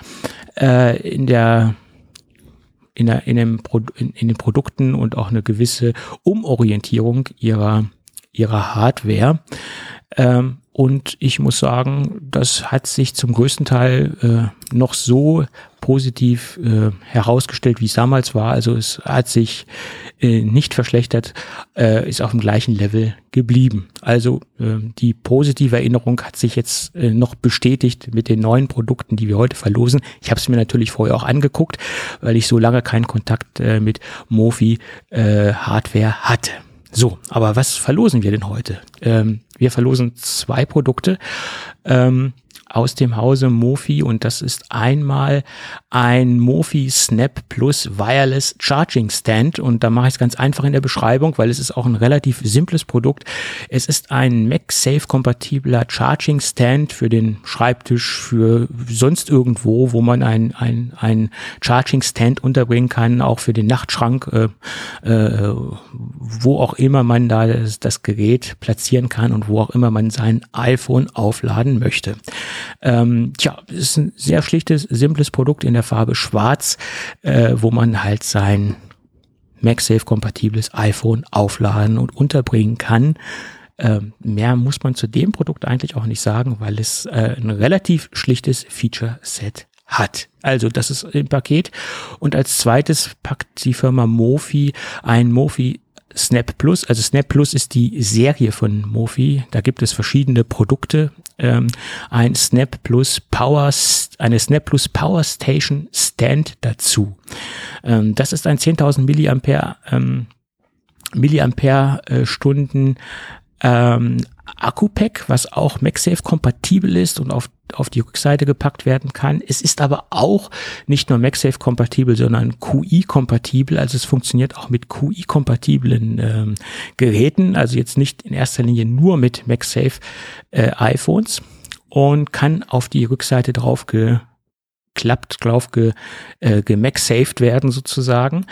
äh, in der in, der, in, dem in, in den Produkten und auch eine gewisse Umorientierung ihrer, ihrer Hardware. Ähm, und ich muss sagen, das hat sich zum größten Teil äh, noch so positiv äh, herausgestellt, wie es damals war. Also es hat sich äh, nicht verschlechtert, äh, ist auf dem gleichen Level geblieben. Also äh, die positive Erinnerung hat sich jetzt äh, noch bestätigt mit den neuen Produkten, die wir heute verlosen. Ich habe es mir natürlich vorher auch angeguckt, weil ich so lange keinen Kontakt äh, mit Mofi äh, Hardware hatte. So, aber was verlosen wir denn heute? Ähm, wir verlosen zwei Produkte. Ähm, aus dem Hause Mofi und das ist einmal ein Mofi Snap Plus Wireless Charging Stand und da mache ich es ganz einfach in der Beschreibung, weil es ist auch ein relativ simples Produkt. Es ist ein MagSafe kompatibler Charging Stand für den Schreibtisch, für sonst irgendwo, wo man ein, ein, ein Charging Stand unterbringen kann, auch für den Nachtschrank, äh, äh, wo auch immer man da das, das Gerät platzieren kann und wo auch immer man sein iPhone aufladen möchte. Ähm, tja, ist ein sehr schlichtes, simples Produkt in der Farbe Schwarz, äh, wo man halt sein MagSafe-kompatibles iPhone aufladen und unterbringen kann. Ähm, mehr muss man zu dem Produkt eigentlich auch nicht sagen, weil es äh, ein relativ schlichtes Feature-Set hat. Also das ist im Paket. Und als zweites packt die Firma Mofi ein Mofi Snap Plus. Also Snap Plus ist die Serie von Mofi. Da gibt es verschiedene Produkte. Ähm, ein Snap Plus Power, eine Snap Plus Power Station Stand dazu. Ähm, das ist ein 10.000 Milliampere, ähm, Milliampere äh, Stunden ähm, Akku-Pack, was auch MagSafe kompatibel ist und auf, auf die Rückseite gepackt werden kann. Es ist aber auch nicht nur MagSafe kompatibel, sondern QI kompatibel. Also es funktioniert auch mit QI kompatiblen ähm, Geräten. Also jetzt nicht in erster Linie nur mit MagSafe äh, iPhones und kann auf die Rückseite drauf geklappt, drauf ge, äh, gemagsaved werden sozusagen.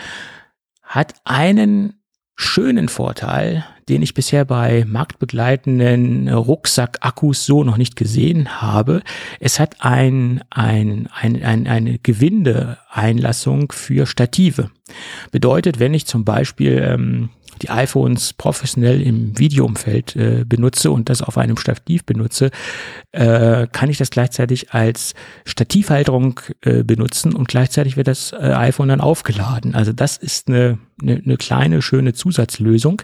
Hat einen schönen Vorteil, den ich bisher bei marktbegleitenden Rucksack-Akkus so noch nicht gesehen habe. Es hat ein, ein, ein, ein, eine Gewindeeinlassung für Stative. Bedeutet, wenn ich zum Beispiel ähm, die iPhones professionell im Videoumfeld äh, benutze und das auf einem Stativ benutze, äh, kann ich das gleichzeitig als Stativhalterung äh, benutzen und gleichzeitig wird das äh, iPhone dann aufgeladen. Also das ist eine, eine, eine kleine, schöne Zusatzlösung.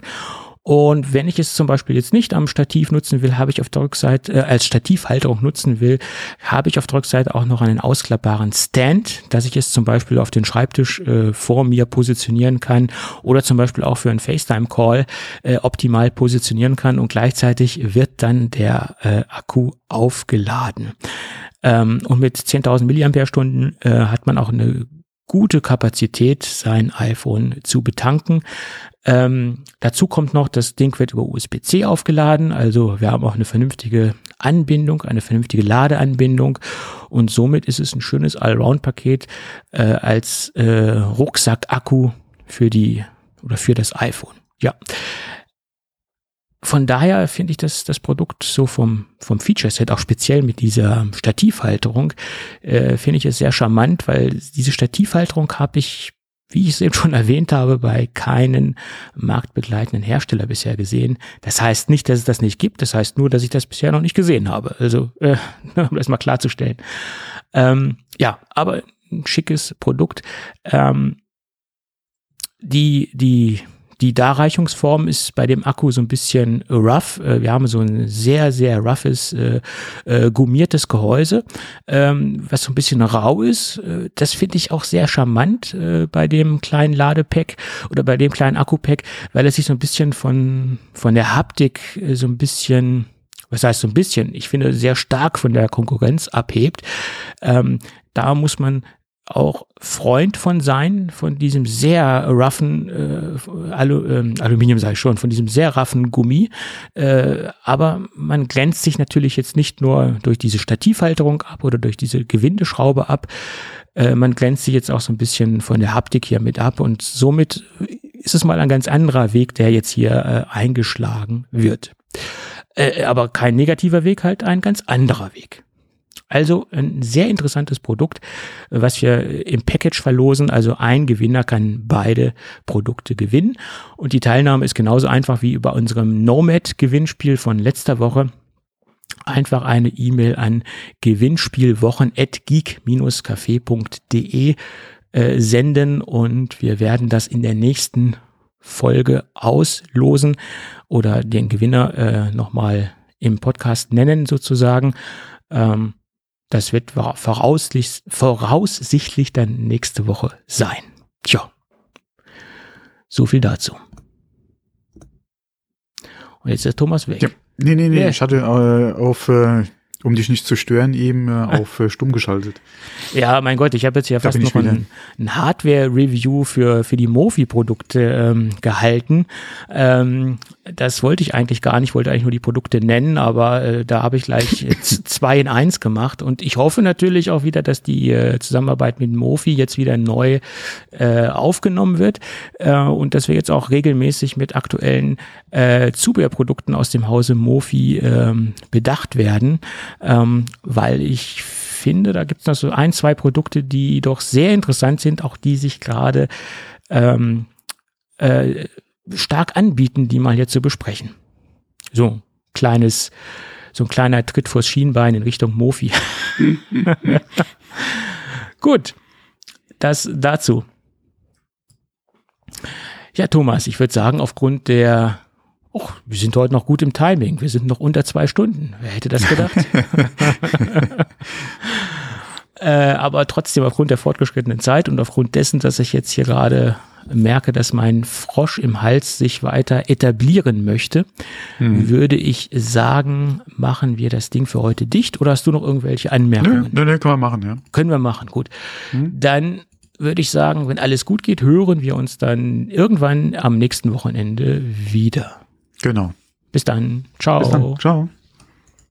Und wenn ich es zum Beispiel jetzt nicht am Stativ nutzen will, habe ich auf der Rückseite, äh, als Stativhalterung nutzen will, habe ich auf der Rückseite auch noch einen ausklappbaren Stand, dass ich es zum Beispiel auf den Schreibtisch äh, vor mir positionieren kann oder zum Beispiel auch für einen FaceTime-Call äh, optimal positionieren kann und gleichzeitig wird dann der äh, Akku aufgeladen. Ähm, und mit 10.000 Milliampere-Stunden äh, hat man auch eine gute Kapazität, sein iPhone zu betanken. Ähm, dazu kommt noch, das Ding wird über USB-C aufgeladen, also wir haben auch eine vernünftige Anbindung, eine vernünftige Ladeanbindung und somit ist es ein schönes Allround-Paket äh, als äh, Rucksack-Akku für die oder für das iPhone. Ja, von daher finde ich das, das Produkt so vom, vom Feature-Set, auch speziell mit dieser Stativhalterung, äh, finde ich es sehr charmant, weil diese Stativhalterung habe ich wie ich es eben schon erwähnt habe, bei keinen marktbegleitenden Hersteller bisher gesehen. Das heißt nicht, dass es das nicht gibt, das heißt nur, dass ich das bisher noch nicht gesehen habe. Also, äh, um das mal klarzustellen. Ähm, ja, aber ein schickes Produkt. Ähm, die, die die Darreichungsform ist bei dem Akku so ein bisschen rough. Äh, wir haben so ein sehr, sehr roughes, äh, äh, gummiertes Gehäuse, ähm, was so ein bisschen rau ist. Äh, das finde ich auch sehr charmant äh, bei dem kleinen Ladepack oder bei dem kleinen Akku-Pack, weil es sich so ein bisschen von, von der Haptik so ein bisschen was heißt so ein bisschen, ich finde, sehr stark von der Konkurrenz abhebt. Ähm, da muss man auch Freund von sein, von diesem sehr roughen äh, Alu, äh, Aluminium sage ich schon, von diesem sehr roughen Gummi. Äh, aber man glänzt sich natürlich jetzt nicht nur durch diese Stativhalterung ab oder durch diese Gewindeschraube ab. Äh, man glänzt sich jetzt auch so ein bisschen von der Haptik hier mit ab und somit ist es mal ein ganz anderer Weg, der jetzt hier äh, eingeschlagen wird. Äh, aber kein negativer Weg, halt ein ganz anderer Weg. Also ein sehr interessantes Produkt, was wir im Package verlosen. Also ein Gewinner kann beide Produkte gewinnen. Und die Teilnahme ist genauso einfach wie über unserem Nomad-Gewinnspiel von letzter Woche. Einfach eine E-Mail an gewinnspielwochen.geek-café.de äh, senden und wir werden das in der nächsten Folge auslosen oder den Gewinner äh, nochmal im Podcast nennen sozusagen. Ähm, das wird voraussichtlich, dann nächste Woche sein. Tja, so viel dazu. Und jetzt ist Thomas weg. Ja. Nee, nee, nee, ja. ich hatte äh, auf äh, um dich nicht zu stören, eben äh, auf äh, stumm geschaltet. Ja, mein Gott, ich habe jetzt ja fast noch ein, ein Hardware-Review für, für die Mofi-Produkte ähm, gehalten. Ähm, das wollte ich eigentlich gar nicht, wollte eigentlich nur die Produkte nennen, aber äh, da habe ich gleich zwei in eins gemacht. Und ich hoffe natürlich auch wieder, dass die äh, Zusammenarbeit mit Mofi jetzt wieder neu äh, aufgenommen wird äh, und dass wir jetzt auch regelmäßig mit aktuellen äh, Zubehörprodukten aus dem Hause Mofi äh, bedacht werden ähm, weil ich finde, da gibt es noch so ein, zwei Produkte, die doch sehr interessant sind, auch die sich gerade ähm, äh, stark anbieten, die mal hier zu besprechen. So kleines, so ein kleiner Tritt vors Schienbein in Richtung Mofi. Gut, das dazu. Ja, Thomas, ich würde sagen, aufgrund der Och, wir sind heute noch gut im Timing. Wir sind noch unter zwei Stunden. Wer hätte das gedacht? äh, aber trotzdem aufgrund der fortgeschrittenen Zeit und aufgrund dessen, dass ich jetzt hier gerade merke, dass mein Frosch im Hals sich weiter etablieren möchte, hm. würde ich sagen, machen wir das Ding für heute dicht oder hast du noch irgendwelche Anmerkungen? Nö, nö, können wir machen, ja. Können wir machen, gut. Hm. Dann würde ich sagen, wenn alles gut geht, hören wir uns dann irgendwann am nächsten Wochenende wieder. Genau. Bis dann. Ciao. Bis dann. Ciao.